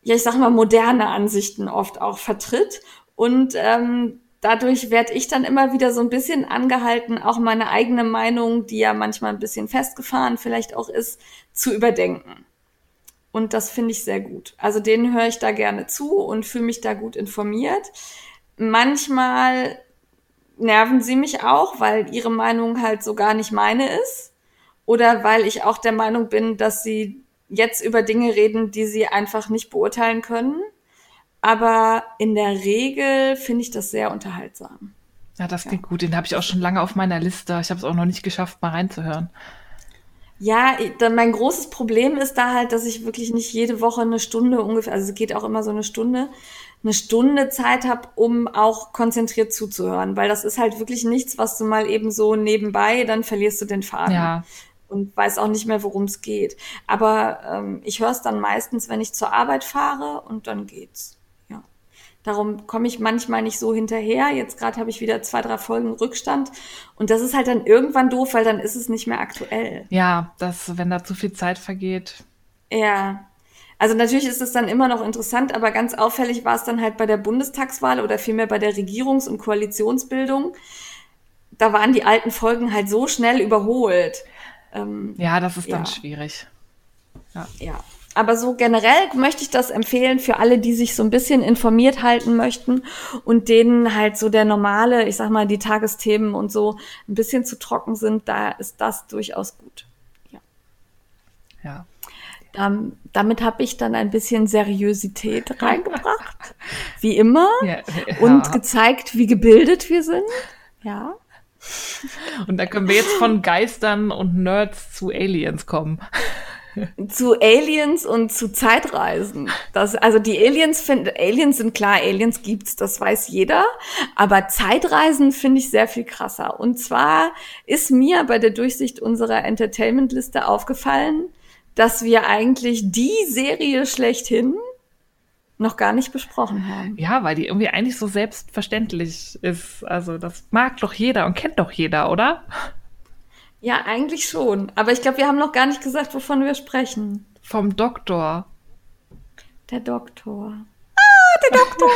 ja, ich sag mal, moderne Ansichten oft auch vertritt. Und ähm, dadurch werde ich dann immer wieder so ein bisschen angehalten, auch meine eigene Meinung, die ja manchmal ein bisschen festgefahren vielleicht auch ist, zu überdenken. Und das finde ich sehr gut. Also denen höre ich da gerne zu und fühle mich da gut informiert. Manchmal nerven sie mich auch, weil ihre Meinung halt so gar nicht meine ist. Oder weil ich auch der Meinung bin, dass sie jetzt über Dinge reden, die sie einfach nicht beurteilen können. Aber in der Regel finde ich das sehr unterhaltsam. Ja, das klingt ja. gut. Den habe ich auch schon lange auf meiner Liste. Ich habe es auch noch nicht geschafft, mal reinzuhören. Ja, dann mein großes Problem ist da halt, dass ich wirklich nicht jede Woche eine Stunde ungefähr, also es geht auch immer so eine Stunde, eine Stunde Zeit habe, um auch konzentriert zuzuhören, weil das ist halt wirklich nichts, was du mal eben so nebenbei, dann verlierst du den Faden. Ja. Und weiß auch nicht mehr, worum es geht. Aber ähm, ich höre es dann meistens, wenn ich zur Arbeit fahre und dann geht's. Ja. Darum komme ich manchmal nicht so hinterher. Jetzt gerade habe ich wieder zwei, drei Folgen Rückstand. Und das ist halt dann irgendwann doof, weil dann ist es nicht mehr aktuell. Ja, das, wenn da zu viel Zeit vergeht. Ja, also natürlich ist es dann immer noch interessant, aber ganz auffällig war es dann halt bei der Bundestagswahl oder vielmehr bei der Regierungs- und Koalitionsbildung. Da waren die alten Folgen halt so schnell überholt. Ähm, ja, das ist ja. dann schwierig. Ja. ja. Aber so generell möchte ich das empfehlen für alle, die sich so ein bisschen informiert halten möchten und denen halt so der normale, ich sag mal, die Tagesthemen und so ein bisschen zu trocken sind, da ist das durchaus gut. Ja. Ja. Ähm, damit habe ich dann ein bisschen Seriosität reingebracht, wie immer, ja, ja. und gezeigt, wie gebildet wir sind. Ja. Und da können wir jetzt von Geistern und Nerds zu Aliens kommen. Zu Aliens und zu Zeitreisen. Das, also die Aliens finden, Aliens sind klar, Aliens gibt's, das weiß jeder. Aber Zeitreisen finde ich sehr viel krasser. Und zwar ist mir bei der Durchsicht unserer Entertainment-Liste aufgefallen, dass wir eigentlich die Serie schlechthin noch gar nicht besprochen haben. Ja, weil die irgendwie eigentlich so selbstverständlich ist. Also das mag doch jeder und kennt doch jeder, oder? Ja, eigentlich schon. Aber ich glaube, wir haben noch gar nicht gesagt, wovon wir sprechen. Vom Doktor. Der Doktor. Ah, der Doktor.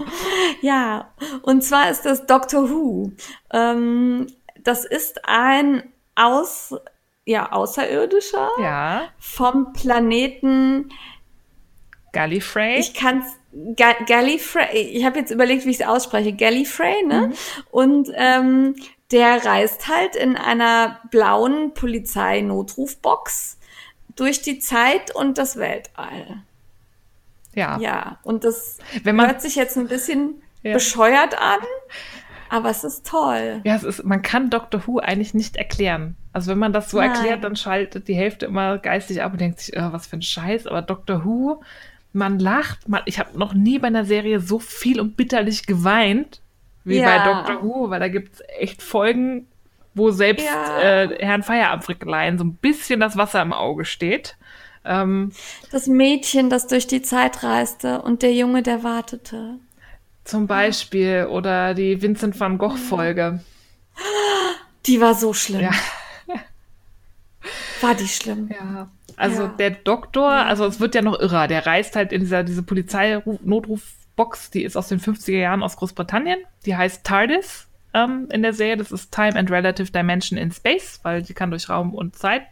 ja, und zwar ist das Doctor Who. Ähm, das ist ein aus ja, Außerirdischer ja. vom Planeten Gallifrey. Ich kann's Ga Gallifrey. Ich habe jetzt überlegt, wie ich es ausspreche. Gallifrey, ne? Mhm. Und ähm, der reist halt in einer blauen Polizeinotrufbox durch die Zeit und das Weltall. Ja. Ja, und das Wenn man, hört sich jetzt ein bisschen ja. bescheuert an, aber es ist toll. Ja, es ist, man kann Doctor Who eigentlich nicht erklären. Also wenn man das so Nein. erklärt, dann schaltet die Hälfte immer geistig ab und denkt sich, oh, was für ein Scheiß. Aber Doctor Who, man lacht. Man, ich habe noch nie bei einer Serie so viel und bitterlich geweint wie ja. bei Doctor Who, weil da gibt es echt Folgen, wo selbst ja. äh, Herrn Feierabendfrickelein so ein bisschen das Wasser im Auge steht. Ähm, das Mädchen, das durch die Zeit reiste und der Junge, der wartete. Zum Beispiel. Oder die Vincent van Gogh-Folge. Die war so schlimm. Ja. War die schlimm? Ja. Also ja. der Doktor, also es wird ja noch irrer, der reist halt in dieser diese Polizeinotrufbox, die ist aus den 50er Jahren aus Großbritannien. Die heißt TARDIS ähm, in der Serie. Das ist Time and Relative Dimension in Space, weil sie kann durch Raum und Zeit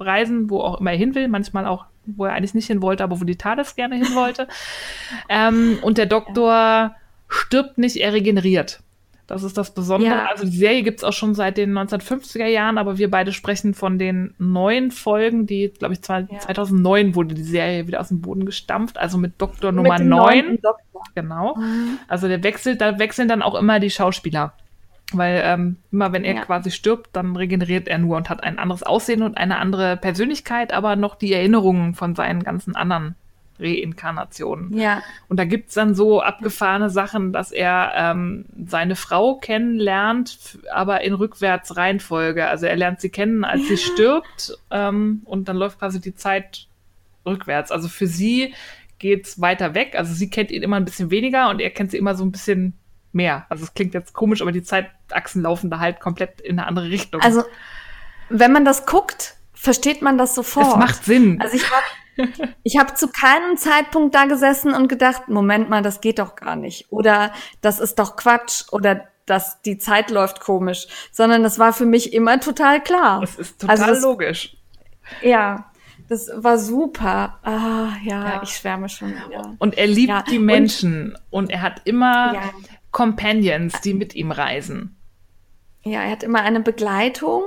reisen, wo auch immer er hin will, manchmal auch, wo er eigentlich nicht hin wollte, aber wo die TARDIS gerne hin wollte. ähm, und der Doktor stirbt nicht, er regeneriert. Das ist das Besondere. Ja. Also die Serie gibt es auch schon seit den 1950er Jahren, aber wir beide sprechen von den neuen Folgen, die, glaube ich, zwei, ja. 2009 wurde die Serie wieder aus dem Boden gestampft, also mit Doktor mit Nummer 9. Doktor. Genau. Mhm. Also der wechselt, da wechseln dann auch immer die Schauspieler. Weil ähm, immer wenn er ja. quasi stirbt, dann regeneriert er nur und hat ein anderes Aussehen und eine andere Persönlichkeit, aber noch die Erinnerungen von seinen ganzen anderen Reinkarnationen. Ja. Und da gibt's dann so abgefahrene Sachen, dass er ähm, seine Frau kennenlernt, aber in rückwärts Reihenfolge. Also er lernt sie kennen, als ja. sie stirbt ähm, und dann läuft quasi die Zeit rückwärts. Also für sie geht's weiter weg. Also sie kennt ihn immer ein bisschen weniger und er kennt sie immer so ein bisschen mehr. Also es klingt jetzt komisch, aber die Zeitachsen laufen da halt komplett in eine andere Richtung. Also wenn man das guckt, versteht man das sofort. Es macht Sinn. Also ich habe ich habe zu keinem Zeitpunkt da gesessen und gedacht, Moment mal, das geht doch gar nicht. Oder das ist doch Quatsch. Oder dass die Zeit läuft komisch. Sondern das war für mich immer total klar. Das ist total also das, logisch. Ja. Das war super. Ah, ja, ja, ich schwärme schon wieder. Und er liebt ja. die Menschen und, und, er hat immer ja. Companions, die mit ihm reisen. Ja, er hat immer eine Begleitung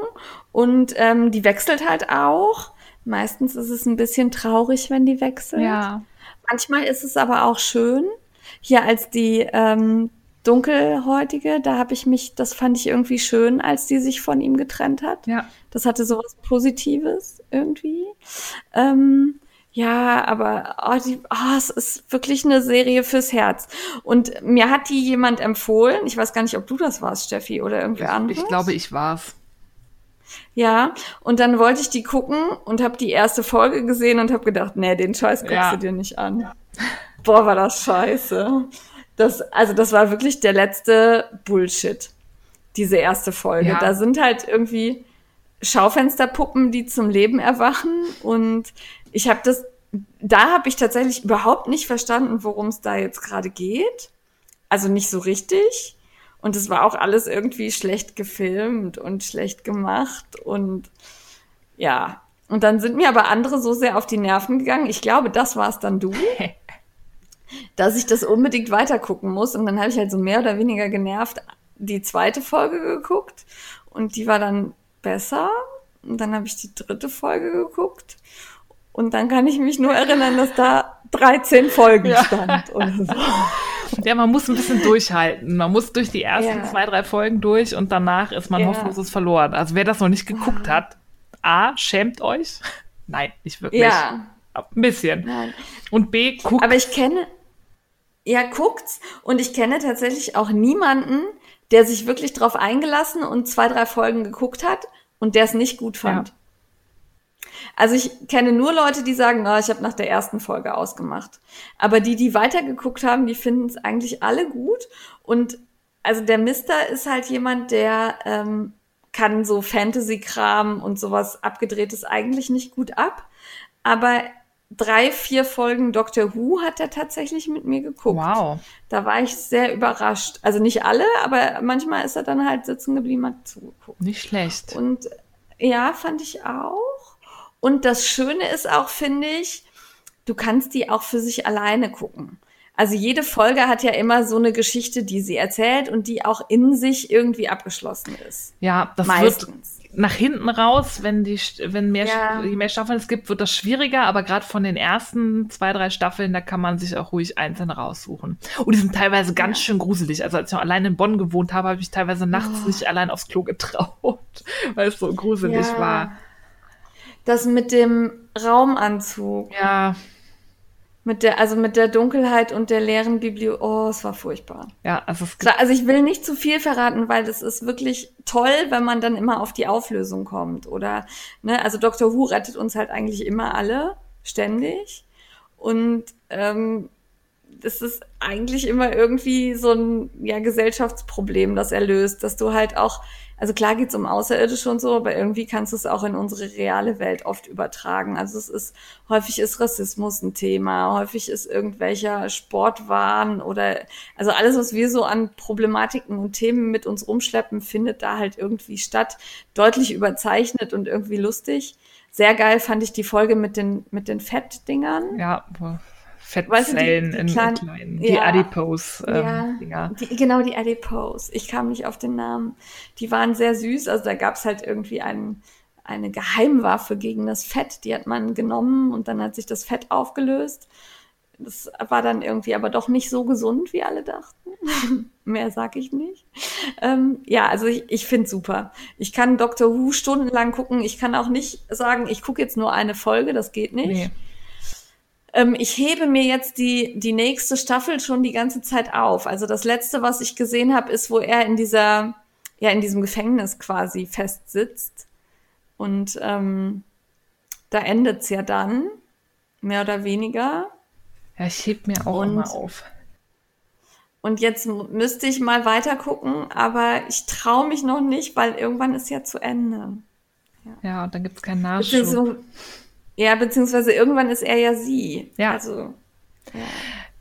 und ähm, die wechselt halt auch. Meistens ist es ein bisschen traurig, wenn die wechselt. Ja. Manchmal ist es aber auch schön. Hier als die ähm, dunkelhäutige, da habe ich mich, das fand ich irgendwie schön, als die sich von ihm getrennt hat. Ja. Das hatte sowas Positives irgendwie. Ähm, ja, aber oh, die, oh, es ist wirklich eine Serie fürs Herz. Und mir hat die jemand empfohlen. Ich weiß gar nicht, ob du das warst, Steffi, oder irgendwer anderes. Ich glaube, ich war's. Ja, und dann wollte ich die gucken und habe die erste Folge gesehen und habe gedacht, nee, den Scheiß guckst Ja. du dir nicht an. Boah, war das scheiße. Das, also das war wirklich der letzte Bullshit, diese erste Folge. Ja. Da sind halt irgendwie Schaufensterpuppen, die zum Leben erwachen und ich habe das, da habe ich tatsächlich überhaupt nicht verstanden, worum es da jetzt gerade geht. Also nicht so richtig. Und es war auch alles irgendwie schlecht gefilmt und schlecht gemacht und ja. Und dann sind mir aber andere so sehr auf die Nerven gegangen. Ich glaube, das war's dann du, dass ich das unbedingt weitergucken muss. Und dann habe ich halt so mehr oder weniger genervt die zweite Folge geguckt und die war dann besser. Und dann habe ich die dritte Folge geguckt. Und dann kann ich mich nur erinnern, dass da 13 Folgen Ja. stand. Oder so. Ja, man muss ein bisschen durchhalten. Man muss durch die ersten Ja. zwei, drei Folgen durch und danach ist man Ja. hoffnungslos verloren. Also wer das noch nicht geguckt hat, A, schämt euch. Nein, nicht wirklich. Ja, Ein bisschen. nein. Und B, guckt. Aber ich kenne, ja, guckt's. Und ich kenne tatsächlich auch niemanden, der sich wirklich drauf eingelassen und zwei, drei Folgen geguckt hat und der es nicht gut fand. Ja. Also ich kenne nur Leute, die sagen, na, ich habe nach der ersten Folge ausgemacht. Aber die, die weitergeguckt haben, die finden es eigentlich alle gut. Und also der Mister ist halt jemand, der ähm, kann so Fantasy-Kram und sowas abgedrehtes eigentlich nicht gut ab. Aber drei, vier Folgen Doctor Who hat er tatsächlich mit mir geguckt. wow. Da war ich sehr überrascht. Also nicht alle, aber manchmal ist er dann halt sitzen geblieben, hat zugeguckt. Nicht schlecht. Und ja, fand ich auch. Und das Schöne ist auch, finde ich, du kannst die auch für sich alleine gucken. Also jede Folge hat ja immer so eine Geschichte, die sie erzählt und die auch in sich irgendwie abgeschlossen ist. Ja, das wird Meistens. nach hinten raus, wenn die, wenn mehr, Ja. je mehr Staffeln es gibt, wird das schwieriger, aber gerade von den ersten zwei, drei Staffeln, da kann man sich auch ruhig einzeln raussuchen. Und die sind teilweise ganz schön gruselig. Also als ich noch allein in Bonn gewohnt habe, habe ich teilweise nachts nicht allein aufs Klo getraut, weil es so gruselig Ja. war. Das mit dem Raumanzug, Ja, mit der, also mit der Dunkelheit und der leeren Bibliothek. Oh, es war furchtbar. ja, also es Klar, also ich will nicht zu viel verraten, weil das ist wirklich toll, wenn man dann immer auf die Auflösung kommt. Oder, ne, also Dr. Who rettet uns halt eigentlich immer alle, ständig. Und ähm, das ist eigentlich immer irgendwie so ein ja, Gesellschaftsproblem, das er löst, dass du halt auch, also klar geht's um Außerirdische und so, aber irgendwie kannst du es auch in unsere reale Welt oft übertragen. Also es ist, häufig ist Rassismus ein Thema, häufig ist irgendwelcher Sportwahn oder, also alles, was wir so an Problematiken und Themen mit uns rumschleppen, findet da halt irgendwie statt. Deutlich überzeichnet und irgendwie lustig. Sehr geil fand ich die Folge mit den, mit den Fettdingern. ja, wo- Weißt du, Fettzellen in kleinen- kleinen, die ja. Adipose ähm, Ja. Die, genau, die Adipose. Ich kam nicht auf den Namen. Die waren sehr süß. Also da gab's halt irgendwie einen, eine Geheimwaffe gegen das Fett. Die hat man genommen und dann hat sich das Fett aufgelöst. Das war dann irgendwie aber doch nicht so gesund, wie alle dachten. Mehr sag ich nicht. Ähm, ja, also ich, ich finde super. Ich kann Doctor Who stundenlang gucken. Ich kann auch nicht sagen, ich gucke jetzt nur eine Folge. Das geht nicht. Nee. Ähm, ich hebe mir jetzt die, die nächste Staffel schon die ganze Zeit auf. Also das letzte, was ich gesehen habe, ist, wo er in dieser, ja, in diesem Gefängnis quasi festsitzt. Und ähm, da endet's ja dann, mehr oder weniger. Ja, ich heb mir auch Und- immer auf. Und jetzt müsste ich mal weiter gucken, aber ich traue mich noch nicht, weil irgendwann ist ja zu Ende. Ja, und dann gibt's keinen Nachschub. Ja, beziehungsweise irgendwann ist er ja sie. Ja. Also,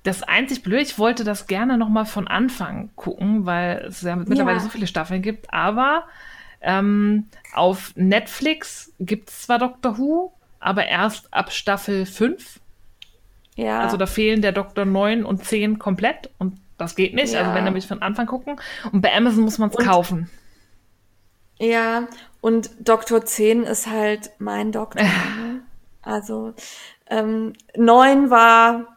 Das einzig Blöde, ich wollte das gerne noch mal von Anfang gucken, weil es ja mittlerweile Ja. so viele Staffeln gibt. Aber ähm, auf Netflix gibt's zwar Doctor Who, aber erst ab Staffel 5. ja. Also da fehlen der Doktor 9 und 10 komplett. Und Das geht nicht. Ja. Also wenn nämlich von Anfang gucken. Und bei Amazon muss man es kaufen. Ja, und Doktor 10 ist halt mein Doktor. ne? Also ähm, 9 war,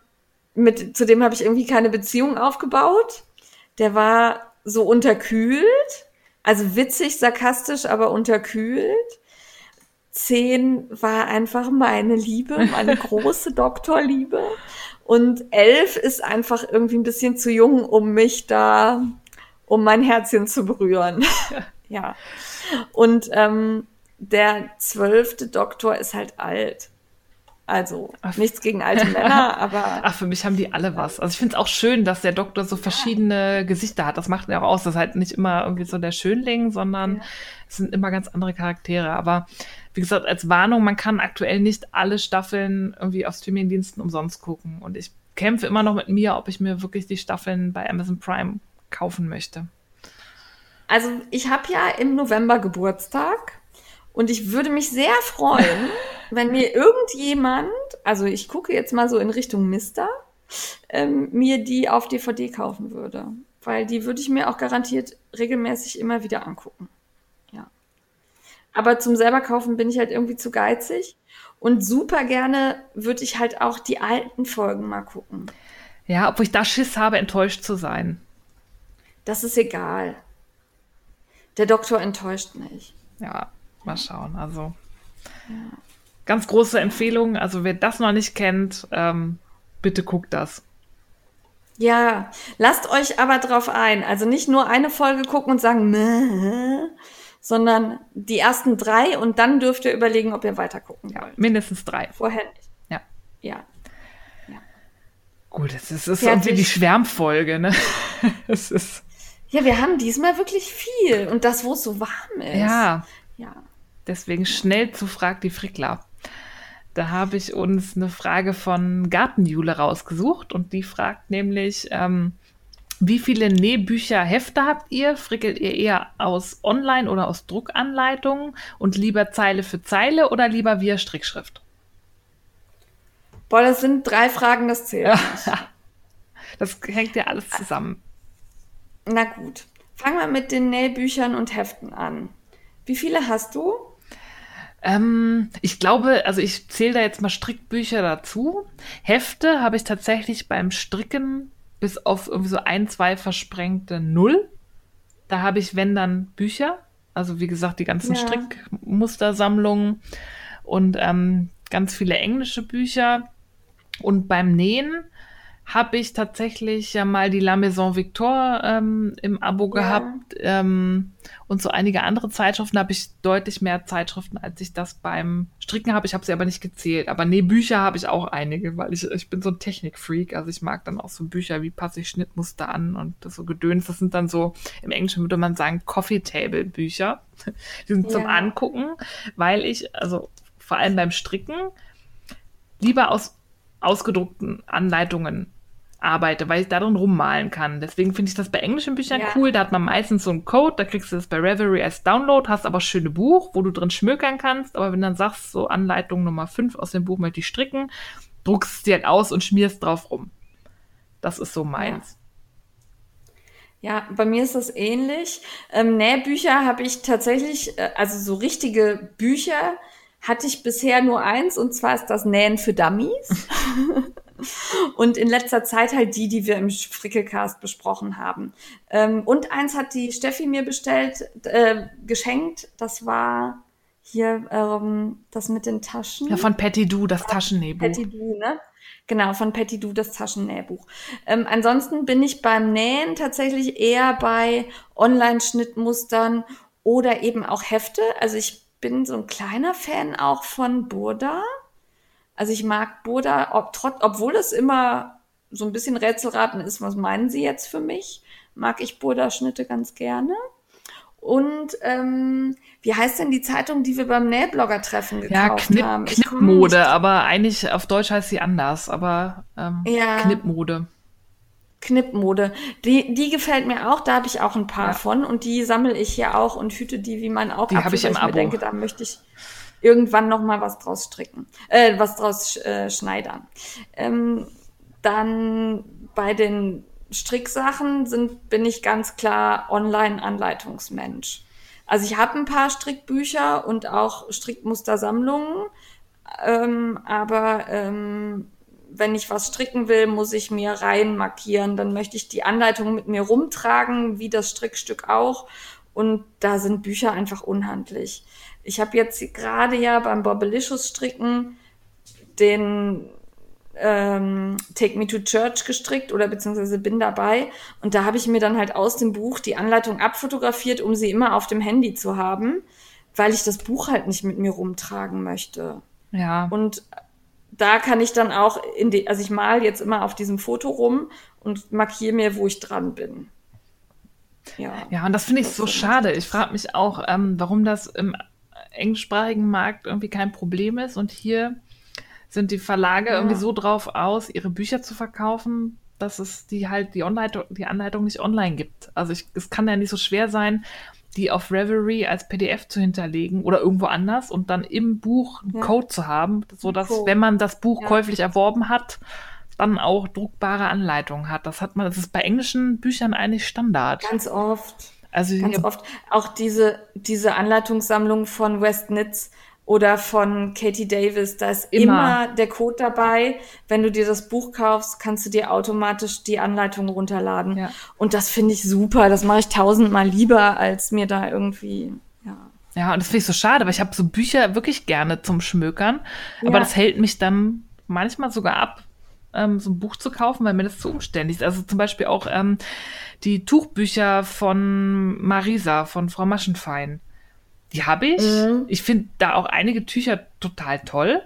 mit, zu dem habe ich irgendwie keine Beziehung aufgebaut. Der war so unterkühlt, also witzig, sarkastisch, aber unterkühlt. 10 war einfach meine Liebe, meine große Doktorliebe. Und 11 ist einfach irgendwie ein bisschen zu jung, um mich da, um mein Herzchen zu berühren. ja. Und ähm, der zwölfte Doktor ist halt alt. Also nichts gegen alte Männer, aber Ach, für mich haben die alle was. Also ich finde es auch schön, dass der Doktor so verschiedene Gesichter hat. Das macht ja auch aus. Das ist halt nicht immer irgendwie so der Schönling, sondern Ja. es sind immer ganz andere Charaktere. Aber wie gesagt, als Warnung, man kann aktuell nicht alle Staffeln irgendwie auf Streamingdiensten umsonst gucken. Und ich kämpfe immer noch mit mir, ob ich mir wirklich die Staffeln bei Amazon Prime kaufen möchte. also ich habe ja im November Geburtstag und ich würde mich sehr freuen, wenn mir irgendjemand, also ich gucke jetzt mal so in Richtung Mister, ähm, mir die auf DVD kaufen würde. Weil die würde ich mir auch garantiert regelmäßig immer wieder angucken. Ja. Aber zum selber kaufen bin ich halt irgendwie zu geizig. Und super gerne würde ich halt auch die alten Folgen mal gucken. Ja, obwohl ich da Schiss habe, enttäuscht zu sein. Das ist egal. Der Doktor enttäuscht nicht. Ja, mal schauen. Also ganz große Empfehlung. Also wer das noch nicht kennt, ähm, bitte guckt das. Ja, lasst euch aber drauf ein. Also nicht nur eine Folge gucken und sagen, Mäh, sondern die ersten drei und dann dürft ihr überlegen, ob ihr weiter gucken Ja, wollt. mindestens drei. Vorher nicht. Ja. Ja. Gut, es ist, es ist irgendwie die Schwärmfolge, ne? es ist, Ja, wir haben diesmal wirklich viel. Und das, wo es so warm ist. ja, Ja. Deswegen schnell zu Frag die Frickler. Da habe ich uns eine Frage von Gartenjule rausgesucht und die fragt nämlich, ähm, wie viele Nähbücher, Hefte habt ihr? Frickelt ihr eher aus Online- oder aus Druckanleitungen und lieber Zeile für Zeile oder lieber via Strickschrift? Boah, das sind drei Fragen, das zählt. nicht. Das hängt ja alles zusammen. Na gut. Fangen wir mit den Nähbüchern und Heften an. Wie viele hast du? Ähm, ich glaube, also ich zähle da jetzt mal Strickbücher dazu. Hefte habe ich tatsächlich beim Stricken bis auf irgendwie so ein, zwei versprengte Null. Da habe ich, wenn dann, Bücher. Also wie gesagt, die ganzen Ja. Strickmustersammlungen und ähm, ganz viele englische Bücher. Und beim Nähen habe ich tatsächlich ja mal die La Maison Victor ähm, im Abo Ja. gehabt ähm, und so einige andere Zeitschriften habe ich deutlich mehr Zeitschriften, als ich das beim Stricken habe. Ich habe sie aber nicht gezählt. Aber nee, Bücher habe ich auch einige, weil ich, ich bin so ein Technikfreak. Also ich mag dann auch so Bücher, wie passe ich Schnittmuster an und das so Gedöns. Das sind dann so, im Englischen würde man sagen, Coffee Table Bücher. Die sind zum Ja. Angucken, weil ich, also vor allem beim Stricken, lieber aus ausgedruckten Anleitungen arbeite, weil ich darin rummalen kann. Deswegen finde ich das bei englischen Büchern Ja. cool. Da hat man meistens so einen Code, da kriegst du das bei Reverie als Download, hast aber schöne Buch, wo du drin schmökern kannst. Aber wenn du dann sagst, so Anleitung Nummer 5 aus dem Buch möchte ich stricken, druckst es dir halt aus und schmierst drauf rum. Das ist so meins. Ja, bei mir ist das ähnlich. Ähm, Nähbücher habe ich tatsächlich, äh, also so richtige Bücher hatte ich bisher nur eins und zwar ist das Nähen für Dummies. und in letzter Zeit halt die, die wir im Frickelcast besprochen haben. Ähm, und eins hat die Steffi mir bestellt, äh, geschenkt. Das war hier ähm, das mit den Taschen. Ja, von Patty Du, das Taschennähbuch. Patty Du, ne? Genau, von Patty Du, das Taschennähbuch. Ähm, ansonsten bin ich beim Nähen tatsächlich eher bei Online-Schnittmustern oder eben auch Hefte. Also ich bin so ein kleiner Fan auch von Burda. Also ich mag Burda, ob, trot, obwohl es immer so ein bisschen Rätselraten ist, was meinen Sie jetzt für mich, mag ich Burda-Schnitte ganz gerne. Und ähm, wie heißt denn die Zeitung, die wir beim Nähblogger-Treffen gekauft Ja, Knipp, haben? Ich Knippmode, aber eigentlich auf Deutsch heißt sie anders, aber ähm, Ja. Knippmode. Knippmode. Die, die gefällt mir auch, da habe ich auch ein paar Ja. von und die sammle ich hier auch und hüte die wie mein Augapfel, Die habe ich im mir denke, da möchte ich irgendwann noch mal was draus stricken, äh, was draus äh, schneidern. Ähm, dann bei den Stricksachen sind, bin ich ganz klar Online-Anleitungsmensch. Also ich habe ein paar Strickbücher und auch Strickmustersammlungen, ähm, aber ähm, wenn ich was stricken will, muss ich mir rein markieren. Dann möchte ich die Anleitung mit mir rumtragen, wie das Strickstück auch. Und da sind Bücher einfach unhandlich. Ich habe jetzt gerade ja beim Bobbelicious stricken den ähm, Take Me to Church gestrickt oder beziehungsweise bin dabei. Und da habe ich mir dann halt aus dem Buch die Anleitung abfotografiert, um sie immer auf dem Handy zu haben, weil ich das Buch halt nicht mit mir rumtragen möchte. Ja. Und da kann ich dann auch in die, also ich mal jetzt immer auf diesem Foto rum und markiere mir, wo ich dran bin. Ja, ja und das finde ich das so schade. Ich frage mich auch, ähm, warum das im englischsprachigen Markt irgendwie kein Problem ist und hier sind die Verlage ja. irgendwie so drauf aus, ihre Bücher zu verkaufen, dass es die halt die, Anleitung, die Anleitung nicht online gibt. Also ich, es kann ja nicht so schwer sein, die auf Reverie als PDF zu hinterlegen oder irgendwo anders und dann im Buch einen ja. Code zu haben, so dass Code. wenn man das Buch ja. käuflich erworben hat, dann auch druckbare Anleitungen hat. Das hat man, das ist bei englischen Büchern eigentlich Standard. Ganz oft. Also ganz oft. Auch diese, diese Anleitungssammlung von West Nitz oder von Katie Davis, da ist immer. immer. der Code dabei. Wenn du dir das Buch kaufst, kannst du dir automatisch die Anleitung runterladen. Ja. Und das finde ich super. Das mache ich tausendmal lieber, als mir da irgendwie, ja. Ja, und das finde ich so schade, weil ich habe so Bücher wirklich gerne zum Schmökern. Ja. Aber das hält mich dann manchmal sogar ab, ähm, so ein Buch zu kaufen, weil mir das zu umständlich ist. Also zum Beispiel auch ähm, die Tuchbücher von Marisa, von Frau Maschenfein. Die habe ich. Mhm. Ich finde da auch einige Tücher total toll.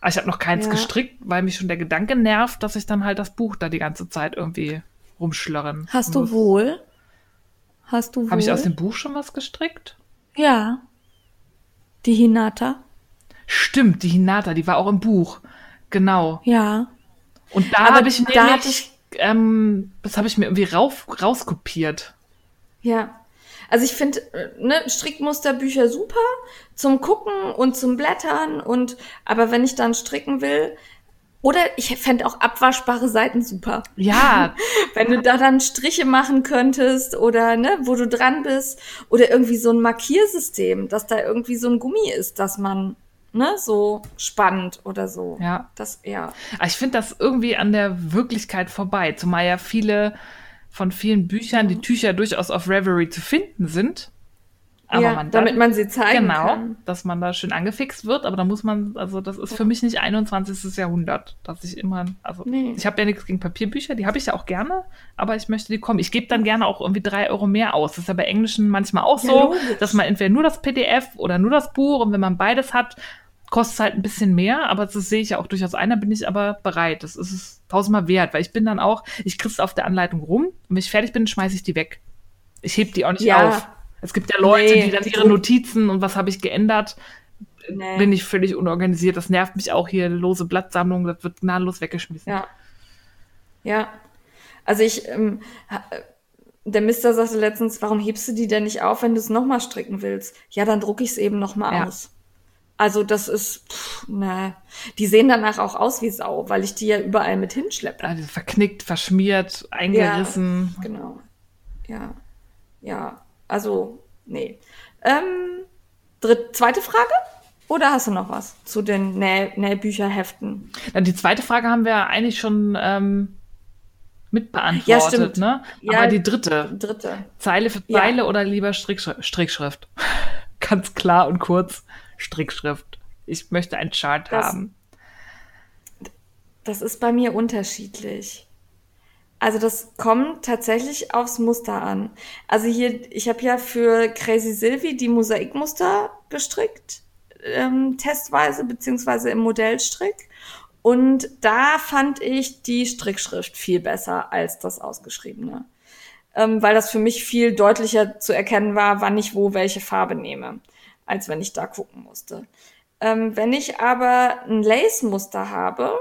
Aber ich habe noch keins ja. gestrickt, weil mich schon der Gedanke nervt, dass ich dann halt das Buch da die ganze Zeit irgendwie rumschlörren Hast muss. du wohl? Hast du wohl? Habe ich aus dem Buch schon was gestrickt? Ja. Die Hinata. Stimmt, die Hinata, die war auch im Buch. Genau. Ja. Und da habe ich nämlich, da hatte ich, ähm, das habe ich mir irgendwie rauf, rauskopiert. Ja. Also ich finde äh, ne, Strickmusterbücher super zum Gucken und zum Blättern und aber wenn ich dann stricken will, oder ich fände auch abwaschbare Seiten super. Ja. Wenn du da dann Striche machen könntest oder ne, wo du dran bist. Oder irgendwie so ein Markiersystem, dass da irgendwie so ein Gummi ist, dass man ne, so spannend oder so. Ja. Das, ja. Aber ich finde das irgendwie an der Wirklichkeit vorbei, zumal ja viele von vielen Büchern die Tücher durchaus auf Reverie zu finden sind. Aber ja, man dann, damit man sie zeigen genau, kann. Genau, dass man da schön angefixt wird, aber da muss man, also das ist für mich nicht 21. Jahrhundert, dass ich immer, also nee. ich habe ja nichts gegen Papierbücher, die habe ich ja auch gerne, aber ich möchte die kommen. Ich gebe dann gerne auch irgendwie drei Euro mehr aus. Das ist ja bei Englischen manchmal auch ja, so, logisch. dass man entweder nur das PDF oder nur das Buch und wenn man beides hat, kostet halt ein bisschen mehr, aber das sehe ich ja auch durchaus ein, da bin ich aber bereit. Das ist es tausendmal wert, weil ich bin dann auch, ich krieg's auf der Anleitung rum und wenn ich fertig bin, schmeiße ich die weg. Ich heb die auch nicht ja. auf. Es gibt ja Leute, nee, die dann ihre Notizen und was habe ich geändert, nee. bin ich völlig unorganisiert. Das nervt mich auch hier, lose Blattsammlung, das wird gnadenlos weggeschmissen. Ja. Ja. Also ich, ähm, der Mister sagte letztens, warum hebst du die denn nicht auf, wenn du es nochmal stricken willst? Ja, dann drucke ich es eben nochmal ja. aus. Also das ist, pff, ne. Die sehen danach auch aus wie Sau, weil ich die ja überall mit hinschleppe. Also verknickt, verschmiert, eingerissen. Ja, genau. Ja. Ja. Also, nee. Ähm, dritt, zweite Frage? Oder hast du noch was zu den Näh Nähbücherheften? Die zweite Frage haben wir eigentlich schon ähm, mitbeantwortet, ja, stimmt. ne? Aber ja, die dritte. Dritte. Zeile für Zeile ja. oder lieber Strickschrift? Strickschrift. Ganz klar und kurz. Strickschrift. Ich möchte ein Chart das, haben. Das ist bei mir unterschiedlich. Also das kommt tatsächlich aufs Muster an. Also hier, ich habe ja für Crazy Sylvie die Mosaikmuster gestrickt, ähm, testweise, beziehungsweise im Modellstrick. Und da fand ich die Strickschrift viel besser als das Ausgeschriebene. Ähm, weil das für mich viel deutlicher zu erkennen war, wann ich wo welche Farbe nehme als wenn ich da gucken musste. Ähm, wenn ich aber ein Lace-Muster habe,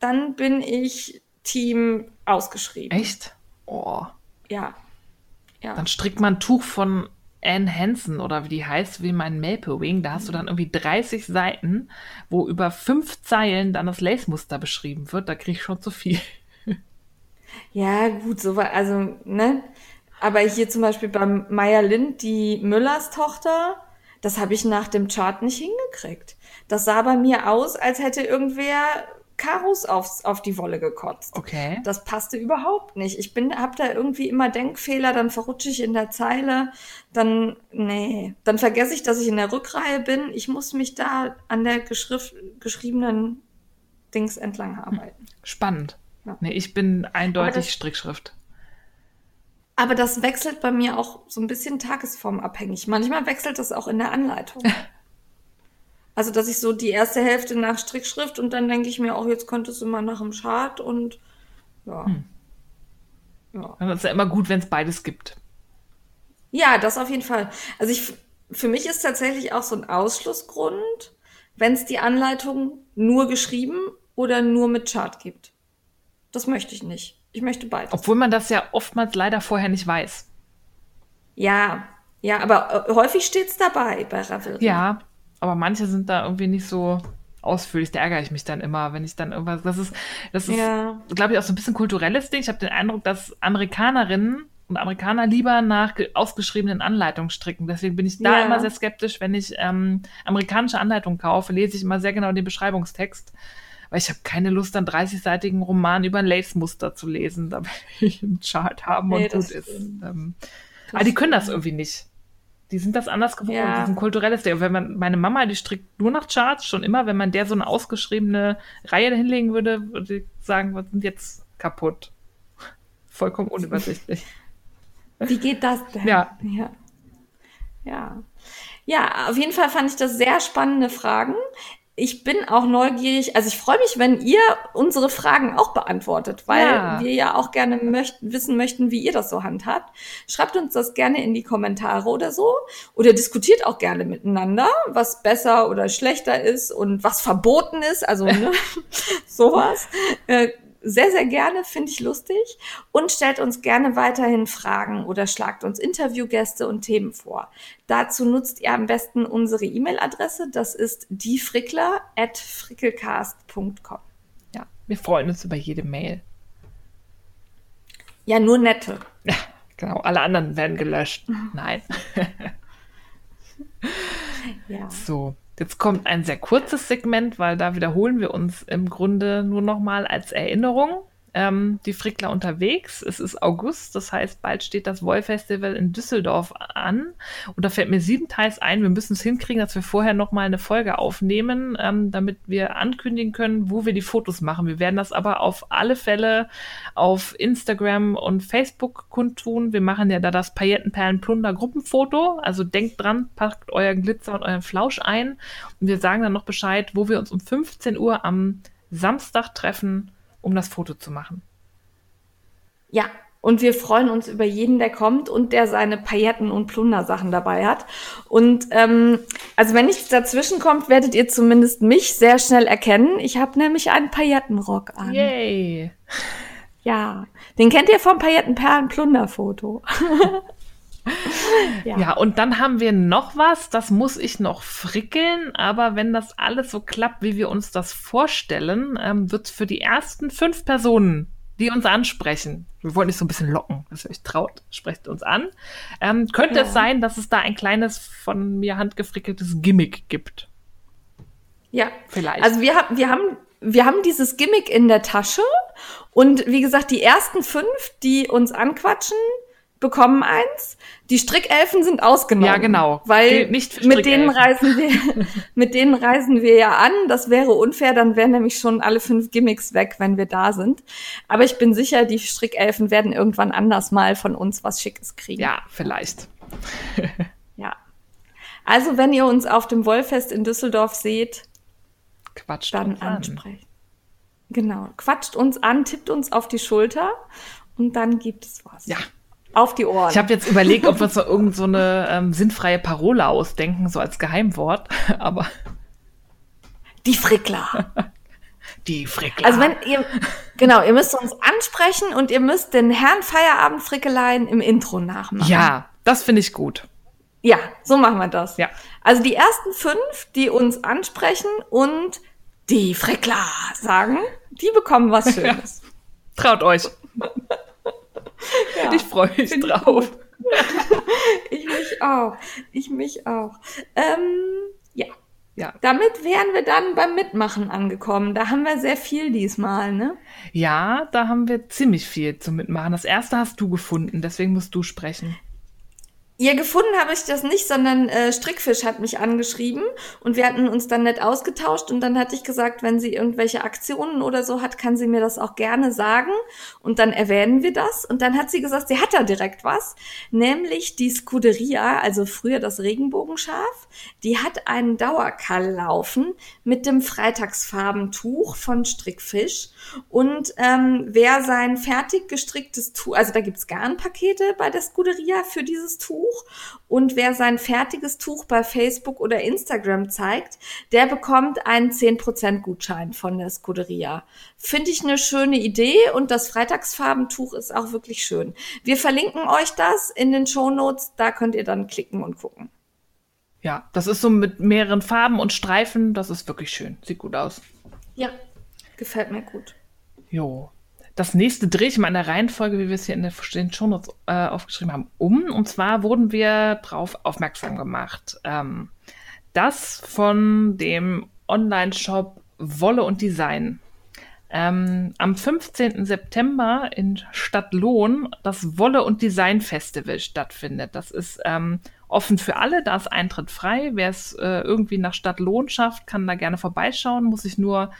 dann bin ich Team ausgeschrieben. Echt? Oh. Ja. ja. Dann strickt man ein Tuch von Anne Hansen oder wie die heißt, wie mein Maple Wing. Da hast du dann irgendwie 30 Seiten, wo über fünf Zeilen dann das Lace-Muster beschrieben wird. Da kriege ich schon zu viel. Ja, gut, so war, also, ne? Aber hier zum Beispiel beim Maya Lind, die Müllers Tochter, das habe ich nach dem Chart nicht hingekriegt. Das sah bei mir aus, als hätte irgendwer Karos aufs, auf die Wolle gekotzt. Okay. Das passte überhaupt nicht. Ich bin, hab da irgendwie immer Denkfehler, dann verrutsche ich in der Zeile, dann, nee, dann vergesse ich, dass ich in der Rückreihe bin. Ich muss mich da an der geschriebenen Dings entlang arbeiten. Spannend. Ja. Nee, ich bin eindeutig Strickschrift. Aber das wechselt bei mir auch so ein bisschen tagesformabhängig. Manchmal wechselt das auch in der Anleitung. Also, dass ich so die erste Hälfte nach Strickschrift und dann denke ich mir auch, jetzt könntest du mal nach dem Chart und ja. Ja. Das ist ja immer gut, wenn es beides gibt. Ja, das auf jeden Fall. Also ich, für mich ist tatsächlich auch so ein Ausschlussgrund, wenn es die Anleitung nur geschrieben oder nur mit Chart gibt. Das möchte ich nicht. Ich möchte beides. Obwohl man das ja oftmals leider vorher nicht weiß. Ja, ja, aber äh, häufig steht's dabei bei Ravelry. Ja, aber manche sind da irgendwie nicht so ausführlich. Da ärgere ich mich dann immer, wenn ich dann irgendwas. Das ist, das ist, Ja. glaube ich, auch so ein bisschen kulturelles Ding. Ich habe den Eindruck, dass Amerikanerinnen und Amerikaner lieber nach ge- ausgeschriebenen Anleitungen stricken. Deswegen bin ich da Ja. immer sehr skeptisch, wenn ich ähm, amerikanische Anleitungen kaufe, lese ich immer sehr genau den Beschreibungstext. Weil ich habe keine Lust, einen 30-seitigen Roman über ein Lace-Muster zu lesen. Da will ich einen Chart haben Nee, und das gut ist. Ähm, aber die können das irgendwie nicht. Die sind das anders gewohnt. Ja. Die sind kulturelles Ding. Wenn man, meine Mama, die strickt nur nach Charts schon immer. Wenn man der so eine ausgeschriebene Reihe hinlegen würde, würde ich sagen, wir sind jetzt kaputt. Vollkommen unübersichtlich. Wie geht das denn? Ja. ja. Ja. Ja, auf jeden Fall fand ich das sehr spannende Fragen. Ich bin auch neugierig, also ich freue mich, wenn ihr unsere Fragen auch beantwortet, weil Ja. wir ja auch gerne möchten, wissen möchten, wie ihr das so handhabt. Schreibt uns das gerne in die Kommentare oder so oder diskutiert auch gerne miteinander, was besser oder schlechter ist und was verboten ist, also ne, sowas. Äh, sehr, sehr gerne, finde ich lustig. Und stellt uns gerne weiterhin Fragen oder schlagt uns Interviewgäste und Themen vor. Dazu nutzt ihr am besten unsere E-Mail-Adresse. Das ist diefrickler.frickelcast.com. Ja, wir freuen uns über jede Mail. Ja, nur nette. Ja, genau. Alle anderen werden gelöscht. Nein. Ja. So, jetzt kommt ein sehr kurzes Segment, weil da wiederholen wir uns im Grunde nur noch mal als Erinnerung. Ähm, die Frickler unterwegs. Es ist August, das heißt, bald steht das Woll-Festival in Düsseldorf an. Und da fällt mir siebenteils ein, wir müssen es hinkriegen, dass wir vorher noch mal eine Folge aufnehmen, ähm, damit wir ankündigen können, wo wir die Fotos machen. Wir werden das aber auf alle Fälle auf Instagram und Facebook kundtun. Wir machen ja da das Paillettenperlen-Plunder-Gruppenfoto. Also denkt dran, packt euren Glitzer und euren Flausch ein. Und wir sagen dann noch Bescheid, wo wir uns um 15 Uhr am Samstag treffen, um das Foto zu machen. Ja. Und wir freuen uns über jeden, der kommt und der seine Pailletten- und Plundersachen dabei hat. Und ähm, also wenn nichts dazwischen kommt, werdet ihr zumindest mich sehr schnell erkennen. Ich habe nämlich einen Paillettenrock an. Yay! Ja, den kennt ihr vom Paillettenperlen-Plunder-Foto. ja. Ja, und dann haben wir noch was, das muss ich noch frickeln, aber wenn das alles so klappt, wie wir uns das vorstellen, ähm, wird es für die ersten fünf Personen, die uns ansprechen, wir wollen nicht so ein bisschen locken, dass ihr euch traut, sprecht uns an, ähm, könnte Ja. es sein, dass es da ein kleines von mir handgefrickeltes Gimmick gibt. ja. Vielleicht. Also wir haben, wir haben, wir haben dieses Gimmick in der Tasche und wie gesagt, die ersten fünf, die uns anquatschen, bekommen eins. Die Strickelfen sind ausgenommen. Ja, genau. Weil mit denen reisen wir, mit denen reisen wir ja an. Das wäre unfair, dann wären nämlich schon alle fünf Gimmicks weg, wenn wir da sind. Aber ich bin sicher, die Strickelfen werden irgendwann anders mal von uns was Schickes kriegen. ja, vielleicht. Ja. Also, wenn ihr uns auf dem Wollfest in Düsseldorf seht, Quatsch. dann ansprechen. Genau. Quatscht uns an, tippt uns auf die Schulter und dann gibt es was. Ja. Auf die Ohren. Ich habe jetzt überlegt, ob wir uns noch irgend so eine ähm, sinnfreie Parole ausdenken, so als Geheimwort, aber die Frickler. die Frickler. Also wenn ihr, genau, ihr müsst uns ansprechen und ihr müsst den Herrn Feierabend Frickeleien im Intro nachmachen. Ja, das finde ich gut. Ja, so machen wir das. Ja. Also die ersten fünf, die uns ansprechen und die Frickler sagen, die bekommen was Schönes. Traut euch. Ja, ich freue mich drauf. ich mich auch. Ich mich auch. Ähm, ja. Ja. Damit wären wir dann beim Mitmachen angekommen. Da haben wir sehr viel diesmal, ne? Ja, da haben wir ziemlich viel zum Mitmachen. Das erste hast du gefunden, deswegen musst du sprechen. Ja, gefunden habe ich das nicht, sondern äh, Strickfisch hat mich angeschrieben und wir hatten uns dann nett ausgetauscht und dann hatte ich gesagt, wenn sie irgendwelche Aktionen oder so hat, kann sie mir das auch gerne sagen und dann erwähnen wir das. Und dann hat sie gesagt, sie hat da direkt was, nämlich die Scuderia, also früher das Regenbogenschaf, die hat einen Dauerkall laufen mit dem Freitagsfarbentuch von Strickfisch und ähm, wer sein fertig gestricktes Tuch, also da gibt's Garnpakete bei der Scuderia für dieses Tuch Tuch. Und wer sein fertiges Tuch bei Facebook oder Instagram zeigt, der bekommt einen 10% Gutschein von der Scuderia. Finde ich eine schöne Idee und das Freitagsfarbentuch ist auch wirklich schön. Wir verlinken euch das in den Show Notes, da könnt ihr dann klicken und gucken. Ja, das ist so mit mehreren Farben und Streifen, das ist wirklich schön. Sieht gut aus. Ja, gefällt mir gut. Jo, das nächste drehe ich mal in der Reihenfolge, wie wir es hier in den Shownotes äh, aufgeschrieben haben, um. Und zwar wurden wir darauf aufmerksam gemacht, ähm, dass von dem Online-Shop Wolle und Design ähm, am 15. September in Stadtlohn das Wolle und Design Festival stattfindet. Das ist ähm, offen für alle, da ist Eintritt frei. Wer es äh, irgendwie nach Stadtlohn schafft, kann da gerne vorbeischauen, muss sich nur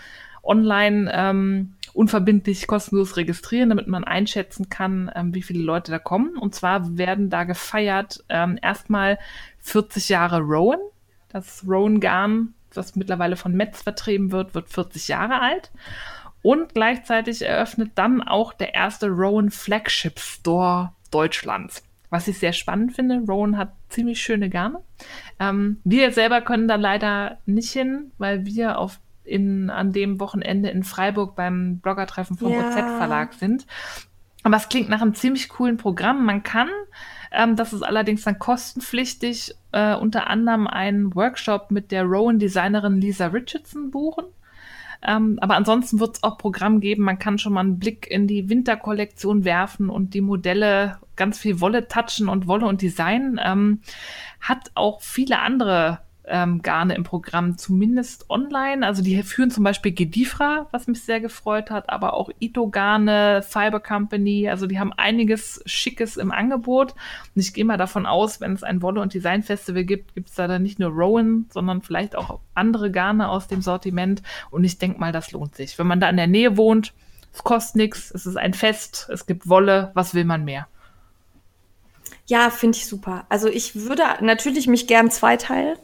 online ähm, unverbindlich kostenlos registrieren, damit man einschätzen kann, ähm, wie viele Leute da kommen. Und zwar werden da gefeiert ähm, erstmal 40 Jahre Rowan. Das Rowan-Garn, das mittlerweile von Metz vertrieben wird, wird 40 Jahre alt. Und gleichzeitig eröffnet dann auch der erste Rowan Flagship Store Deutschlands. Was ich sehr spannend finde, Rowan hat ziemlich schöne Garne. Ähm, wir selber können da leider nicht hin, weil wir auf in, an dem Wochenende in Freiburg beim Bloggertreffen vom ja. OZ Verlag sind. Aber es klingt nach einem ziemlich coolen Programm. Man kann, ähm, das ist allerdings dann kostenpflichtig, äh, unter anderem einen Workshop mit der Rowan-Designerin Lisa Richardson buchen. Ähm, aber ansonsten wird es auch Programm geben. Man kann schon mal einen Blick in die Winterkollektion werfen und die Modelle ganz viel Wolle touchen und Wolle und Design. Ähm, hat auch viele andere ähm, Garne im Programm, zumindest online. Also die führen zum Beispiel Gedifra, was mich sehr gefreut hat, aber auch Ito Garne, Fiber Company. Also die haben einiges Schickes im Angebot. Und ich gehe mal davon aus, wenn es ein Wolle- und Design Festival gibt, gibt es da dann nicht nur Rowan, sondern vielleicht auch andere Garne aus dem Sortiment. Und ich denke mal, das lohnt sich. Wenn man da in der Nähe wohnt, es kostet nichts, es ist ein Fest, es gibt Wolle, was will man mehr? Ja, finde ich super. Also ich würde natürlich mich gern zweiteilen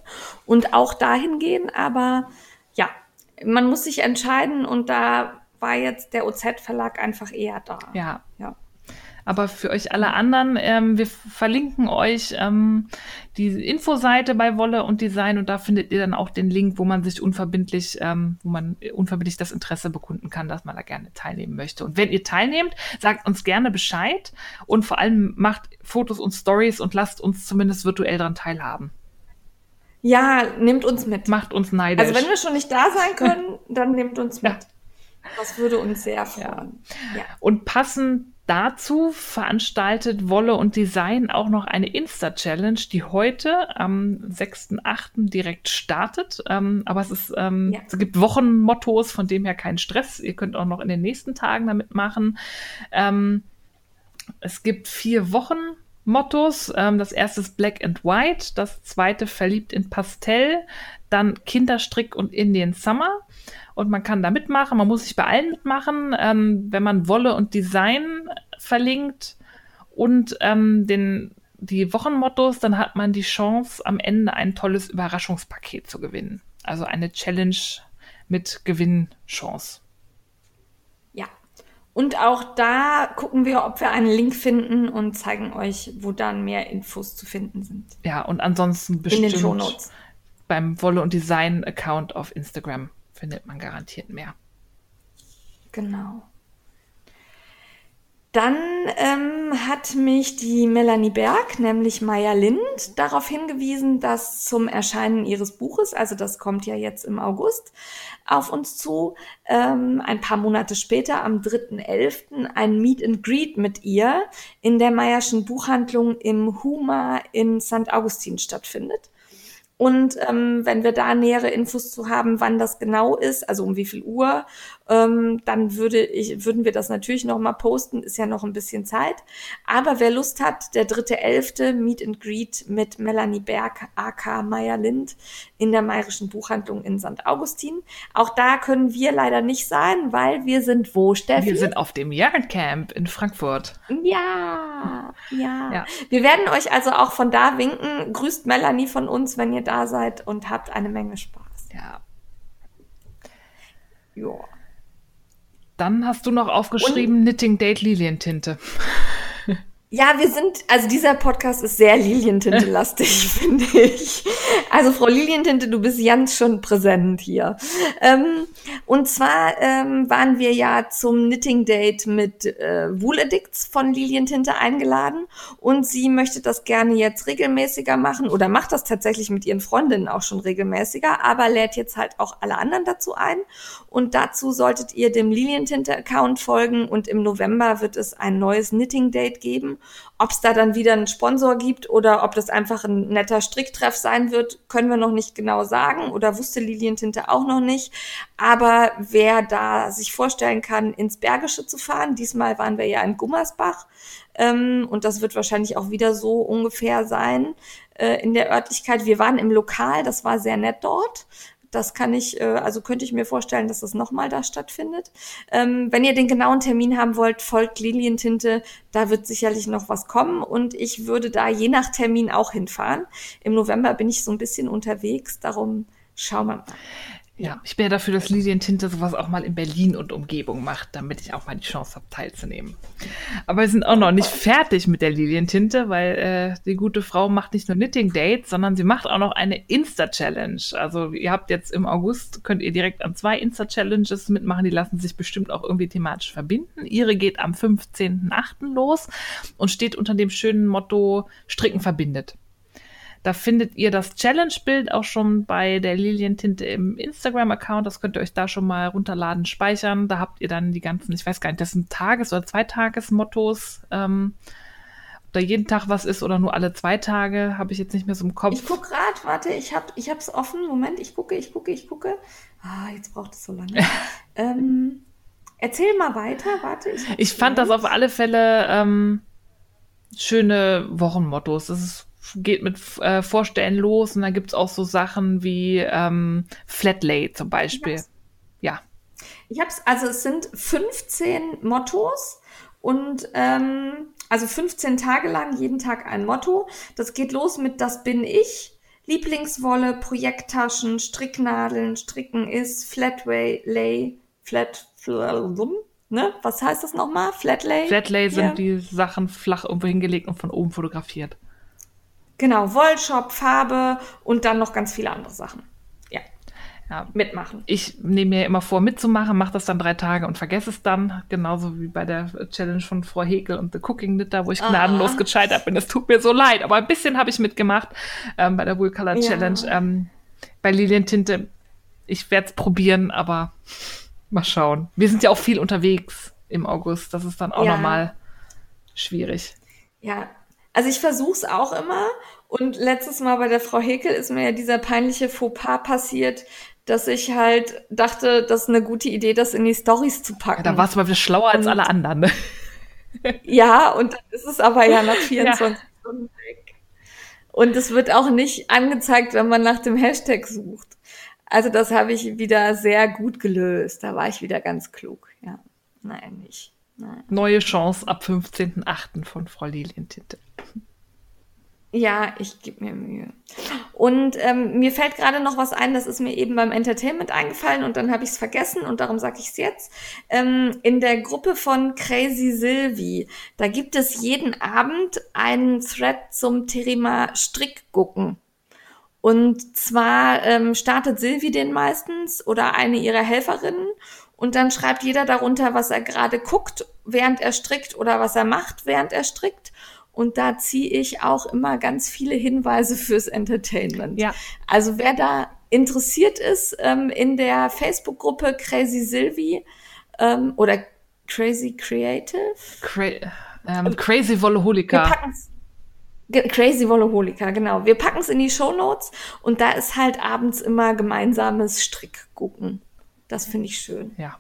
und auch dahin gehen, aber ja, man muss sich entscheiden und da war jetzt der OZ-Verlag einfach eher da. Ja. ja. Aber für euch alle anderen, ähm, wir verlinken euch ähm, die Infoseite bei Wolle und Design und da findet ihr dann auch den Link, wo man sich unverbindlich, ähm, wo man unverbindlich das Interesse bekunden kann, dass man da gerne teilnehmen möchte. Und wenn ihr teilnehmt, sagt uns gerne Bescheid und vor allem macht Fotos und Stories und lasst uns zumindest virtuell daran teilhaben. Ja, nehmt uns mit. Macht uns neidisch. Also wenn wir schon nicht da sein können, dann nehmt uns mit. Ja. Das würde uns sehr freuen. Ja. ja. Und passend Dazu veranstaltet Wolle und Design auch noch eine Insta-Challenge, die heute am 6.8. direkt startet. Ähm, aber es, ist, ähm, ja. es gibt Wochenmottos, von dem her kein Stress. Ihr könnt auch noch in den nächsten Tagen damit machen. Ähm, es gibt vier Wochen. Mottos. Ähm, das erste ist Black and White, das zweite Verliebt in Pastell, dann Kinderstrick und Indian Summer und man kann da mitmachen. Man muss sich bei allen mitmachen, ähm, wenn man Wolle und Design verlinkt und ähm, den, die Wochenmottos, dann hat man die Chance, am Ende ein tolles Überraschungspaket zu gewinnen. Also eine Challenge mit Gewinnchance. Ja. Und auch da gucken wir, ob wir einen Link finden und zeigen euch, wo dann mehr Infos zu finden sind. Ja, und ansonsten bestimmt beim Wolle und Design Account auf Instagram findet man garantiert mehr. Genau. Dann ähm, hat mich die Melanie Berg, nämlich Maya Lind, darauf hingewiesen, dass zum Erscheinen ihres Buches, also das kommt ja jetzt im August auf uns zu, ähm, ein paar Monate später, am 3.11., ein Meet and Greet mit ihr in der Mayerschen Buchhandlung im Huma in St. Augustin stattfindet. Und ähm, wenn wir da nähere Infos zu haben, wann das genau ist, also um wie viel Uhr ähm, dann würde ich, würden wir das natürlich noch mal posten, ist ja noch ein bisschen Zeit. Aber wer Lust hat, der dritte Elfte Meet and Greet mit Melanie Berg, AK Meyer Lind in der Mayerischen Buchhandlung in St. Augustin. Auch da können wir leider nicht sein, weil wir sind wo, Steffi? Wir sind auf dem Yardcamp in Frankfurt. Ja, ja, ja. Wir werden euch also auch von da winken. Grüßt Melanie von uns, wenn ihr da seid und habt eine Menge Spaß. Ja. Ja. Dann hast du noch aufgeschrieben Und Knitting Date Lilientinte. Ja, wir sind, also dieser Podcast ist sehr Lilientinte-lastig, finde ich. Also Frau Lilientinte, du bist ganz schon präsent hier. Ähm, und zwar ähm, waren wir ja zum Knitting Date mit äh, Wool Addicts von Lilientinte eingeladen und sie möchte das gerne jetzt regelmäßiger machen oder macht das tatsächlich mit ihren Freundinnen auch schon regelmäßiger, aber lädt jetzt halt auch alle anderen dazu ein. Und dazu solltet ihr dem Lilientinte-Account folgen und im November wird es ein neues Knitting Date geben ob es da dann wieder einen Sponsor gibt oder ob das einfach ein netter Stricktreff sein wird, können wir noch nicht genau sagen oder wusste Lilientinte auch noch nicht. Aber wer da sich vorstellen kann, ins Bergische zu fahren, diesmal waren wir ja in Gummersbach ähm, und das wird wahrscheinlich auch wieder so ungefähr sein äh, in der Örtlichkeit. Wir waren im Lokal, das war sehr nett dort. Das kann ich, äh, also könnte ich mir vorstellen, dass das nochmal da stattfindet. Ähm, wenn ihr den genauen Termin haben wollt, folgt Lilientinte. Da wird sicherlich noch was kommen und ich würde da je nach Termin auch hinfahren. Im November bin ich so ein bisschen unterwegs, darum schauen wir mal. Ja, ich bin ja dafür, dass Lilientinte sowas auch mal in Berlin und Umgebung macht, damit ich auch mal die Chance habe, teilzunehmen. Aber wir sind auch noch nicht fertig mit der Lilientinte, weil äh, die gute Frau macht nicht nur Knitting Dates, sondern sie macht auch noch eine Insta-Challenge. Also ihr habt jetzt im August, könnt ihr direkt an zwei Insta-Challenges mitmachen, die lassen sich bestimmt auch irgendwie thematisch verbinden. Ihre geht am 15.8. los und steht unter dem schönen Motto Stricken verbindet. Da findet ihr das Challenge-Bild auch schon bei der Lilientinte im Instagram-Account. Das könnt ihr euch da schon mal runterladen, speichern. Da habt ihr dann die ganzen, ich weiß gar nicht, das sind Tages- oder Zweitages-Mottos. Ähm, ob da jeden Tag was ist oder nur alle zwei Tage, habe ich jetzt nicht mehr so im Kopf. Ich gucke gerade, warte, ich habe ich hab's offen. Moment, ich gucke, ich gucke, ich gucke. Ah, jetzt braucht es so lange. ähm, erzähl mal weiter, warte. Ich, ich fand das auf alle Fälle ähm, schöne Wochenmottos. Das ist geht mit äh, Vorstellen los und dann gibt's auch so Sachen wie ähm, Flatlay zum Beispiel. Ja. Ich hab's, also es sind 15 Mottos und ähm, also 15 Tage lang, jeden Tag ein Motto. Das geht los mit Das bin ich. Lieblingswolle, Projekttaschen, Stricknadeln, Stricken ist, Flatway, Lay, Flat, ne? Was heißt das nochmal? Flatlay? Flatlay sind die Sachen flach irgendwo hingelegt und von oben fotografiert. Genau, Wollshop, Farbe und dann noch ganz viele andere Sachen. Ja. Ja, mitmachen. Ich nehme mir immer vor, mitzumachen, mache das dann drei Tage und vergesse es dann. Genauso wie bei der Challenge von Frau Hekel und The Cooking Knitter, wo ich gnadenlos ah. gescheitert bin. Es tut mir so leid, aber ein bisschen habe ich mitgemacht ähm, bei der Wool Color ja. Challenge. Ähm, bei Lilientinte, ich werde es probieren, aber mal schauen. Wir sind ja auch viel unterwegs im August. Das ist dann auch ja. nochmal schwierig. Ja, also ich versuche es auch immer. Und letztes Mal bei der Frau Hekel ist mir ja dieser peinliche Fauxpas passiert, dass ich halt dachte, das ist eine gute Idee, das in die Stories zu packen. Ja, da warst du mal wieder schlauer als alle anderen. Ne? ja, und dann ist es aber ja nach 24 ja. Stunden weg. Und es wird auch nicht angezeigt, wenn man nach dem Hashtag sucht. Also das habe ich wieder sehr gut gelöst. Da war ich wieder ganz klug. Ja, nein, nicht. Nein. Neue Chance ab 15.8. von Frau Lilientinte. Ja, ich gebe mir Mühe. Und ähm, mir fällt gerade noch was ein, das ist mir eben beim Entertainment eingefallen und dann habe ich es vergessen und darum sage ich es jetzt. Ähm, in der Gruppe von Crazy Sylvie, da gibt es jeden Abend einen Thread zum Thema Strickgucken. Und zwar ähm, startet Silvi den meistens oder eine ihrer Helferinnen und dann schreibt jeder darunter, was er gerade guckt, während er strickt oder was er macht, während er strickt. Und da ziehe ich auch immer ganz viele Hinweise fürs Entertainment. Ja. Also wer da interessiert ist ähm, in der Facebook-Gruppe Crazy Sylvie ähm, oder Crazy Creative. Cra ähm, Crazy Wolleholica. Crazy Wolleholica, genau. Wir packen es in die Show Notes und da ist halt abends immer gemeinsames Strickgucken. Das finde ich schön. Ja.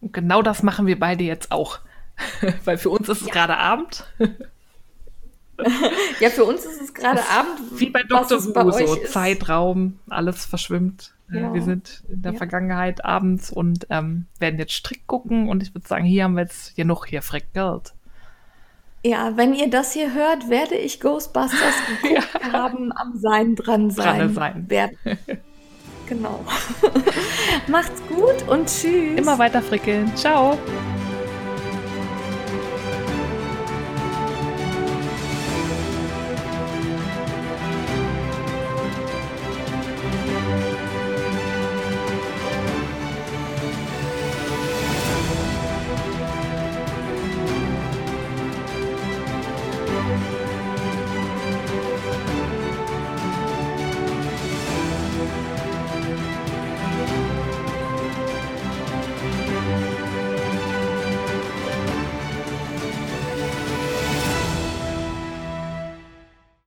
Und genau das machen wir beide jetzt auch. Weil für uns ist es ja. gerade Abend. ja, für uns ist es gerade Abend. Wie bei Dr. Who, so Zeitraum, alles verschwimmt. Ja. Wir sind in der ja. Vergangenheit abends und ähm, werden jetzt Strick gucken und ich würde sagen, hier haben wir jetzt genug hier Geld. Ja, wenn ihr das hier hört, werde ich Ghostbusters geguckt ja. haben, am Sein dran sein. Dran sein. Werden. Genau. Macht's gut und tschüss. Immer weiter frickeln. Ciao.